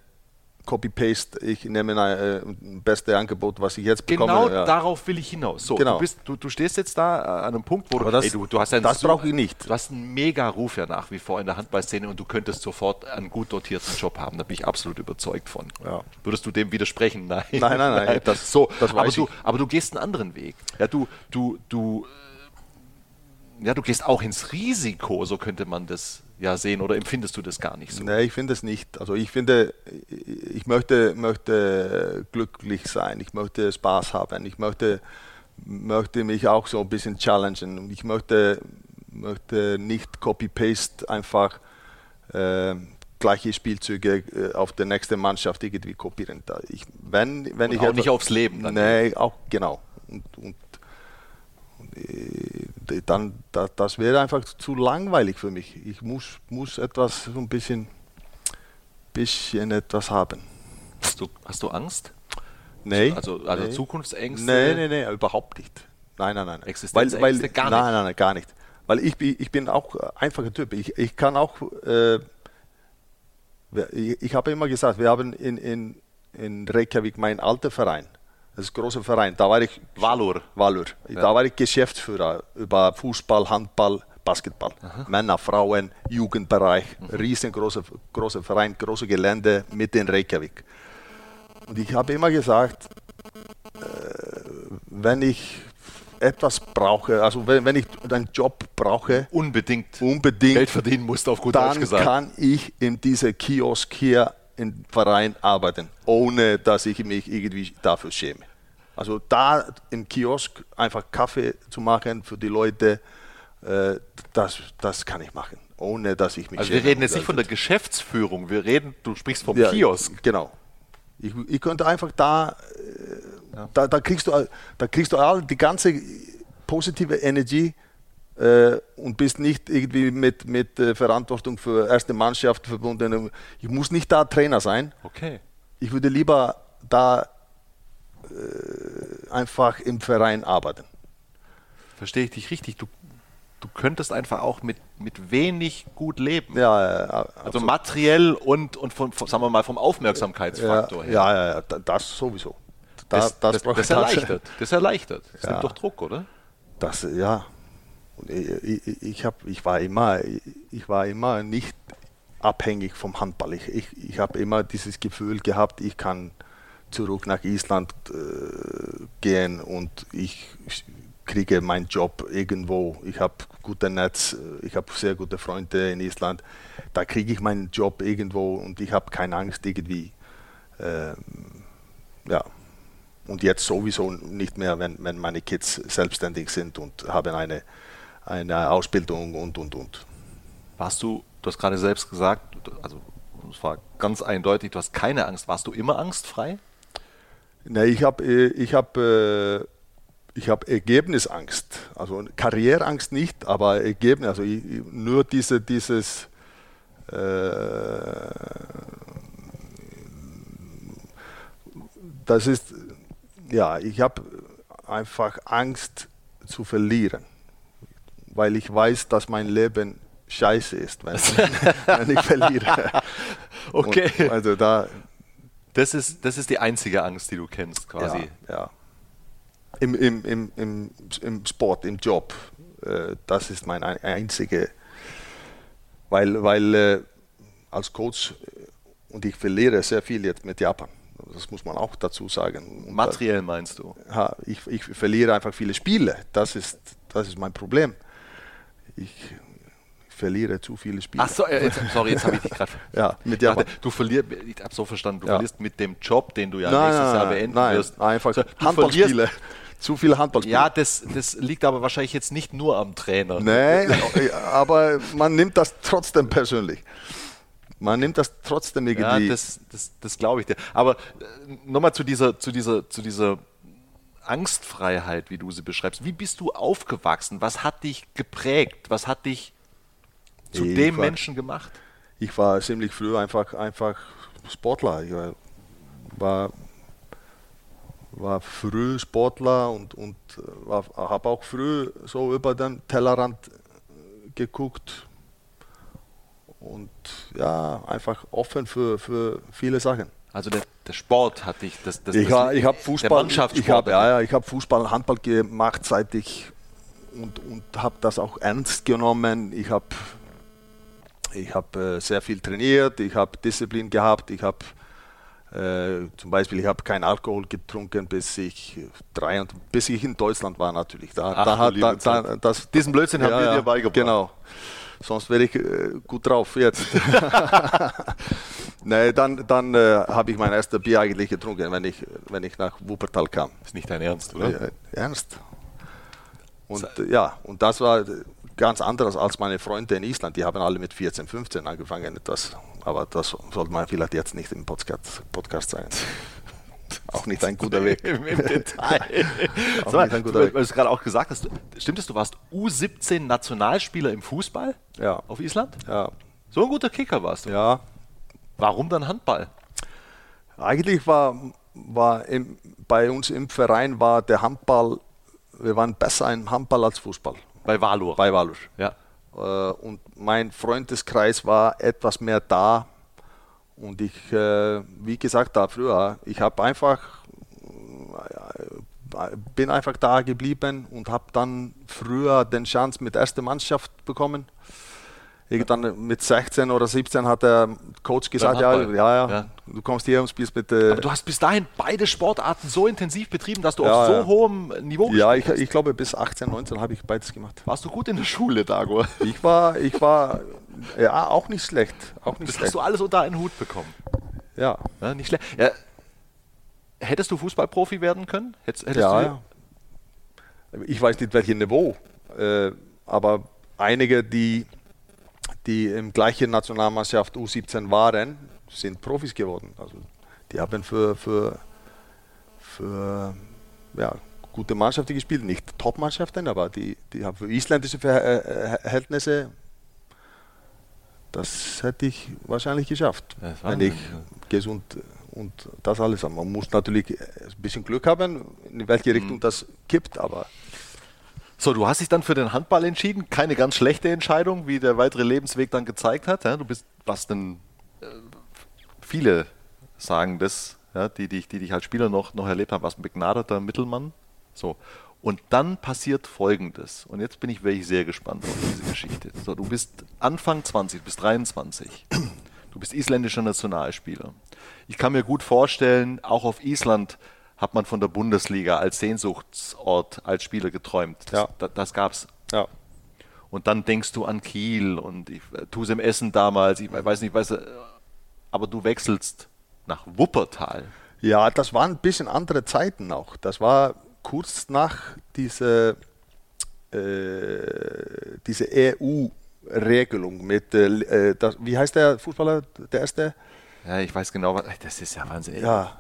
Speaker 2: Copy-Paste, ich nehme ein äh, beste Angebot, was ich jetzt bekomme.
Speaker 1: Genau
Speaker 2: ja.
Speaker 1: darauf will ich hinaus. So,
Speaker 2: Genau.
Speaker 1: du, bist, du, du stehst jetzt da äh, an einem Punkt, wo du,
Speaker 2: das-
Speaker 1: ey, du, du hast einen
Speaker 2: das brauche ich nicht.
Speaker 1: Du hast einen mega Ruf ja nach wie vor in der Handballszene und du könntest sofort einen gut dotierten Job haben. Da bin ich absolut überzeugt von.
Speaker 2: Ja.
Speaker 1: Würdest du dem widersprechen? Nein.
Speaker 2: Nein, nein, nein, das-
Speaker 1: so,
Speaker 2: das
Speaker 1: aber, du, aber du gehst einen anderen Weg. Ja, du, du, du, äh, ja, du gehst auch ins Risiko, so könnte man das ja sehen, oder empfindest du das gar nicht so?
Speaker 2: Nee, ich finde es nicht. Also ich finde, ich möchte, möchte glücklich sein, ich möchte Spaß haben, ich möchte, möchte mich auch so ein bisschen challengen. Und Ich möchte, möchte nicht Copy-Paste einfach äh, gleiche Spielzüge äh, auf der nächsten Mannschaft irgendwie kopieren. Da Ich, wenn, wenn
Speaker 1: Und
Speaker 2: ich
Speaker 1: auch
Speaker 2: etwas-
Speaker 1: nicht aufs Leben dann.
Speaker 2: Nee, auch genau. Und, und, dann, da, das wäre einfach zu langweilig für mich. Ich muss, muss etwas, so ein bisschen, bisschen etwas haben.
Speaker 1: Hast du, hast du Angst?
Speaker 2: Nee.
Speaker 1: Also, also
Speaker 2: nee.
Speaker 1: Zukunftsängste?
Speaker 2: Nee, nee, nee, überhaupt nicht. Nein, nein, nein. nein.
Speaker 1: Existenzängste
Speaker 2: weil, weil,
Speaker 1: gar
Speaker 2: nein,
Speaker 1: nicht?
Speaker 2: Nein, nein, gar nicht. Weil ich, bin- ich bin auch ein einfacher Typ. Ich, ich kann auch, äh, ich, ich habe immer gesagt, wir haben in, in, in Reykjavik meinen alten Verein. Das ist ein großer Verein. Da war ich
Speaker 1: Valur.
Speaker 2: Valur. Da war ich Geschäftsführer über Fußball, Handball, Basketball. Männer, Frauen, Jugendbereich. Riesengroßer großer Verein, große Gelände mitten in Reykjavik. Und ich habe immer gesagt, äh, wenn ich etwas brauche, also wenn, wenn ich einen Job brauche,
Speaker 1: Unbedingt
Speaker 2: unbedingt,
Speaker 1: Geld verdienen musst, auf gut Deutsch
Speaker 2: dann
Speaker 1: gesagt.
Speaker 2: kann ich in diesem Kiosk hier im Verein arbeiten, ohne dass ich mich irgendwie dafür schäme. Also da im Kiosk einfach Kaffee zu machen für die Leute, äh, das, das kann ich machen, ohne dass ich mich
Speaker 1: Also wir
Speaker 2: schäme.
Speaker 1: reden jetzt nicht von der Geschäftsführung, wir reden, du sprichst vom
Speaker 2: Ja,
Speaker 1: Kiosk.
Speaker 2: Genau. Ich, ich könnte einfach da, äh, da, da kriegst du, da kriegst du all die ganze positive Energie äh, und bist nicht irgendwie mit, mit äh, Verantwortung für erste Mannschaft verbunden. Ich muss nicht da Trainer sein.
Speaker 1: Okay.
Speaker 2: Ich würde lieber da äh, einfach im Verein arbeiten.
Speaker 1: Verstehe ich dich richtig. Du, du könntest einfach auch mit, mit wenig gut leben.
Speaker 2: Ja, ja,
Speaker 1: Also materiell und, und von, von, sagen wir mal, vom
Speaker 2: ja,
Speaker 1: Aufmerksamkeitsfaktor
Speaker 2: ja,
Speaker 1: her.
Speaker 2: ja, ja, da- das sowieso. Da,
Speaker 1: Das, das, das,
Speaker 2: ich
Speaker 1: erleichtert. Das erleichtert. Das
Speaker 2: Ja.
Speaker 1: nimmt doch Druck, oder?
Speaker 2: Das, ja. Und ich, ich, ich, hab, ich, war immer, ich war immer nicht abhängig vom Handball. Ich, ich, ich habe immer dieses Gefühl gehabt, ich kann zurück nach Island äh, gehen und ich kriege meinen Job irgendwo. Ich habe gutes Netz, äh, ich habe sehr gute Freunde in Island. Da kriege ich meinen Job irgendwo und ich habe keine Angst irgendwie. ähm, ja, und jetzt sowieso nicht mehr, wenn, wenn meine Kids selbstständig sind und haben eine, eine Ausbildung und, und, und.
Speaker 1: Warst du, du hast gerade selbst gesagt, also es war ganz eindeutig, du hast keine Angst. Warst du immer angstfrei?
Speaker 2: Nee, ich habe ich hab, äh, ich hab Ergebnisangst. Also Karriereangst nicht, aber Ergebnis. Also ich, nur diese, dieses. Äh, das ist. Ja, ich habe einfach Angst zu verlieren, weil ich weiß, dass mein Leben scheiße ist, wenn, wenn ich verliere.
Speaker 1: Okay.
Speaker 2: Und also da,
Speaker 1: das, ist, das ist die einzige Angst, die du kennst, quasi.
Speaker 2: Ja, ja. Im, im, im, im, Im Sport, im Job, äh, das ist mein einzige, weil, weil äh, als Coach äh, und ich verliere sehr viel jetzt mit Japan. Das muss man auch dazu sagen.
Speaker 1: Materiell meinst du?
Speaker 2: Ja, ich, ich verliere einfach viele Spiele. Das ist, das ist mein Problem. Ich verliere zu viele Spiele.
Speaker 1: Ach so, äh, jetzt, sorry, jetzt habe ich dich gerade.
Speaker 2: ja, mit Japan.
Speaker 1: Du verlierst, ich habe so verstanden, du
Speaker 2: ja.
Speaker 1: verlierst mit dem Job, den du ja
Speaker 2: nein,
Speaker 1: nächstes
Speaker 2: nein,
Speaker 1: Jahr beenden
Speaker 2: nein,
Speaker 1: wirst.
Speaker 2: Einfach
Speaker 1: so,
Speaker 2: Handballspiele. Zu viele Handballspiele.
Speaker 1: Ja, das, das liegt aber wahrscheinlich jetzt nicht nur am Trainer.
Speaker 2: Nein, aber man nimmt das trotzdem persönlich. Man nimmt das trotzdem irgendwie.
Speaker 1: Ja, das, das, das glaube ich dir. Aber äh, nochmal zu dieser, zu, dieser, zu dieser Angstfreiheit, wie du sie beschreibst. Wie bist du aufgewachsen? Was hat dich geprägt? Was hat dich zu ich dem war, Menschen gemacht?
Speaker 2: Ich war ziemlich früh einfach, einfach Sportler. Ich war, war früh Sportler und, und habe auch früh so über den Tellerrand geguckt und ja, einfach offen für, für viele Sachen.
Speaker 1: Also der, der Sport hat dich, das, das,
Speaker 2: ich,
Speaker 1: das,
Speaker 2: ich habe Fußball, ich habe ja, ja, ich habe Fußball, Handball gemacht, seit ich und, und habe das auch ernst genommen. Ich habe ich habe äh, sehr viel trainiert, ich habe Disziplin gehabt, ich habe äh, zum Beispiel, ich habe keinen Alkohol getrunken, bis ich drei und bis ich in Deutschland war natürlich. Da,
Speaker 1: Ach,
Speaker 2: da hat da, da, das,
Speaker 1: diesen Blödsinn ja, haben wir dir beigebracht.
Speaker 2: Genau sonst wäre ich äh, gut drauf jetzt. nee, dann dann äh, habe ich mein erstes Bier eigentlich getrunken, wenn ich, wenn ich nach Wuppertal kam.
Speaker 1: Ist nicht dein Ernst, oder?
Speaker 2: Äh, ernst. Und ja, und das war ganz anders als meine Freunde in Island. Die haben alle mit 14, 15 angefangen. Das, aber das sollte man vielleicht jetzt nicht im Podcast, Podcast sagen. Auch nicht ein guter Weg.
Speaker 1: Im, Im, Detail. auch so, nicht ein guter du, Weg. Weil du es gerade auch gesagt hast, stimmt es, du warst U17 Nationalspieler im Fußball?
Speaker 2: Ja.
Speaker 1: Auf Island?
Speaker 2: Ja.
Speaker 1: So ein guter Kicker warst du?
Speaker 2: Ja.
Speaker 1: Warum dann Handball?
Speaker 2: Eigentlich war, war im, bei uns im Verein war der Handball, wir waren besser im Handball als Fußball.
Speaker 1: Bei Valur?
Speaker 2: Bei Valur.
Speaker 1: Ja.
Speaker 2: Äh, und mein Freundeskreis war etwas mehr da und ich, äh, wie gesagt, da früher, ich habe einfach, äh, bin einfach da geblieben und habe dann früher den Chance mit erster Mannschaft bekommen. Irgendwann mit 16 oder 17 hat der Coach gesagt, ja, ja, ja, ja, du kommst hier und spielst mit. Äh
Speaker 1: Aber du hast bis dahin beide Sportarten so intensiv betrieben, dass du ja, auf so ja. hohem Niveau
Speaker 2: gespielt Ja, ich, ich, glaube bis 18, 19 habe ich beides gemacht.
Speaker 1: Warst du gut in der Schule, Dago?
Speaker 2: Ich war, ich war ja, auch nicht schlecht. Auch nicht
Speaker 1: das
Speaker 2: schlecht.
Speaker 1: hast du alles unter einen Hut bekommen.
Speaker 2: Ja.
Speaker 1: ja nicht schlecht. Hättest du Fußballprofi werden können? Hättest, hättest
Speaker 2: ja, ja. Ich weiß nicht, welches Niveau. Äh, aber einige, die, die im gleichen Nationalmannschaft U17 waren, sind Profis geworden. Also die haben für, für, für ja, gute Mannschaften gespielt. Nicht Top-Mannschaften, aber die, die haben für isländische äh, Verhältnisse das hätte ich wahrscheinlich geschafft, wenn ich gesund und das alles. Man muss natürlich ein bisschen Glück haben, in welche. Richtung mhm. das kippt, aber.
Speaker 1: So, du hast dich dann für den Handball entschieden. Keine ganz schlechte Entscheidung, wie der weitere Lebensweg dann gezeigt hat. Du bist, was denn äh, viele sagen das, ja, die, die, die dich als Spieler noch, noch erlebt haben, was ein begnadeter Mittelmann. So. Und dann passiert Folgendes. Und jetzt bin ich wirklich sehr gespannt auf diese Geschichte. So, du bist Anfang 20, du bist 23. Du bist isländischer Nationalspieler. Ich kann mir gut vorstellen, auch auf Island hat man von der Bundesliga als Sehnsuchtsort als Spieler geträumt. Das,
Speaker 2: ja.
Speaker 1: das, das gab's.
Speaker 2: Ja.
Speaker 1: Und dann denkst du an Kiel und ich tue es im Essen damals, ich weiß nicht, weiß, aber du wechselst nach Wuppertal.
Speaker 2: Ja, das waren ein bisschen andere Zeiten auch. Das war kurz nach dieser, äh, diese EU-Regelung mit, äh, das, wie heißt der Fußballer, der erste?
Speaker 1: Ja, ich weiß genau, das ist ja Wahnsinn.
Speaker 2: Ja.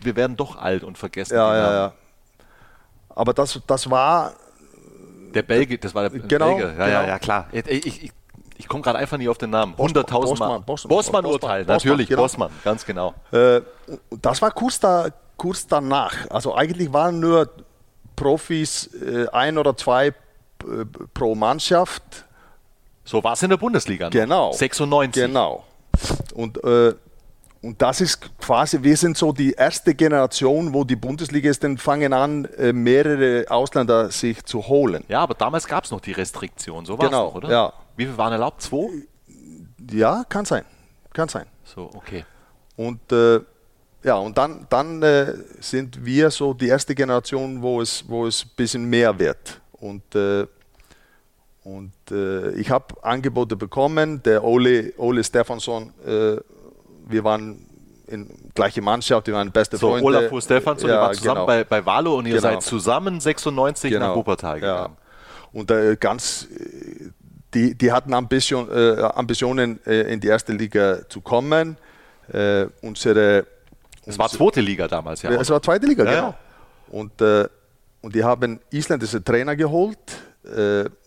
Speaker 1: Wir werden doch alt und vergessen.
Speaker 2: Ja, ja, ja. Aber das, das war.
Speaker 1: Der Belgier, das war der
Speaker 2: genau,
Speaker 1: Belgier. Ja,
Speaker 2: genau.
Speaker 1: ja, ja, klar. Ich, ich, ich komme gerade einfach nie auf den Namen. 100.000 Mal.
Speaker 2: Bossmann-Urteil,
Speaker 1: natürlich,
Speaker 2: genau.
Speaker 1: Bossmann, ganz genau.
Speaker 2: Äh, das war kurz, da, kurz danach. Also eigentlich waren nur Profis äh, ein oder zwei äh, pro Mannschaft.
Speaker 1: So war es in der Bundesliga. Noch.
Speaker 2: Genau.
Speaker 1: 96.
Speaker 2: Genau. Und, äh, und das ist quasi, wir sind so die erste Generation, wo die Bundesligisten fangen an, äh, mehrere Ausländer sich zu holen.
Speaker 1: Ja, aber damals gab es noch die Restriktion, so war
Speaker 2: Genau,
Speaker 1: noch, oder?
Speaker 2: ja.
Speaker 1: Wie viel waren erlaubt? Zwei?
Speaker 2: Ja, kann sein. Kann sein.
Speaker 1: So, okay.
Speaker 2: Und äh, ja, und dann, dann äh, sind wir so die erste Generation, wo es, wo es ein bisschen mehr wird. Und, äh, und äh, ich habe Angebote bekommen. Der Ole, Ole Stefansson, äh, wir waren in gleiche Mannschaft, wir waren beste
Speaker 1: So,
Speaker 2: Freunde.
Speaker 1: Olafur Stefansson, ihr
Speaker 2: Ja,
Speaker 1: wart zusammen
Speaker 2: genau.
Speaker 1: bei, bei Valo und ihr
Speaker 2: Genau.
Speaker 1: seid zusammen 96 nach
Speaker 2: Genau.
Speaker 1: Wuppertal
Speaker 2: Ja.
Speaker 1: gegangen.
Speaker 2: Und äh, ganz, äh, die, die hatten Ambition, äh, Ambitionen, äh, in die erste Liga zu kommen. Äh, unsere,
Speaker 1: Es war zweite Liga damals, ja.
Speaker 2: Ja, es war zweite Liga,
Speaker 1: Ja,
Speaker 2: genau.
Speaker 1: ja.
Speaker 2: Und, äh, und die haben isländische Trainer geholt.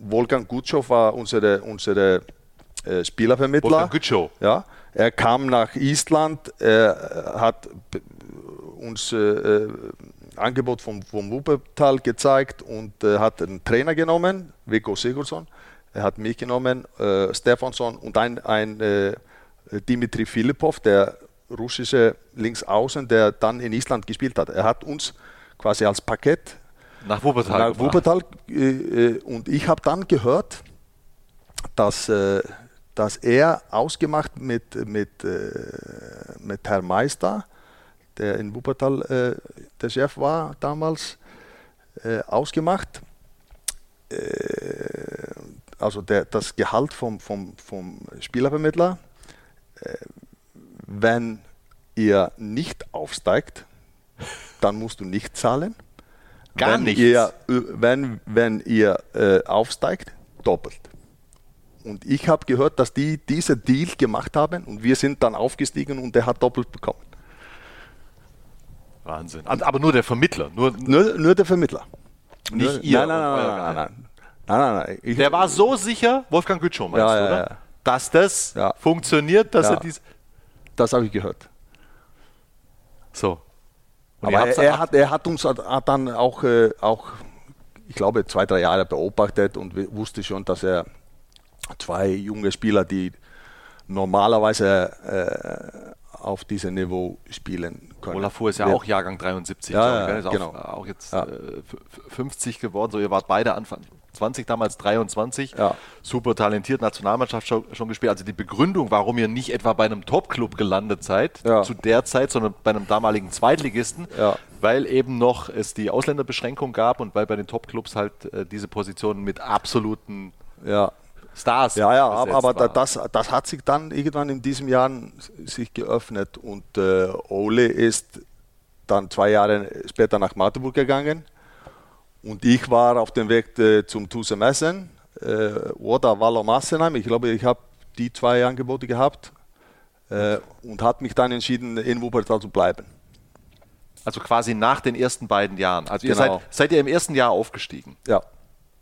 Speaker 2: Wolfgang Gutschow war unsere, unsere Spielervermittler.
Speaker 1: Wolfgang Gütschow.
Speaker 2: Ja, er kam nach Island, er hat uns äh, äh, Angebot vom, vom Wuppertal gezeigt und äh, hat einen Trainer genommen, Viggo Sigurdsson. Er hat mich genommen, äh, Stefansson und ein, ein äh, Dimitri Filipov, der russische Linksaußen, der dann in Island gespielt hat. Er hat uns quasi als Paket
Speaker 1: Nach Wuppertal.
Speaker 2: nach
Speaker 1: gebracht.
Speaker 2: Wuppertal äh, äh, und ich habe dann gehört, dass, dass er ausgemacht mit, mit, äh, mit Herr Meister, der in Wuppertal äh, der Chef war damals, äh, ausgemacht. Äh, also der, das Gehalt vom, vom, vom Spielervermittler, äh, wenn ihr nicht aufsteigt, dann musst du nicht zahlen.
Speaker 1: Gar
Speaker 2: wenn
Speaker 1: nichts.
Speaker 2: Ihr, äh, wenn, wenn ihr aufsteigt, doppelt. Und ich habe gehört, dass die diesen Deal gemacht haben und wir sind dann aufgestiegen und der hat doppelt bekommen.
Speaker 1: Wahnsinn. Aber nur der Vermittler. Nur,
Speaker 2: Nur, nur der Vermittler.
Speaker 1: Nicht ihr
Speaker 2: Nein, nein, nein, nein, nein, nein. Nein, nein,
Speaker 1: der war so sicher, Wolfgang Gütschow meinst
Speaker 2: Ja,
Speaker 1: du,
Speaker 2: ja,
Speaker 1: oder?
Speaker 2: ja.
Speaker 1: Dass das
Speaker 2: Ja.
Speaker 1: funktioniert, dass
Speaker 2: Ja.
Speaker 1: er dies.
Speaker 2: das habe ich gehört.
Speaker 1: So. Und
Speaker 2: Aber er, er, hat, er hat uns hat dann auch, äh, auch, ich glaube, zwei, drei Jahre beobachtet und wusste schon, dass er zwei junge Spieler, die normalerweise äh, auf diesem Niveau spielen können.
Speaker 1: Olafur ist ja
Speaker 2: wird.
Speaker 1: auch Jahrgang 73,
Speaker 2: Ja, ja, genau.
Speaker 1: auch, auch jetzt
Speaker 2: Ja.
Speaker 1: äh, f- f- 50 geworden. So, ihr wart beide Anfang 20, damals 23.
Speaker 2: Ja.
Speaker 1: Super talentiert, Nationalmannschaft schon, schon gespielt. Also die Begründung, warum ihr nicht etwa bei einem Top-Club gelandet seid,
Speaker 2: Ja.
Speaker 1: zu der Zeit, sondern bei einem damaligen Zweitligisten,
Speaker 2: Ja.
Speaker 1: weil eben noch es die Ausländerbeschränkung gab und weil bei den Top-Clubs halt äh, diese Positionen mit absoluten
Speaker 2: Ja.
Speaker 1: Stars
Speaker 2: Ja, ja, aber, aber das, das hat sich dann irgendwann in diesem Jahr sich geöffnet und äh, Ole ist dann zwei Jahre später nach Magdeburg gegangen und ich war auf dem Weg äh, zum TuS Messen äh, oder Wallo Massenheim. Ich glaube, ich habe die zwei Angebote gehabt äh, und hat mich dann entschieden, in Wuppertal zu bleiben.
Speaker 1: Also quasi nach den ersten beiden Jahren. Also ihr
Speaker 2: Genau.
Speaker 1: seid, seid ihr im ersten Jahr aufgestiegen.
Speaker 2: Ja.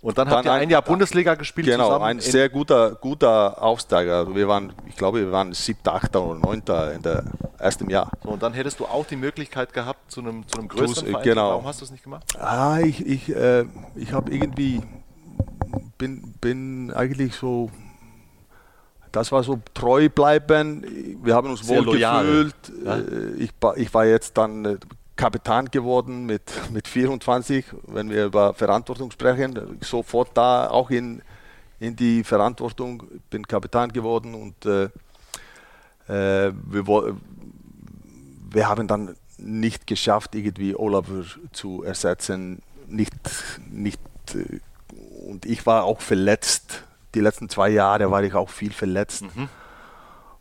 Speaker 1: Und dann,
Speaker 2: Dann
Speaker 1: habt ihr ein,
Speaker 2: ein-
Speaker 1: Jahr Bundesliga gespielt
Speaker 2: Genau, ein
Speaker 1: in-
Speaker 2: sehr guter, guter Aufsteiger. Wir waren, ich glaube, wir waren siebter, achter oder neunter in der ersten Jahr.
Speaker 1: so, und dann hättest du auch die Möglichkeit gehabt zu einem, zu einem größeren Verein.
Speaker 2: genau.
Speaker 1: Warum hast du es nicht gemacht?
Speaker 2: Ah, ich, ich, äh, ich habe irgendwie, bin, bin eigentlich so, das war so treu bleiben. Wir haben uns wohl gefühlt.
Speaker 1: ja.
Speaker 2: Äh, Ich, war- ich war jetzt dann äh, Kapitän geworden mit, mit 24, wenn wir über Verantwortung sprechen. Sofort da auch in, in die Verantwortung, bin Kapitän geworden und äh, äh, wir, wir haben dann nicht geschafft, irgendwie Oliver zu ersetzen. Nicht, nicht, äh, und ich war auch verletzt. Die letzten zwei Jahre war ich auch viel verletzt.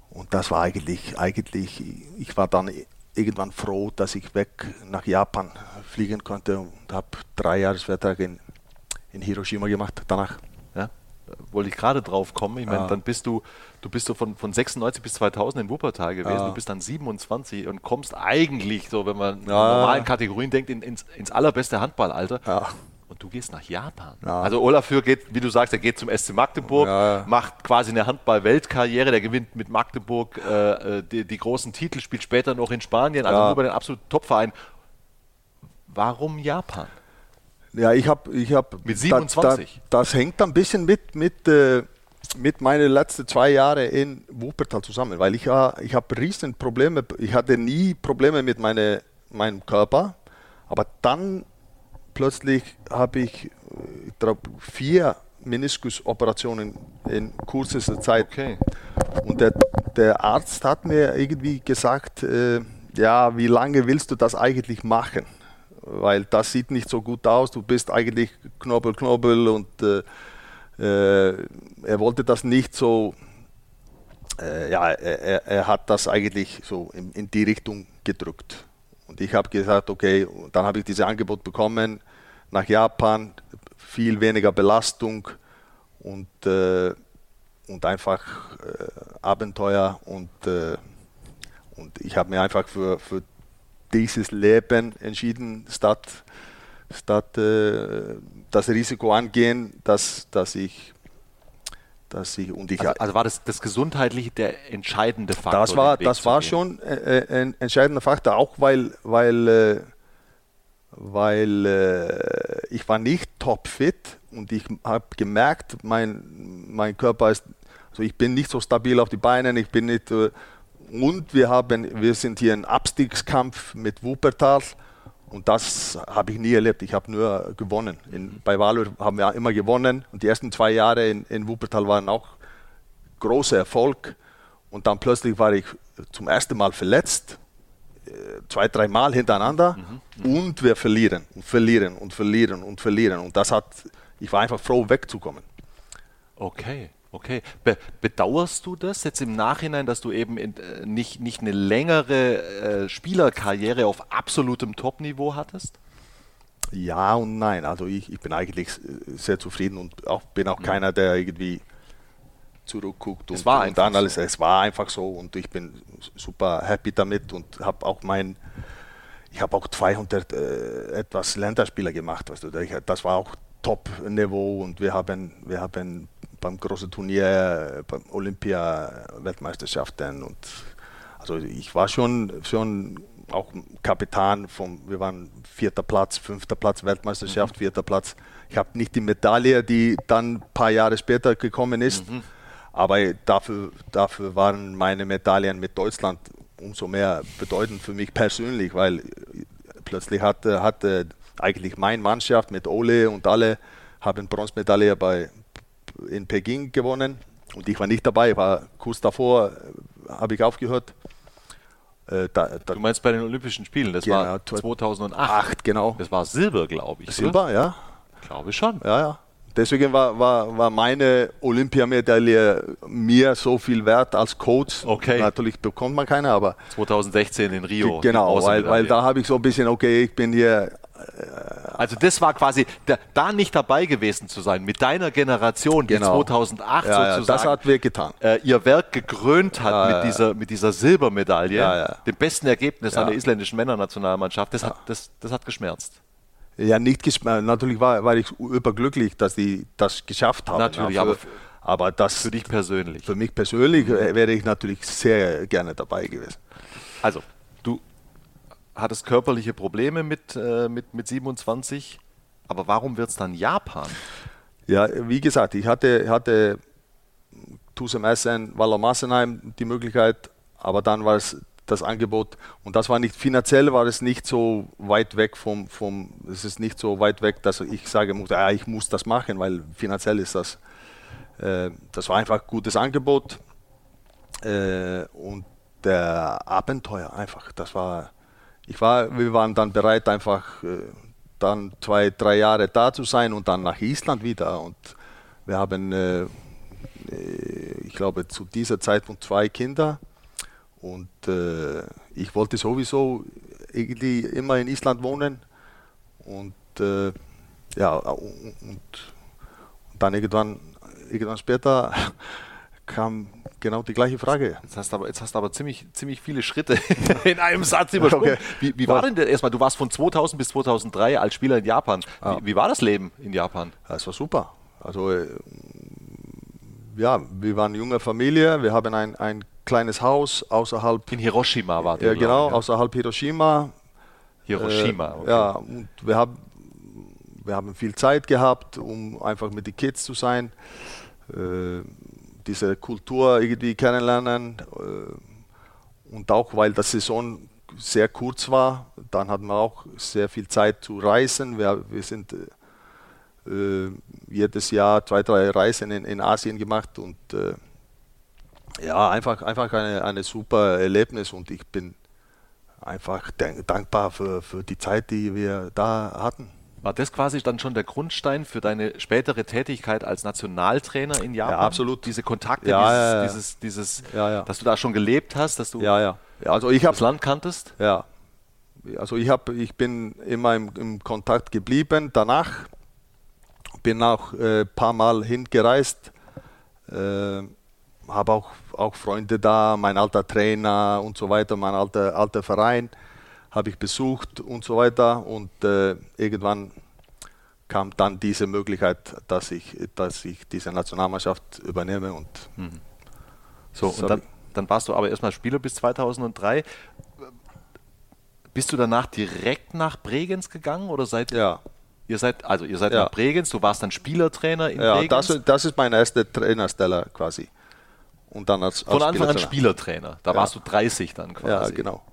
Speaker 2: Und das war eigentlich, eigentlich, ich war dann irgendwann froh, dass ich weg nach Japan fliegen konnte und habe drei Jahresvertrag in, in Hiroshima gemacht danach.
Speaker 1: Ja? Wollte ich gerade drauf kommen. Ich meine,
Speaker 2: Ja.
Speaker 1: dann bist du, du bist so von, von 96 bis 2000 in Wuppertal gewesen.
Speaker 2: Ja.
Speaker 1: Du bist dann 27 und kommst eigentlich, so wenn man in
Speaker 2: Ja.
Speaker 1: normalen Kategorien denkt, in, ins, ins allerbeste Handballalter. Und du gehst nach Japan.
Speaker 2: Ja.
Speaker 1: Also Olafür geht, wie du sagst, er geht zum SC Magdeburg,
Speaker 2: Ja.
Speaker 1: macht quasi eine Handball-Weltkarriere, der gewinnt mit Magdeburg äh, äh, die, die großen Titel, spielt später noch in Spanien, also
Speaker 2: Ja.
Speaker 1: nur bei den absoluten Topvereinen. Warum Japan?
Speaker 2: Ja, ich habe ich hab
Speaker 1: Mit
Speaker 2: Da,
Speaker 1: 27?
Speaker 2: da, das hängt ein bisschen mit, mit, äh, mit meinen letzten zwei Jahren in Wuppertal zusammen, weil ich, ich habe riesen Probleme, ich hatte nie Probleme mit meine, meinem Körper, aber dann plötzlich habe ich, ich glaube, vier Meniskusoperationen in kürzester Zeit.
Speaker 1: Okay.
Speaker 2: Und der, der Arzt hat mir irgendwie gesagt, äh, ja, wie lange willst du das eigentlich machen? Weil das sieht nicht so gut aus, du bist eigentlich Knobbel, Knobbel und äh, äh, er wollte das nicht so, äh, ja, er, er, hat das eigentlich so in, in die Richtung gedrückt. Und ich habe gesagt, okay, dann habe ich dieses Angebot bekommen nach Japan, viel weniger Belastung und, äh, und einfach äh, Abenteuer und, äh, und ich habe mir einfach für, für dieses Leben entschieden, statt statt äh, das Risiko angehen, dass, dass ich dass ich und ich
Speaker 1: also, also war das, das gesundheitliche der entscheidende Faktor?
Speaker 2: Das war, das war schon äh, äh, ein entscheidender Faktor, auch weil, weil, äh, weil äh, ich war nicht topfit und ich habe gemerkt, mein, mein Körper ist, also ich bin nicht so stabil auf die Beine, ich bin nicht äh, und wir haben, wir sind hier im Abstiegskampf mit Wuppertal und das habe ich nie erlebt. Ich habe nur gewonnen. In, bei Valur haben wir immer gewonnen. Und die ersten zwei Jahre in, in Wuppertal waren auch großer Erfolg. Und dann plötzlich war ich zum ersten Mal verletzt. Äh, zwei, drei Mal hintereinander. Mhm. Mhm. Und wir verlieren und verlieren und verlieren und verlieren. Und das hat, ich war einfach froh, wegzukommen.
Speaker 1: Okay. Okay. Be bedauerst du das jetzt im Nachhinein, dass du eben in, äh, nicht, nicht eine längere äh, Spielerkarriere auf absolutem Top-Niveau hattest?
Speaker 2: Ja und nein. Also ich, ich bin eigentlich sehr zufrieden und auch, bin auch mhm. keiner, der irgendwie zurückguckt
Speaker 1: und, es war
Speaker 2: und dann alles. So. Es war einfach so und ich bin super happy damit und habe auch mein, ich habe auch 200 äh, etwas Länderspieler gemacht. Weißt du, das war auch Top-Niveau und wir haben, wir haben beim großen Turnier, beim Olympia-Weltmeisterschaften und also ich war schon, schon auch Kapitän vom, wir waren vierter Platz, fünfter Platz Weltmeisterschaft, mhm. vierter Platz. Ich habe nicht die Medaille, die dann ein paar Jahre später gekommen ist, mhm. aber dafür, dafür waren meine Medaillen mit Deutschland umso mehr bedeutend für mich persönlich, weil plötzlich hatte, hatte eigentlich meine Mannschaft mit Ole und alle haben Bronzemedaille bei, in Peking gewonnen und ich war nicht dabei, war kurz davor, äh, habe ich aufgehört.
Speaker 1: Äh, da, da, du meinst bei den Olympischen Spielen, das genau, war 2008. Acht,
Speaker 2: genau.
Speaker 1: Das war Silber, glaube ich.
Speaker 2: Silber, oder? ja.
Speaker 1: Glaube ich schon.
Speaker 2: Ja, ja. Deswegen war, war, war meine Olympiamedaille mir so viel wert als Coach.
Speaker 1: Okay.
Speaker 2: Natürlich bekommt man keine, aber.
Speaker 1: 2016 in Rio.
Speaker 2: Genau, weil, weil da habe ich so ein bisschen, okay, ich bin hier
Speaker 1: also das war quasi, da, da, nicht dabei gewesen zu sein, mit deiner Generation, die genau. 2008 ja, sozusagen,
Speaker 2: das hat wehgetan.
Speaker 1: Äh, ihr Werk gekrönt hat ja, mit, dieser, mit dieser Silbermedaille, dem besten Ergebnis einer isländischen Männernationalmannschaft, das, hat, das, das hat geschmerzt.
Speaker 2: Ja, nicht geschmerzt. Natürlich war, war ich überglücklich, dass die das geschafft haben.
Speaker 1: Natürlich, aber, für, aber das für dich persönlich.
Speaker 2: Für mich persönlich wäre ich natürlich sehr gerne dabei gewesen.
Speaker 1: Also, hattest körperliche Probleme mit, äh, mit, mit 27, aber warum wird es dann Japan?
Speaker 2: Ja, wie gesagt, ich hatte, hatte Tusem Essen, Waller Massenheim die Möglichkeit, aber dann war es das Angebot und das war nicht finanziell war es nicht so weit weg vom vom es ist nicht so weit weg, dass ich sage ja, ich muss das machen, weil finanziell ist das äh, das war einfach ein gutes Angebot äh, und der Abenteuer einfach, das war ich war, wir waren dann bereit, einfach äh, dann zwei, drei Jahre da zu sein und dann nach Island wieder. Und wir haben, äh, äh ich glaube, zu dieser Zeitpunkt zwei Kinder. Und äh, ich wollte sowieso irgendwie immer in Island wohnen. Und äh, ja, und, und dann irgendwann, irgendwann später kam genau die gleiche Frage.
Speaker 1: Jetzt hast du aber, jetzt hast du aber ziemlich, ziemlich viele Schritte in einem Satz übersprungen. Okay. Wie, wie war denn der erstmal? Du warst von 2000 bis 2003 als Spieler in Japan. Ja. Wie, wie, war das Leben in Japan?
Speaker 2: Es war super. Also, äh, ja, wir waren eine junge Familie. Wir haben ein, ein kleines Haus außerhalb.
Speaker 1: In Hiroshima war
Speaker 2: der. Ja, genau, ja. außerhalb Hiroshima.
Speaker 1: Hiroshima,
Speaker 2: äh, okay. Ja, und wir haben, wir haben viel Zeit gehabt, um einfach mit den Kids zu sein. Äh, diese Kultur irgendwie kennenlernen. Äh, und auch weil das Saison sehr kurz war, dann hatten wir auch sehr viel Zeit zu reisen. Wir, wir sind jedes Jahr zwei, drei Reisen in, in Asien gemacht und äh, ja, einfach, einfach eine, eine super Erlebnis und ich bin einfach dankbar für, für die Zeit, die wir da hatten.
Speaker 1: War das quasi dann schon der Grundstein für deine spätere Tätigkeit als Nationaltrainer in Japan? Ja,
Speaker 2: absolut.
Speaker 1: Diese Kontakte,
Speaker 2: ja,
Speaker 1: dieses, ja, dieses, dieses dass du da schon gelebt hast, dass du
Speaker 2: ja, ja.
Speaker 1: Also ich das Land kanntest?
Speaker 2: Ja. Also ich, hab, ich bin immer im, im Kontakt geblieben. Danach bin auch ein äh, paar Mal hingereist. Äh, habe auch, auch Freunde da, mein alter Trainer und so weiter, mein alter, alter Verein habe ich besucht und so weiter. Und äh, irgendwann kam dann diese Möglichkeit, dass ich, dass ich diese Nationalmannschaft übernehme. Und mhm.
Speaker 1: so, und dann, dann warst du aber erstmal Spieler bis 2003. Bist du danach direkt nach Bregenz gegangen oder seid
Speaker 2: ja.
Speaker 1: ihr seid also ihr seid ja. nach Bregenz, du warst dann Spielertrainer in
Speaker 2: ja,
Speaker 1: Bregenz?
Speaker 2: Das, das ist meine erste Trainerstelle quasi.
Speaker 1: Und dann als, als Von Anfang an Spielertrainer. Da ja. warst du 30 dann quasi.
Speaker 2: Ja, genau.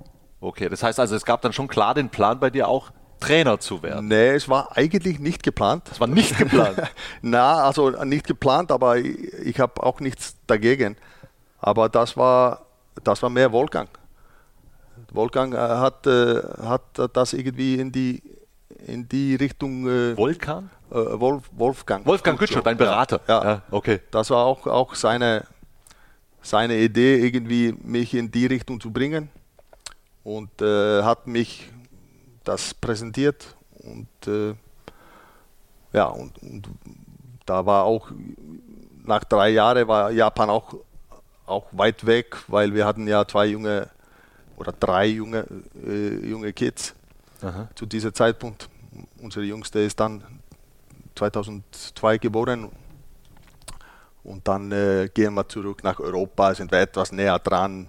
Speaker 1: Okay, das heißt also, es gab dann schon klar den Plan bei dir auch, Trainer zu werden?
Speaker 2: Nee, es war eigentlich nicht geplant.
Speaker 1: Es war nicht geplant?
Speaker 2: Na, also nicht geplant, aber ich, ich habe auch nichts dagegen. Aber das war, das war mehr Wolfgang. Wolfgang äh, hat, äh, hat das irgendwie in die, in die Richtung.
Speaker 1: Äh, Volkan?
Speaker 2: Äh, Wolf, Wolfgang.
Speaker 1: Wolfgang Gütscher, dein Berater.
Speaker 2: Ja, ja, okay. Das war auch, auch seine, seine Idee, irgendwie mich in die Richtung zu bringen und äh, hat mich das präsentiert und äh, ja und, und, da war auch nach drei Jahren war Japan auch auch weit weg, weil wir hatten ja zwei junge oder drei junge äh, junge Kids Aha. zu diesem Zeitpunkt. Unsere jüngste ist dann 2002 geboren und dann äh, gehen wir zurück nach Europa, sind wir etwas näher dran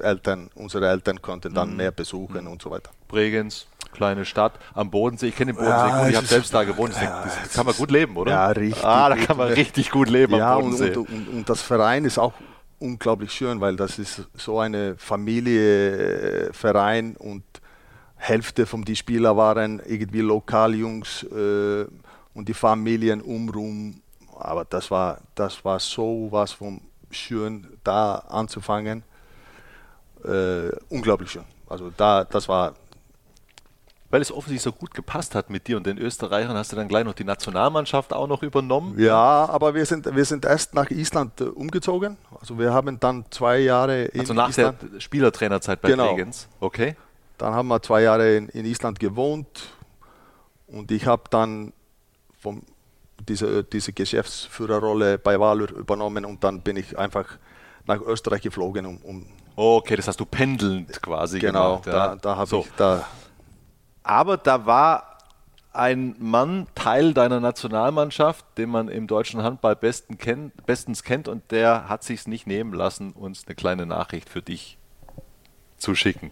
Speaker 2: Eltern, unsere Eltern konnten dann mhm. mehr besuchen mhm. und so weiter.
Speaker 1: Bregenz, kleine Stadt am Bodensee. Ich kenne den Bodensee ja, gut, ich habe selbst da gewohnt. Ja, das kann man gut leben, oder?
Speaker 2: Ja, richtig.
Speaker 1: Ah, da kann man richtig gut leben
Speaker 2: ja, am Bodensee. Und, und, und, das Verein ist auch unglaublich schön, weil das ist so eine Familieverein und Hälfte von die Spieler waren irgendwie Lokaljungs äh, und die Familien umrum. Aber das war, das war so was von schön, da anzufangen. Äh, unglaublich schön. Also da, das war.
Speaker 1: Weil es offensichtlich so gut gepasst hat mit dir und den Österreichern, hast du dann gleich noch die Nationalmannschaft auch noch übernommen?
Speaker 2: Ja, aber wir sind, wir sind erst nach Island äh, umgezogen. Also wir haben dann zwei Jahre
Speaker 1: in Also nach Island. der Spielertrainerzeit bei genau. Bregenz?
Speaker 2: Okay. Dann haben wir zwei Jahre in, in Island gewohnt und ich habe dann vom diese, diese Geschäftsführerrolle bei Valur übernommen und dann bin ich einfach nach Österreich geflogen. Um, um
Speaker 1: okay, das hast du pendelnd quasi
Speaker 2: genau,
Speaker 1: gemacht.
Speaker 2: Genau, ja. da, da habe so. ich da.
Speaker 1: Aber da war ein Mann Teil deiner Nationalmannschaft, den man im deutschen Handball besten kennt, bestens kennt und der hat sich nicht nehmen lassen, uns eine kleine Nachricht für dich zu schicken.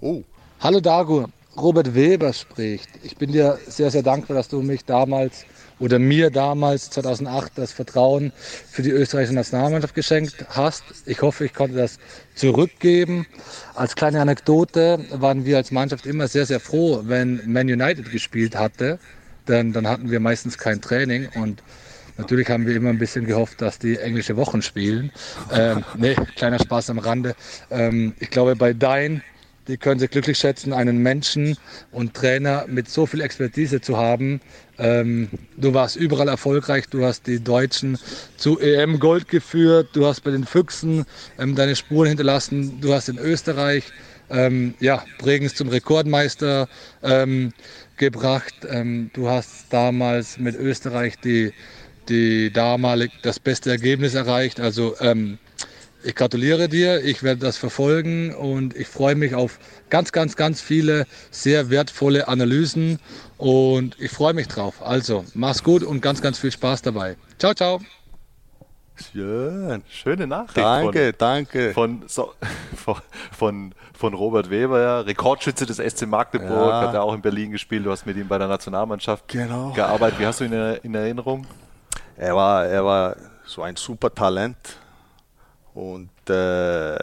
Speaker 3: Oh. Hallo Dago, Robert Weber spricht. Ich bin dir sehr, sehr dankbar, dass du mich damals oder mir damals 2008 das Vertrauen für die österreichische Nationalmannschaft geschenkt hast. Ich hoffe, ich konnte das zurückgeben. Als kleine Anekdote waren wir als Mannschaft immer sehr, sehr froh, wenn Man United gespielt hatte, denn dann hatten wir meistens kein Training und Natürlich haben wir immer ein bisschen gehofft, dass die englische Wochen spielen. Ähm, nee, kleiner Spaß am Rande. Ähm, ich glaube, bei Dein die können sich glücklich schätzen, einen Menschen und Trainer mit so viel Expertise zu haben. Ähm, du warst überall erfolgreich, du hast die Deutschen zu EM Gold geführt, du hast bei den Füchsen ähm, deine Spuren hinterlassen, du hast in Österreich ähm, ja, Bregenz zum Rekordmeister ähm, gebracht. Ähm, du hast damals mit Österreich die, die damalig das beste Ergebnis erreicht. Also ähm, ich gratuliere dir, ich werde das verfolgen und ich freue mich auf ganz, ganz, ganz viele sehr wertvolle Analysen und ich freue mich drauf. Also, mach's gut und ganz, ganz viel Spaß dabei. Ciao, ciao.
Speaker 1: Schön. Schöne Nachricht.
Speaker 2: Danke, von, danke.
Speaker 1: Von, so, von, von Robert Weber, ja. Rekordschütze des SC Magdeburg, ja. hat er auch in Berlin gespielt. Du hast mit ihm bei der Nationalmannschaft
Speaker 2: genau.
Speaker 1: gearbeitet. Wie hast du ihn in Erinnerung?
Speaker 2: Er war, er war so ein super Talent. Und äh,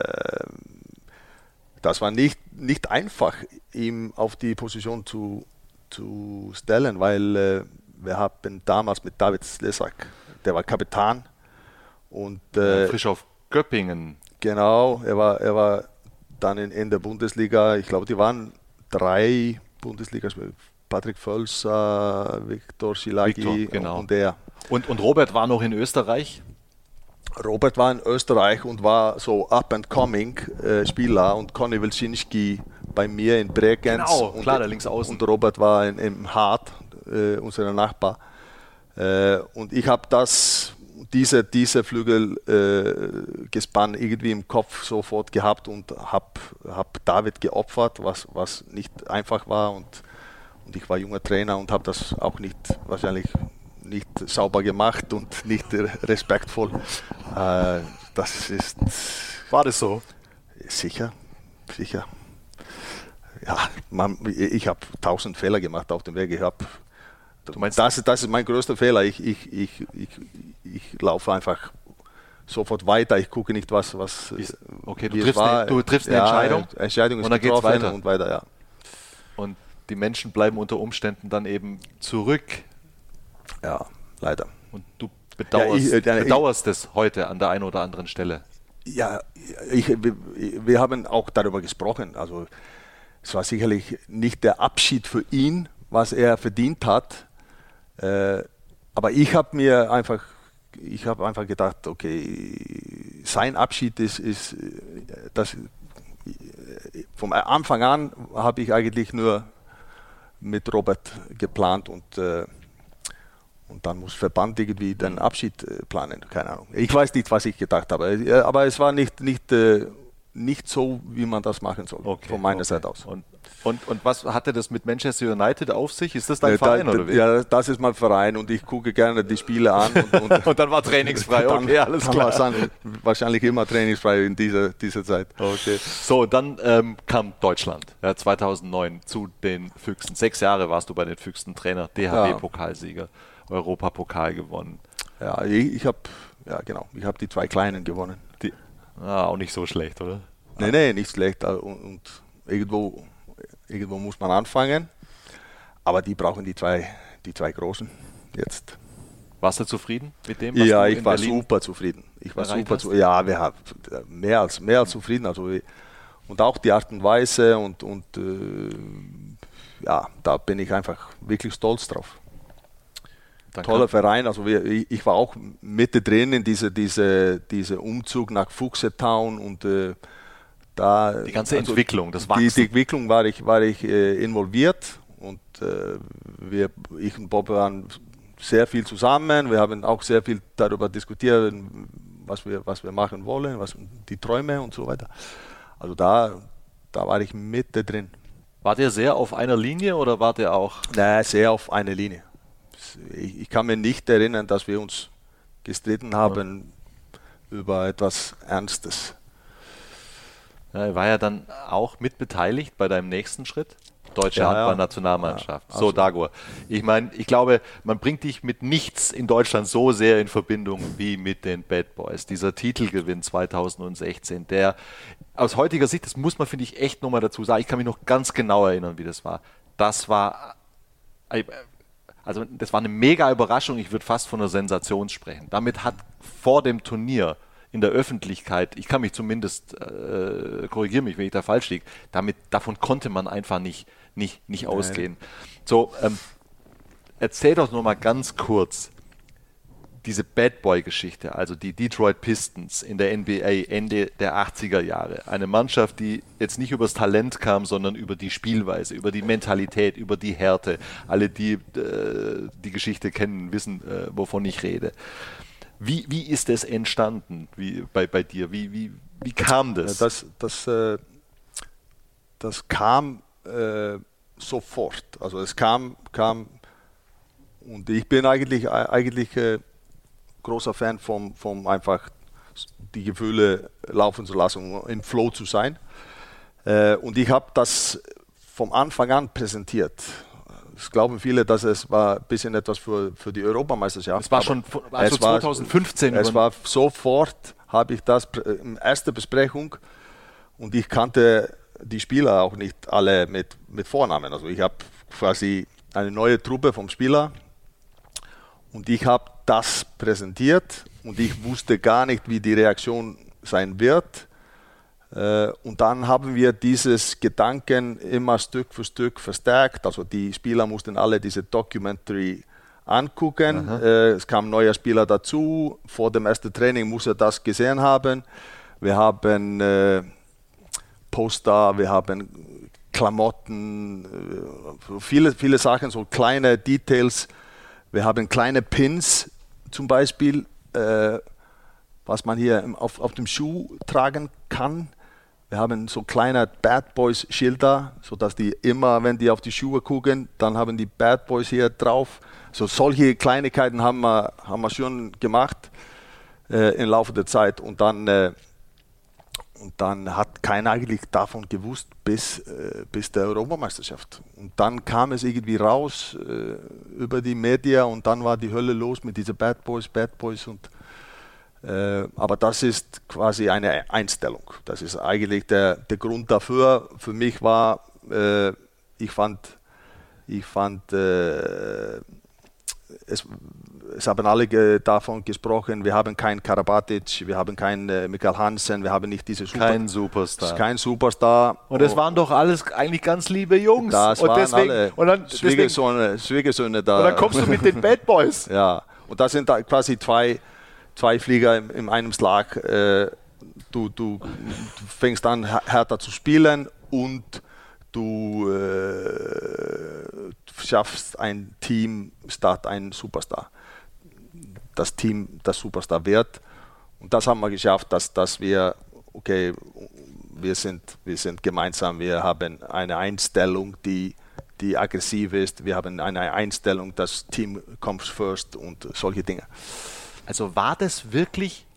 Speaker 2: das war nicht, nicht einfach, ihm auf die Position zu, zu stellen, weil äh, wir haben damals mit David Slesak, der war Kapitän und
Speaker 1: äh, frisch auf Göppingen.
Speaker 2: Genau, er war, er war dann in, in der Bundesliga, ich glaube, die waren drei Bundesliga, Patrick Völser, Viktor Schilagi
Speaker 1: genau.
Speaker 2: und er.
Speaker 1: Und, und Robert war noch in Österreich?
Speaker 2: Robert war in Österreich und war so up-and-coming äh, Spieler und Conny Wilczynski bei mir in Bregenz.
Speaker 1: Genau,
Speaker 2: und,
Speaker 1: klar, der links außen.
Speaker 2: Und Robert war in, im Hart, äh, unser Nachbar. Äh, und ich habe das, diese, diese Flügel äh, gespannt irgendwie im Kopf sofort gehabt und habe hab David geopfert, was, was nicht einfach war. Und, und ich war junger Trainer und habe das auch nicht wahrscheinlich nicht sauber gemacht und nicht respektvoll. Äh, das ist.
Speaker 1: War das so?
Speaker 2: Sicher, sicher. Ja, man, ich habe tausend Fehler gemacht auf dem Weg. Ich habe Du meinst, das, das ist mein größter Fehler. Ich, ich, ich, ich, ich laufe einfach sofort weiter. Ich gucke nicht, was. was
Speaker 1: okay, du triffst, eine, du triffst eine ja, Entscheidung.
Speaker 2: Entscheidung ist
Speaker 1: und dann geht's weiter.
Speaker 2: und weiter, ja.
Speaker 1: Und die Menschen bleiben unter Umständen dann eben zurück
Speaker 2: ja, leider.
Speaker 1: Und du bedauerst, ja, ich, äh, bedauerst ich, es heute an der einen oder anderen Stelle.
Speaker 2: Ja, ich, wir, wir haben auch darüber gesprochen. Also es war sicherlich nicht der Abschied für ihn, was er verdient hat. Äh, aber ich habe mir einfach, ich habe einfach gedacht, okay, sein Abschied ist, ist das, vom Anfang an habe ich eigentlich nur mit Robert geplant und äh, und dann muss Verband irgendwie den Abschied äh, planen. Keine Ahnung. Ich weiß nicht, was ich gedacht habe. Äh, aber es war nicht, nicht, äh, nicht so, wie man das machen soll,
Speaker 1: okay,
Speaker 2: von meiner
Speaker 1: okay.
Speaker 2: Seite aus.
Speaker 1: Und, und, und was hatte das mit Manchester United auf sich? Ist das dein Verein
Speaker 2: da,
Speaker 1: oder wie?
Speaker 2: Ja, das ist mein Verein und ich gucke gerne die Spiele an. Und,
Speaker 1: und, und dann war trainingsfrei, okay, alles
Speaker 2: dann klar. Dann wahrscheinlich immer trainingsfrei in dieser, dieser Zeit.
Speaker 1: Okay. So, dann ähm, kam Deutschland ja, 2009 zu den Füchsen. Sechs Jahre warst du bei den Füchsen Trainer, DHB-Pokalsieger. Ja. Europapokal gewonnen.
Speaker 2: Ja, ich, habe ja genau, ich habe die zwei kleinen gewonnen.
Speaker 1: Die, ah, auch nicht so schlecht, oder?
Speaker 2: Nee, nee, nicht schlecht. Und, und irgendwo, irgendwo muss man anfangen. Aber die brauchen die zwei, die zwei großen jetzt.
Speaker 1: Warst du zufrieden mit dem?
Speaker 2: ja, ich war Berlin super zufrieden. Ich war super zu, ja, wir haben mehr als mehr als zufrieden. Also und auch die Art und Weise und und äh, ja, da bin ich einfach wirklich stolz drauf. Dann Toller Verein, also wir, ich war auch mittendrin in diese, diese, diese Umzug nach Fuchsetown und äh, da
Speaker 1: die ganze also Entwicklung, das
Speaker 2: Wachsen. Die, die, Entwicklung war ich, war ich äh, involviert und äh, wir, ich und Bob waren sehr viel zusammen. Wir haben auch sehr viel darüber diskutiert, was wir, was wir machen wollen, was die Träume und so weiter. Also da, da war ich mittendrin.
Speaker 1: War der sehr auf einer Linie oder war der auch?
Speaker 2: Nein, sehr auf einer Linie ich, ich, kann mir nicht erinnern, dass wir uns gestritten haben ja. über etwas Ernstes.
Speaker 1: Ja, er war ja dann auch mitbeteiligt bei deinem nächsten Schritt. Deutsche ja, Handballnationalmannschaft. Ja, so, Dagor. Ich meine, ich glaube, man bringt dich mit nichts in Deutschland so sehr in Verbindung wie mit den Bad Boys. Dieser Titelgewinn 2016, der aus heutiger Sicht, das muss man, finde ich, echt nochmal dazu sagen, ich kann mich noch ganz genau erinnern, wie das war. Das war also das war eine mega Überraschung, ich würde fast von einer Sensation sprechen. Damit hat vor dem Turnier in der Öffentlichkeit, ich kann mich zumindest, äh, korrigiere mich, wenn ich da falsch liege, damit, davon konnte man einfach nicht, nicht, nicht ausgehen. So, ähm, erzähl doch nur mal ganz kurz, diese Bad Boy-Geschichte, also die Detroit Pistons in der NBA Ende der 80er Jahre. Eine Mannschaft, die jetzt nicht übers Talent kam, sondern über die Spielweise, über die Mentalität, über die Härte. Alle, die äh, die Geschichte kennen, wissen, äh, wovon ich rede. Wie, wie ist es entstanden wie, bei, bei dir? Wie, wie, wie kam das?
Speaker 2: Das, das, äh, das kam äh, sofort. Also es kam, kam und ich bin eigentlich, eigentlich äh, großer Fan vom, vom einfach die Gefühle laufen zu lassen, um im Flow zu sein. Äh, und ich habe das vom Anfang an präsentiert. es glauben viele, dass es war ein bisschen etwas für, für die Europameisterschaft.
Speaker 1: Es war schon also es 2015.
Speaker 2: War, es war sofort, habe ich das in erster Besprechung und ich kannte die Spieler auch nicht alle mit, mit Vornamen. Also ich habe quasi eine neue Truppe vom Spieler und ich habe das präsentiert und ich wusste gar nicht, wie die Reaktion sein wird. Äh, und dann haben wir dieses Gedanken immer Stück für Stück verstärkt. Also die Spieler mussten alle diese Documentary angucken. Aha. Äh, es kam ein neuer Spieler dazu. Vor dem ersten Training muss er das gesehen haben. Wir haben äh, Poster, wir haben Klamotten, viele, viele Sachen, so kleine Details. Wir haben kleine Pins zum Beispiel, was man hier auf, auf dem Schuh tragen kann. Wir haben so kleine Bad Boys Schilder, sodass die immer, wenn die auf die Schuhe gucken, dann haben die Bad Boys hier drauf. So solche Kleinigkeiten haben wir, haben wir schon gemacht äh, im Laufe der Zeit und dann äh, und dann hat keiner eigentlich davon gewusst bis, äh, bis der Europameisterschaft. Und dann kam es irgendwie raus äh, über die Medien und dann war die Hölle los mit diesen Bad Boys, Bad Boys und äh, aber das ist quasi eine Einstellung. Das ist eigentlich der, der Grund dafür. Für mich war, äh, ich fand, ich fand äh, es, es, haben alle davon gesprochen, wir haben keinen Karabatic, wir haben keinen äh, Michael Hansen, wir haben nicht diese
Speaker 1: Super kein Superstar.
Speaker 2: Kein Superstar.
Speaker 1: Und es waren doch alles eigentlich ganz liebe Jungs.
Speaker 2: Das
Speaker 1: und
Speaker 2: waren deswegen, alle und dann, Schwiegersöhne, Schwiegersöhne da.
Speaker 1: Und dann kommst du mit den Bad Boys.
Speaker 2: ja, und das sind da quasi zwei zwei Flieger in, in einem Schlag. Äh, du, du, du, fängst an, härter zu spielen und du äh, schaffst ein Team statt ein Superstar. Das Team, das Superstar wird. Und das haben wir geschafft, dass, dass wir, okay, wir sind, wir sind gemeinsam, wir haben eine Einstellung, die, die aggressiv ist, wir haben eine Einstellung, das Team comes first und solche Dinge.
Speaker 1: Also war das wirklich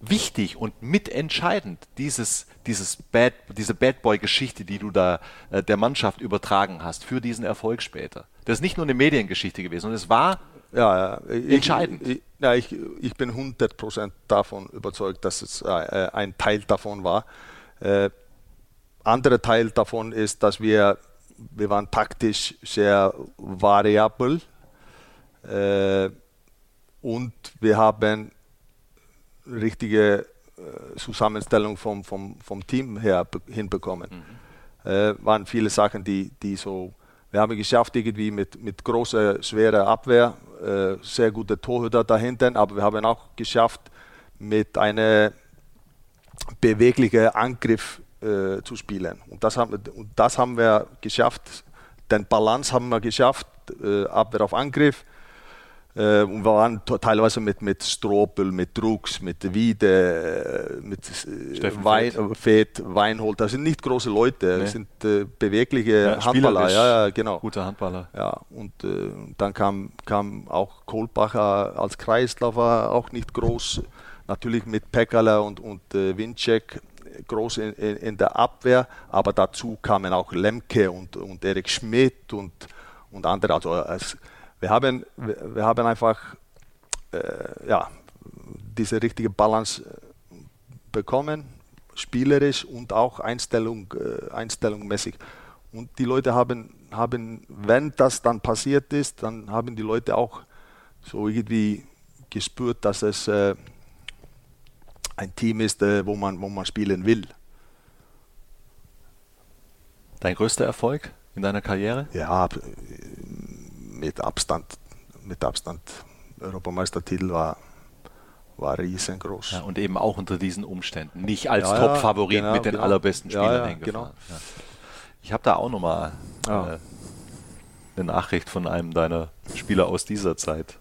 Speaker 1: wichtig und mitentscheidend, dieses, dieses Bad, diese Bad Boy-Geschichte, die du da äh, der Mannschaft übertragen hast, für diesen Erfolg später? Das ist nicht nur eine Mediengeschichte gewesen, und es war ja, ich, entscheidend.
Speaker 2: Ich, ja, ich, ich bin 100% davon überzeugt, dass es äh, ein Teil davon war. Äh, anderer Teil davon ist, dass wir, wir waren taktisch sehr variabel. Äh, und wir haben richtige äh, Zusammenstellung vom, vom, vom Team her hinbekommen. Mhm. Äh, waren viele Sachen, die, die so, wir haben geschafft irgendwie mit, mit großer, schwerer Abwehr, äh, sehr gute Torhüter dahinter, aber wir haben auch geschafft, mit einem beweglichen Angriff äh, zu spielen. Und das, haben, und das haben wir geschafft. Den Balance haben wir geschafft, äh, Abwehr auf Angriff und wir waren teilweise mit, mit Stropel, mit Drucks, mit Wiede, äh, mit äh, Wein, Fett, Weinhold. Das sind nicht große Leute, nee. das sind äh, bewegliche ja, Handballer. Ja, ja, genau.
Speaker 1: Gute Handballer.
Speaker 2: Ja, und äh, dann kam, kam auch Kohlbacher als Kreisläufer, auch nicht groß. Natürlich mit Pekala und, und äh, Winczek groß in, in, in, der Abwehr, aber dazu kamen auch Lemke und, und Erik Schmidt und, und andere. Also als, wir haben, wir haben einfach äh, ja, diese richtige Balance äh, bekommen, spielerisch und auch Einstellung, äh, einstellungmäßig. Und die Leute haben, haben, wenn das dann passiert ist, dann haben die Leute auch so irgendwie gespürt, dass es äh, ein Team ist, äh, wo, man, wo man spielen will.
Speaker 1: Dein größter Erfolg in deiner Karriere?
Speaker 2: Ja, mit Abstand, mit Abstand Europameistertitel war, war riesengroß.
Speaker 1: Ja, und eben auch unter diesen Umständen. Nicht als ja, Top-Favorit genau, mit den genau. allerbesten Spielern
Speaker 2: ja, hingefahren. Genau.
Speaker 1: Ich habe da auch nochmal äh, eine Nachricht von einem deiner Spieler aus dieser Zeit.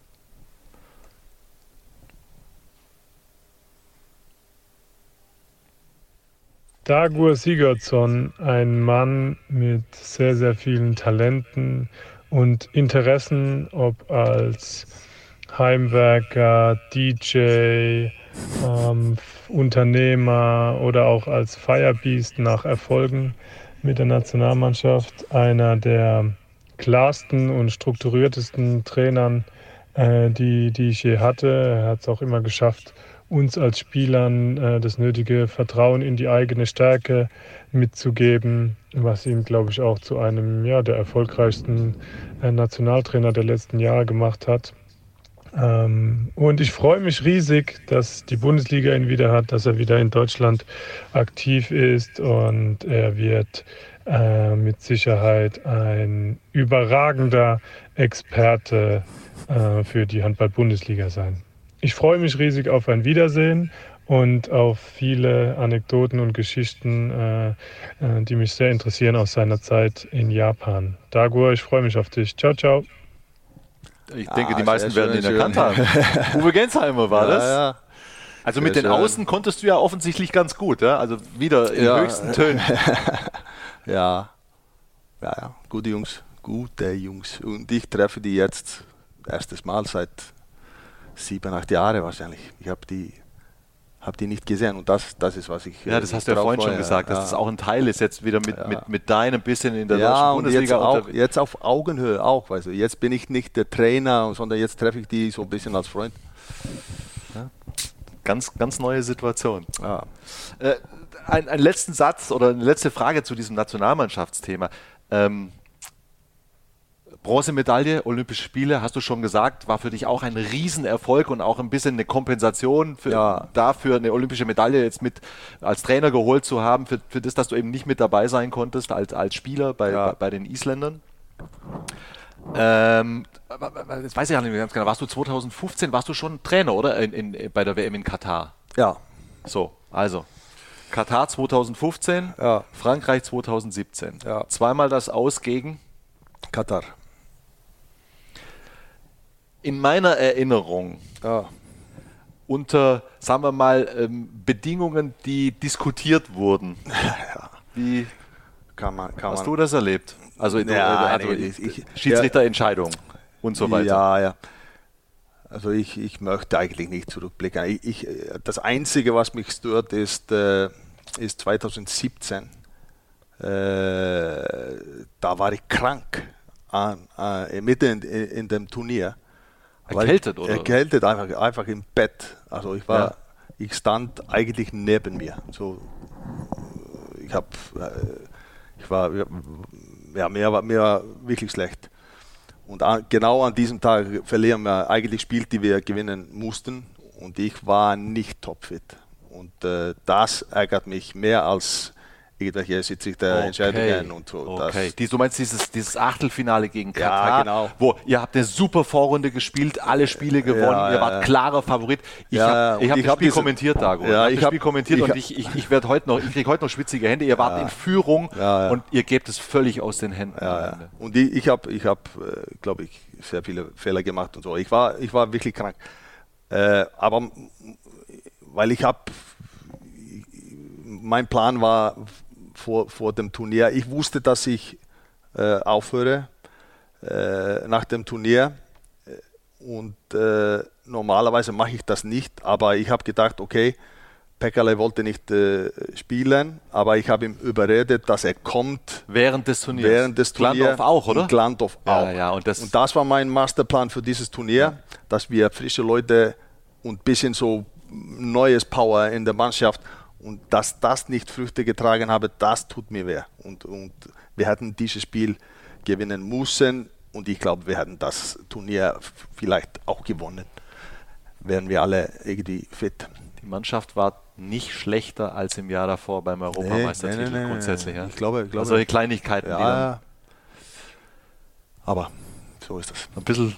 Speaker 4: Dagur Sigurdsson, ein Mann mit sehr, sehr vielen Talenten, und Interessen, ob als Heimwerker, DJ, ähm, Unternehmer oder auch als Firebeast nach Erfolgen mit der Nationalmannschaft. Einer der klarsten und strukturiertesten Trainern, äh, die, die ich je hatte. Er hat es auch immer geschafft, uns als Spielern äh, das nötige Vertrauen in die eigene Stärke mitzugeben, was ihn, glaube ich, auch zu einem ja, der erfolgreichsten äh, Nationaltrainer der letzten Jahre gemacht hat. Ähm, und ich freue mich riesig, dass die Bundesliga ihn wieder hat, dass er wieder in Deutschland aktiv ist und er wird äh, mit Sicherheit ein überragender Experte äh, für die Handball-Bundesliga sein. Ich freue mich riesig auf ein Wiedersehen und auf viele Anekdoten und Geschichten, äh, äh, die mich sehr interessieren aus seiner Zeit in Japan. Dagur, ich freue mich auf dich. Ciao, ciao.
Speaker 1: Ich denke, ah, die meisten werden ihn erkannt haben. Uwe Gensheimer war ja, das. Ja. Also mit den schön. Außen konntest du ja offensichtlich ganz gut, ja? also wieder in ja. höchsten Tönen.
Speaker 2: ja. ja, ja, gute Jungs, gute Jungs. Und ich treffe die jetzt erstes Mal seit sieben, acht Jahren wahrscheinlich. Ich habe die, hab die nicht gesehen und das, das ist, was ich.
Speaker 1: Ja, das hast du ja vorhin schon gesagt, dass ja. das auch ein Teil ist, jetzt wieder mit, ja. mit, mit deinem bisschen in der
Speaker 2: ja, deutschen Bundesliga. Jetzt, auch, jetzt auf Augenhöhe auch. Weißt du. Jetzt bin ich nicht der Trainer, sondern jetzt treffe ich die so ein bisschen als Freund.
Speaker 1: Ja. Ganz, ganz neue Situation. Äh, ein, einen letzten Satz oder eine letzte Frage zu diesem Nationalmannschaftsthema. Ähm, Bronzemedaille, Olympische Spiele, hast du schon gesagt, war für dich auch ein Riesenerfolg und auch ein bisschen eine Kompensation für, ja. dafür, eine olympische Medaille jetzt mit als Trainer geholt zu haben, für, für das, dass du eben nicht mit dabei sein konntest als, als Spieler bei, ja. bei, bei, den Isländern. Ähm, jetzt weiß ich ja nicht mehr ganz genau, warst du 2015, warst du schon Trainer, oder? In, in, bei der WM in Katar?
Speaker 2: Ja.
Speaker 1: So, also Katar 2015, ja. Frankreich 2017. Ja. Zweimal das Aus gegen
Speaker 2: Katar
Speaker 1: in meiner Erinnerung ja. unter, sagen wir mal, ähm, Bedingungen, die diskutiert wurden. Ja. Wie kann man, kann hast man. du das erlebt? Also, ja, also nee, ich, Schiedsrichterentscheidung und so weiter.
Speaker 2: Ja, ja. Also ich, ich möchte eigentlich nicht zurückblicken. Ich, ich, das Einzige, was mich stört, ist, äh, ist 2017. Äh, da war ich krank an, äh, mitten in, in dem Turnier.
Speaker 1: Erkältet, oder?
Speaker 2: Erkältet, einfach, einfach im Bett. Also ich war, ja. ich stand eigentlich neben mir. So, ich habe, äh, ich war, ja, mir war, mir war wirklich schlecht. Und an, genau an diesem Tag verlieren wir eigentlich Spiel, die wir gewinnen mussten. Und ich war nicht topfit. Und äh, das ärgert mich mehr als irgendwelche Schiedsrichterentscheidungen okay. und so.
Speaker 1: Okay. Die, du meinst dieses, dieses Achtelfinale gegen Katar, ja, genau. wo ihr habt eine super Vorrunde gespielt, alle Spiele gewonnen, ja, ihr wart klarer Favorit. Ich ja, habe hab das hab Spiel diese, kommentiert, Dago. Ja, ich habe das Spiel kommentiert ich und ich, ich, ich werde heute noch, ich kriege heute noch schwitzige Hände. Ihr wart in Führung und ihr gebt es völlig aus den Händen.
Speaker 2: Und ich, ich habe, ich hab, äh, glaube ich, sehr viele Fehler gemacht und so. Ich war, ich war wirklich krank. Äh, aber weil ich habe mein Plan war vor, vor dem Turnier. Ich wusste, dass ich äh, aufhöre äh, nach dem Turnier und äh, normalerweise mache ich das nicht, aber ich habe gedacht, okay, Pekale wollte nicht äh, spielen, aber ich habe ihm überredet, dass er kommt.
Speaker 1: Während des Turniers.
Speaker 2: Während des Turniers. Glandorf
Speaker 1: auch, oder?
Speaker 2: Glandorf
Speaker 1: ja,
Speaker 2: auch.
Speaker 1: Ja, und, das
Speaker 2: und das war mein Masterplan für dieses Turnier, ja. dass wir frische Leute und ein bisschen so neues Power in der Mannschaft und dass das nicht Früchte getragen habe, das tut mir weh. Und, und wir hätten dieses Spiel gewinnen müssen und ich glaube, wir hätten das Turnier vielleicht auch gewonnen. Wären wir alle irgendwie fit.
Speaker 1: Die Mannschaft war nicht schlechter als im Jahr davor beim Europameistertitel nee, nee, nee, grundsätzlich. Ja?
Speaker 2: Ich glaube, ich glaube
Speaker 1: solche Kleinigkeiten.
Speaker 2: Ja, aber so ist das.
Speaker 1: Ein bisschen.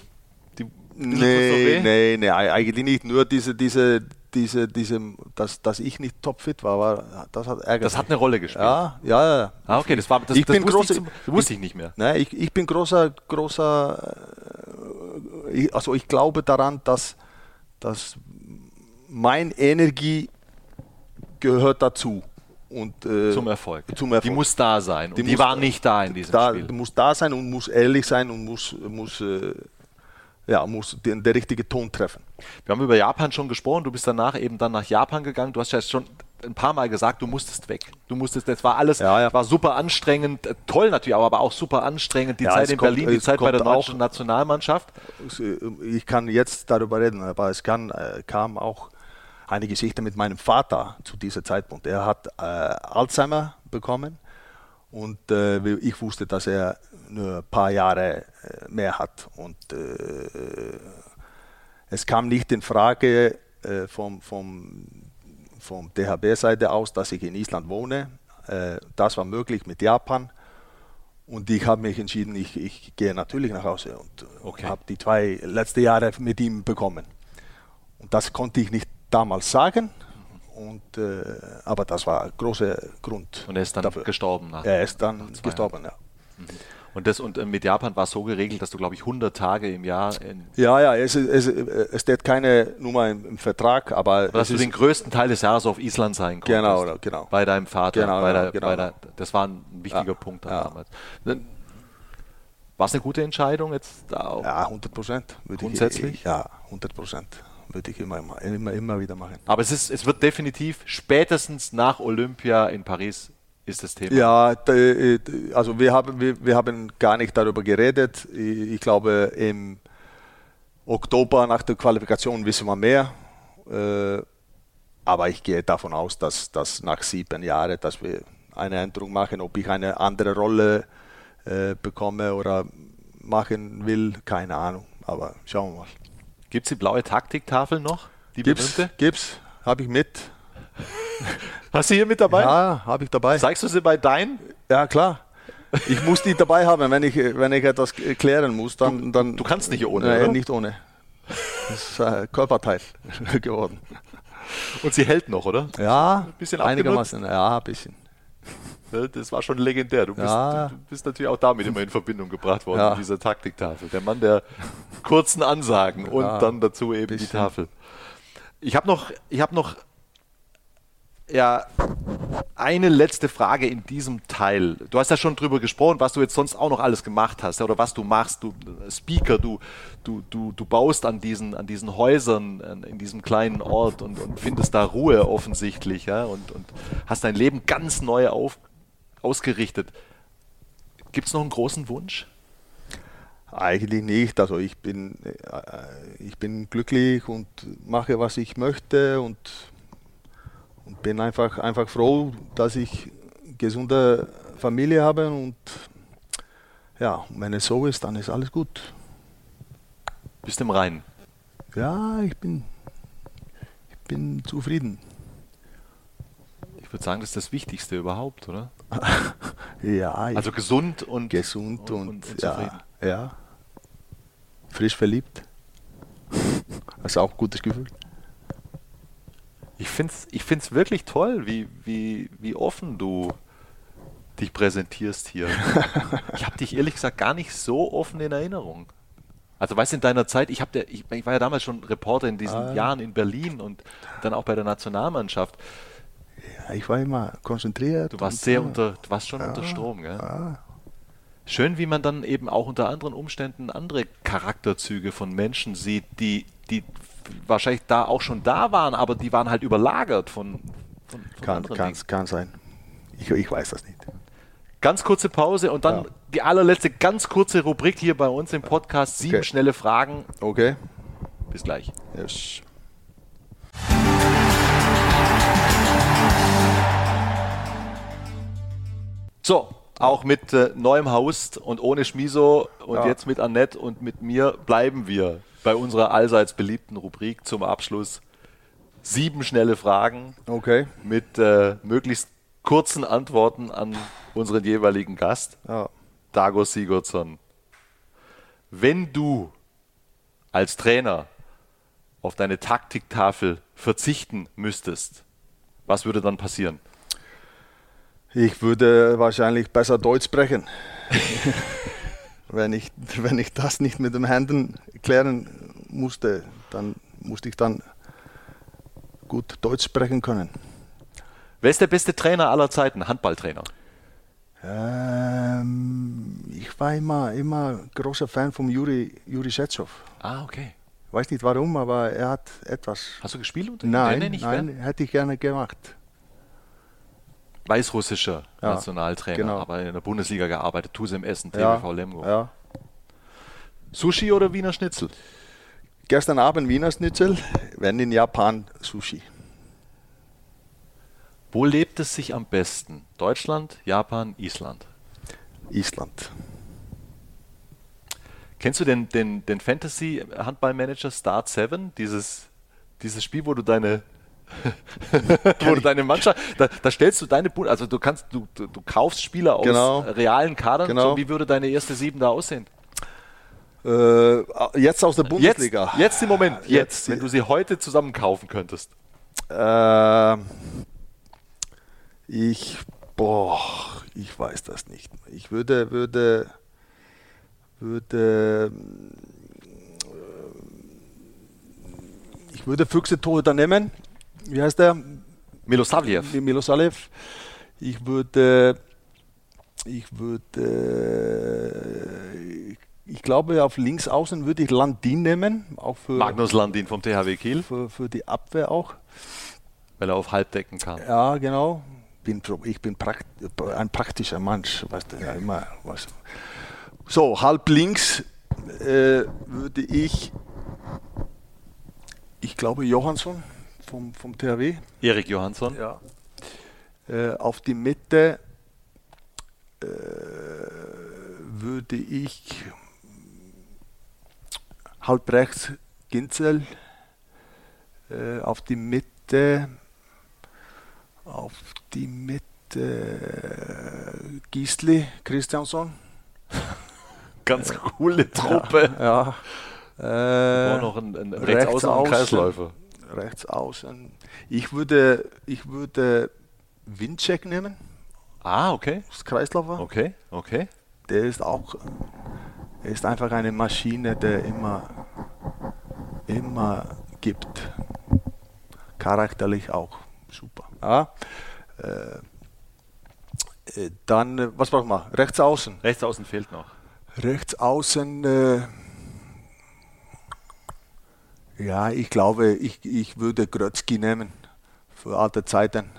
Speaker 2: Nee, nee, nee, eigentlich nicht. Nur diese, diese, diese, diese, dass, dass ich nicht topfit war, war, das hat ärgerlich.
Speaker 1: Das hat eine Rolle gespielt.
Speaker 2: Ja, ja, ja.
Speaker 1: Ah, okay, das war, das,
Speaker 2: ich
Speaker 1: das
Speaker 2: bin wusste, große,
Speaker 1: ich, wusste ich nicht mehr.
Speaker 2: Nein, ich, ich bin großer, großer, äh, ich, also ich glaube daran, dass, dass meine Energie gehört dazu. Und,
Speaker 1: äh, zum, Erfolg.
Speaker 2: zum Erfolg.
Speaker 1: Die muss da sein. die, die muss, war nicht da in diesem
Speaker 2: da,
Speaker 1: Spiel.
Speaker 2: Die muss da sein und muss ehrlich sein und muss, muss äh, ja, muss den, der richtige Ton treffen.
Speaker 1: Wir haben über Japan schon gesprochen, du bist danach eben dann nach Japan gegangen. Du hast ja schon ein paar Mal gesagt, du musstest weg. Du musstest, das war alles,
Speaker 2: Ja, ja.
Speaker 1: war super anstrengend, äh, toll natürlich, aber auch super anstrengend. Die
Speaker 2: Ja,
Speaker 1: Zeit in
Speaker 2: kommt-
Speaker 1: Berlin, die Zeit bei der deutschen Nationalmannschaft.
Speaker 2: Ich kann jetzt darüber reden, aber es kann, äh, kam auch eine Geschichte mit meinem Vater zu diesem Zeitpunkt. Er hat äh, Alzheimer bekommen und äh, ich wusste, dass er nur ein paar Jahre äh, mehr hat. Und äh, es kam nicht in Frage äh, vom, vom, vom DHB-Seite aus, dass ich in Island wohne. Äh, das war möglich mit Japan. Und ich habe mich entschieden, ich, ich gehe natürlich nach Hause und
Speaker 1: Okay.
Speaker 2: habe die zwei letzten Jahre mit ihm bekommen. Und das konnte ich nicht damals sagen. Und, äh, aber das war ein großer Grund.
Speaker 1: Und er ist dann
Speaker 2: dafür.
Speaker 1: gestorben nach.
Speaker 2: Er ist dann gestorben, ja.
Speaker 1: Und das und äh, mit Japan war es so geregelt, dass du, glaube ich, 100 Tage im Jahr, in,
Speaker 2: Ja, ja, es, es, es steht keine Nummer im, im Vertrag, aber
Speaker 1: dass
Speaker 2: es
Speaker 1: du den größten Teil des Jahres auf Island sein konntest.
Speaker 2: Genau, genau.
Speaker 1: Bei deinem Vater.
Speaker 2: Genau,
Speaker 1: bei
Speaker 2: genau,
Speaker 1: der,
Speaker 2: genau.
Speaker 1: Bei der, das war ein wichtiger
Speaker 2: Ja,
Speaker 1: Punkt
Speaker 2: ja.
Speaker 1: damals. War es eine gute Entscheidung jetzt da auch?
Speaker 2: ja, 100 Prozent.
Speaker 1: Grundsätzlich?
Speaker 2: ja, 100 Prozent würde ich immer, immer, immer, immer wieder machen.
Speaker 1: Aber es, ist, es wird definitiv spätestens nach Olympia in Paris ist das Thema.
Speaker 2: Ja, d- also wir haben, wir, wir haben gar nicht darüber geredet. Ich ich glaube, im Oktober nach der Qualifikation wissen wir mehr. Äh, Aber ich gehe davon aus, dass, dass nach sieben Jahren, dass wir eine Änderung machen. Ob ich eine andere Rolle äh, bekomme oder machen will, keine Ahnung. Aber schauen wir mal.
Speaker 1: Gibt es die blaue Taktiktafel noch? Die
Speaker 2: Gibt's,
Speaker 1: berühmte?
Speaker 2: gibt's, habe ich mit.
Speaker 1: Hast du hier mit dabei?
Speaker 2: Ja, habe ich dabei.
Speaker 1: Zeigst du sie bei deinen?
Speaker 2: Ja, klar. Ich muss die dabei haben, wenn ich, wenn ich etwas klären muss, dann. dann
Speaker 1: du kannst nicht ohne,
Speaker 2: Nein, nicht ohne. Das ist ein Körperteil geworden.
Speaker 1: Und sie hält noch, oder?
Speaker 2: Ja,
Speaker 1: bisschen
Speaker 2: einigermaßen. Ja, ein bisschen.
Speaker 1: Ja, Das war schon legendär. Du bist,
Speaker 2: Ja.
Speaker 1: du, du bist natürlich auch damit immer in Verbindung gebracht worden,
Speaker 2: Ja.
Speaker 1: dieser Taktiktafel. Der Mann der kurzen Ansagen und
Speaker 2: Ja,
Speaker 1: dann dazu eben die
Speaker 2: bisschen.
Speaker 1: Tafel. Ich habe noch, ich habe noch ja, eine letzte Frage in diesem Teil. Du hast ja schon drüber gesprochen, was du jetzt sonst auch noch alles gemacht hast oder was du machst. Du Speaker, du, du, du, du baust an diesen, an diesen Häusern in diesem kleinen Ort und, und findest da Ruhe offensichtlich ja, und, und hast dein Leben ganz neu auf, ausgerichtet. Gibt es noch einen großen Wunsch?
Speaker 2: Eigentlich nicht. Also ich bin, äh, ich bin glücklich und mache, was ich möchte und bin einfach, einfach froh, dass ich gesunde Familie habe und ja, wenn es so ist, dann ist alles gut.
Speaker 1: Bist im Reinen.
Speaker 2: Ja, ich bin, ich bin zufrieden.
Speaker 1: Ich würde sagen, das ist das Wichtigste überhaupt, oder?
Speaker 2: Ja,
Speaker 1: Also gesund und
Speaker 2: gesund und,
Speaker 1: und
Speaker 2: ja,
Speaker 1: zufrieden.
Speaker 2: ja, frisch verliebt. Das ist auch ein gutes Gefühl.
Speaker 1: Ich finde es ich find's wirklich toll, wie, wie, wie offen du dich präsentierst hier. ich habe dich ehrlich gesagt gar nicht so offen in Erinnerung. Also weißt du, in deiner Zeit, ich, hab der, ich, ich war ja damals schon Reporter in diesen
Speaker 2: Ah.
Speaker 1: Jahren in Berlin und dann auch bei der Nationalmannschaft.
Speaker 2: Ja, ich war immer konzentriert.
Speaker 1: Du warst sehr
Speaker 2: ja,
Speaker 1: unter, du warst schon unter Strom, gell? Schön, wie man dann eben auch unter anderen Umständen andere Charakterzüge von Menschen sieht, die, die wahrscheinlich da auch schon da waren, aber die waren halt überlagert von, von, von
Speaker 2: Kann,
Speaker 1: anderen
Speaker 2: kann, kann sein. Ich, ich weiß das nicht.
Speaker 1: Ganz kurze Pause und dann
Speaker 2: Ja.
Speaker 1: die allerletzte ganz kurze Rubrik hier bei uns im Podcast. Sieben
Speaker 2: Okay.
Speaker 1: schnelle Fragen.
Speaker 2: Okay.
Speaker 1: Bis gleich.
Speaker 2: Yes.
Speaker 1: So, auch mit äh, neuem Haus und ohne Schmiso und
Speaker 2: Ja.
Speaker 1: jetzt mit Annette und mit mir bleiben wir bei unserer allseits beliebten Rubrik zum Abschluss. Sieben schnelle Fragen
Speaker 2: Okay.
Speaker 1: mit äh, möglichst kurzen Antworten an unseren jeweiligen Gast,
Speaker 2: Ja.
Speaker 1: Dago Sigurdsson. Wenn du als Trainer auf deine Taktiktafel verzichten müsstest, was würde dann passieren?
Speaker 2: Ich würde wahrscheinlich besser Deutsch sprechen. wenn, ich, wenn ich das nicht mit den Händen klären musste, dann musste ich dann gut Deutsch sprechen können.
Speaker 1: Wer ist der beste Trainer aller Zeiten? Handballtrainer.
Speaker 2: Ähm, ich war immer, immer großer Fan von Juri, Juri Schetschow.
Speaker 1: Ah, okay.
Speaker 2: Weiß nicht warum, aber er hat etwas.
Speaker 1: Hast du gespielt unter?
Speaker 2: Nein, nein, hätte ich gerne gemacht.
Speaker 1: Weißrussischer ja, Nationaltrainer, genau. aber in der Bundesliga gearbeitet, Tusem Essen, TBV ja, Lemgo. Ja. Sushi oder Wiener Schnitzel?
Speaker 2: Gestern Abend Wiener Schnitzel, wenn in Japan Sushi.
Speaker 1: Wo lebt es sich am besten? Deutschland, Japan, Island?
Speaker 2: Island.
Speaker 1: Kennst du den, den, den Fantasy-Handballmanager Start 7? Dieses, dieses Spiel, wo du deine wo du deine Mannschaft, da, da, stellst du deine, also du kannst, du, du, du kaufst Spieler aus genau. realen Kadern. Genau. So, wie würde deine erste Sieben da aussehen?
Speaker 2: Äh, jetzt aus der Bundesliga.
Speaker 1: Jetzt, jetzt im Moment, jetzt, jetzt, wenn du sie heute zusammen kaufen könntest.
Speaker 2: Äh, ich, boah, ich weiß das nicht. Ich würde, würde, würde, ich würde Füchse Torhüter nehmen. Wie heißt der?
Speaker 1: Milosavljev.
Speaker 2: Milosavljev. Ich würde, ich würde, ich glaube, auf links außen würde ich Landin nehmen. Auch für,
Speaker 1: Magnus Landin vom THW Kiel.
Speaker 2: Für, für die Abwehr auch.
Speaker 1: Weil er auf halb decken kann.
Speaker 2: Ja, genau. Bin, ich bin prakt, ein praktischer Mensch. Weißt du, ja, immer, was. So, halb links äh, würde ich, ich glaube, Johansson vom, vom THW.
Speaker 1: Erik Johansson.
Speaker 2: Ja. Äh, auf die Mitte äh, würde ich halb rechts Ginzel, äh, auf die Mitte, auf die Mitte Gisli Christiansson.
Speaker 1: Ganz coole Truppe.
Speaker 2: Ja.
Speaker 1: ja. Äh, noch ein, ein Rechtsaußen rechts Kreisläufer.
Speaker 2: Rechts außen. Ich würde, ich würde Windcheck nehmen.
Speaker 1: Ah, okay.
Speaker 2: Das Kreisläufer.
Speaker 1: Okay, okay.
Speaker 2: Der ist auch er ist einfach eine Maschine, der immer, immer gibt. Charakterlich auch super. Ja. Äh, äh dann, äh, was brauchen wir? Rechts außen.
Speaker 1: Rechts außen fehlt noch.
Speaker 2: Rechts außen, äh, ja, ich glaube, ich, ich würde Grötzky nehmen für alte Zeiten.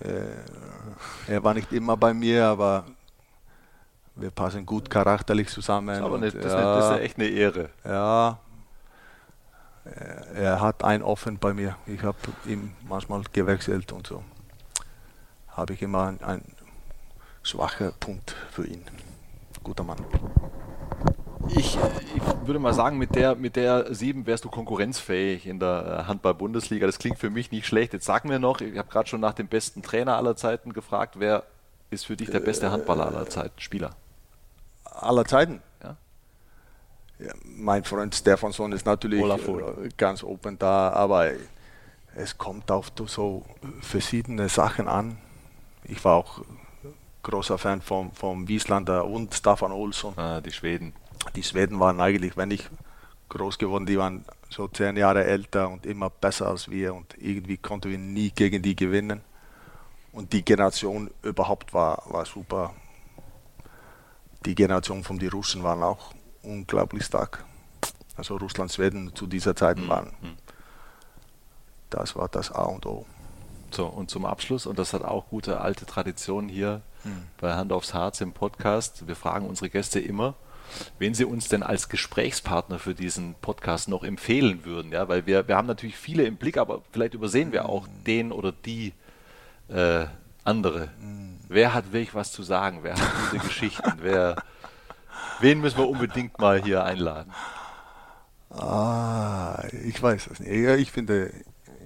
Speaker 2: Äh, er war nicht immer bei mir, aber wir passen gut charakterlich zusammen. Das ist,
Speaker 1: aber nicht, das, ja, das ist echt eine Ehre.
Speaker 2: Ja, er hat ein Offen bei mir. Ich habe ihm manchmal gewechselt und so. Habe ich immer einen schwachen Punkt für ihn. Guter Mann.
Speaker 1: Ich, ich, würde mal sagen, mit der, mit der 7 wärst du konkurrenzfähig in der Handball-Bundesliga. Das klingt für mich nicht schlecht. Jetzt sag mir noch, ich habe gerade schon nach dem besten Trainer aller Zeiten gefragt, wer ist für dich der beste Handballer aller Zeiten, Spieler?
Speaker 2: aller Zeiten. Ja. Ja, mein Freund Stefansson ist natürlich äh, ganz open da, aber es kommt auf so verschiedene Sachen an. Ich war auch großer Fan vom, vom Wieslander und Staffan Olsson.
Speaker 1: Ah, die Schweden.
Speaker 2: Die Schweden waren eigentlich, wenn ich groß geworden, die waren so zehn Jahre älter und immer besser als wir und irgendwie konnten wir nie gegen die gewinnen. Und die Generation überhaupt war, war super die Generation von den Russen waren auch unglaublich stark. Also Russland, Schweden zu dieser Zeit mhm. waren. Das war das A und O.
Speaker 1: So, und zum Abschluss, und das hat auch gute alte Tradition hier mhm. bei Hand aufs Harz im Podcast. Wir fragen unsere Gäste immer, wen sie uns denn als Gesprächspartner für diesen Podcast noch empfehlen würden. Ja, weil wir, wir haben natürlich viele im Blick, aber vielleicht übersehen wir auch mhm. den oder die äh, andere. Mhm. Wer hat wirklich was zu sagen? Wer hat gute Geschichten? Wer, wen müssen wir unbedingt mal hier einladen?
Speaker 2: Ah, ich weiß es nicht. Ich finde,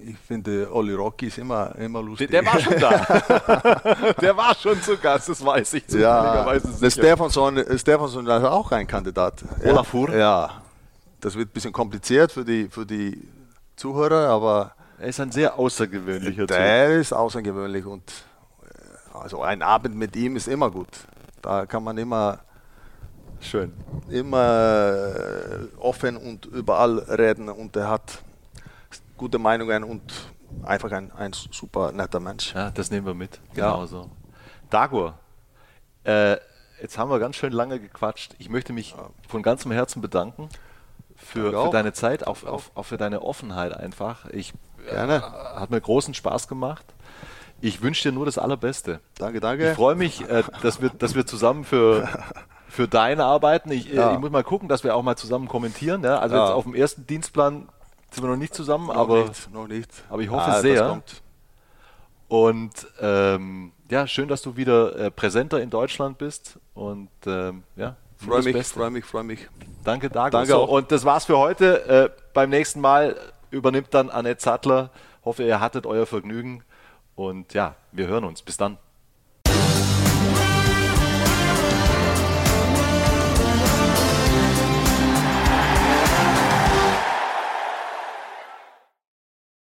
Speaker 2: ich finde, Olli Rocky ist immer, immer lustig.
Speaker 1: Der, der war schon da. der war schon zu Gast, das weiß ich
Speaker 2: ja. Stefansson, Stefansson ist auch ein Kandidat.
Speaker 1: Olafur?
Speaker 2: Ja. Das wird ein bisschen kompliziert für die, für die Zuhörer, aber...
Speaker 1: Er ist ein sehr außergewöhnlicher.
Speaker 2: Der ist außergewöhnlich und also ein Abend mit ihm ist immer gut. Da kann man immer
Speaker 1: schön,
Speaker 2: immer äh, offen und überall reden und er hat gute Meinungen und einfach ein, ein super netter Mensch.
Speaker 1: Ja, das nehmen wir mit. Genauso. Ja. Dagur, äh, jetzt haben wir ganz schön lange gequatscht. Ich möchte mich von ganzem Herzen bedanken für, für deine Zeit, auch, auch, auch, für deine Offenheit einfach. Ich, Gerne. Äh, hat mir großen Spaß gemacht Ich wünsche dir nur das Allerbeste.
Speaker 2: Danke, danke.
Speaker 1: Ich freue mich, äh, dass, wir, dass wir zusammen für, für deine arbeiten. Ich, äh, ja. ich muss mal gucken, dass wir auch mal zusammen kommentieren. Ja? Also ja. jetzt auf dem ersten Dienstplan sind wir noch nicht zusammen,
Speaker 2: noch
Speaker 1: aber,
Speaker 2: nicht, noch nicht.
Speaker 1: aber ich hoffe ah, sehr. Und ähm, ja, schön, dass du wieder äh, präsenter in Deutschland bist. Und ähm, ja,
Speaker 2: freue mich, freue mich, freue mich.
Speaker 1: Danke, Dago. Danke so, und das war's für heute. Äh, beim nächsten Mal übernimmt dann Annette Sattler. Hoffe, ihr hattet euer Vergnügen. Und ja, wir hören uns. Bis dann.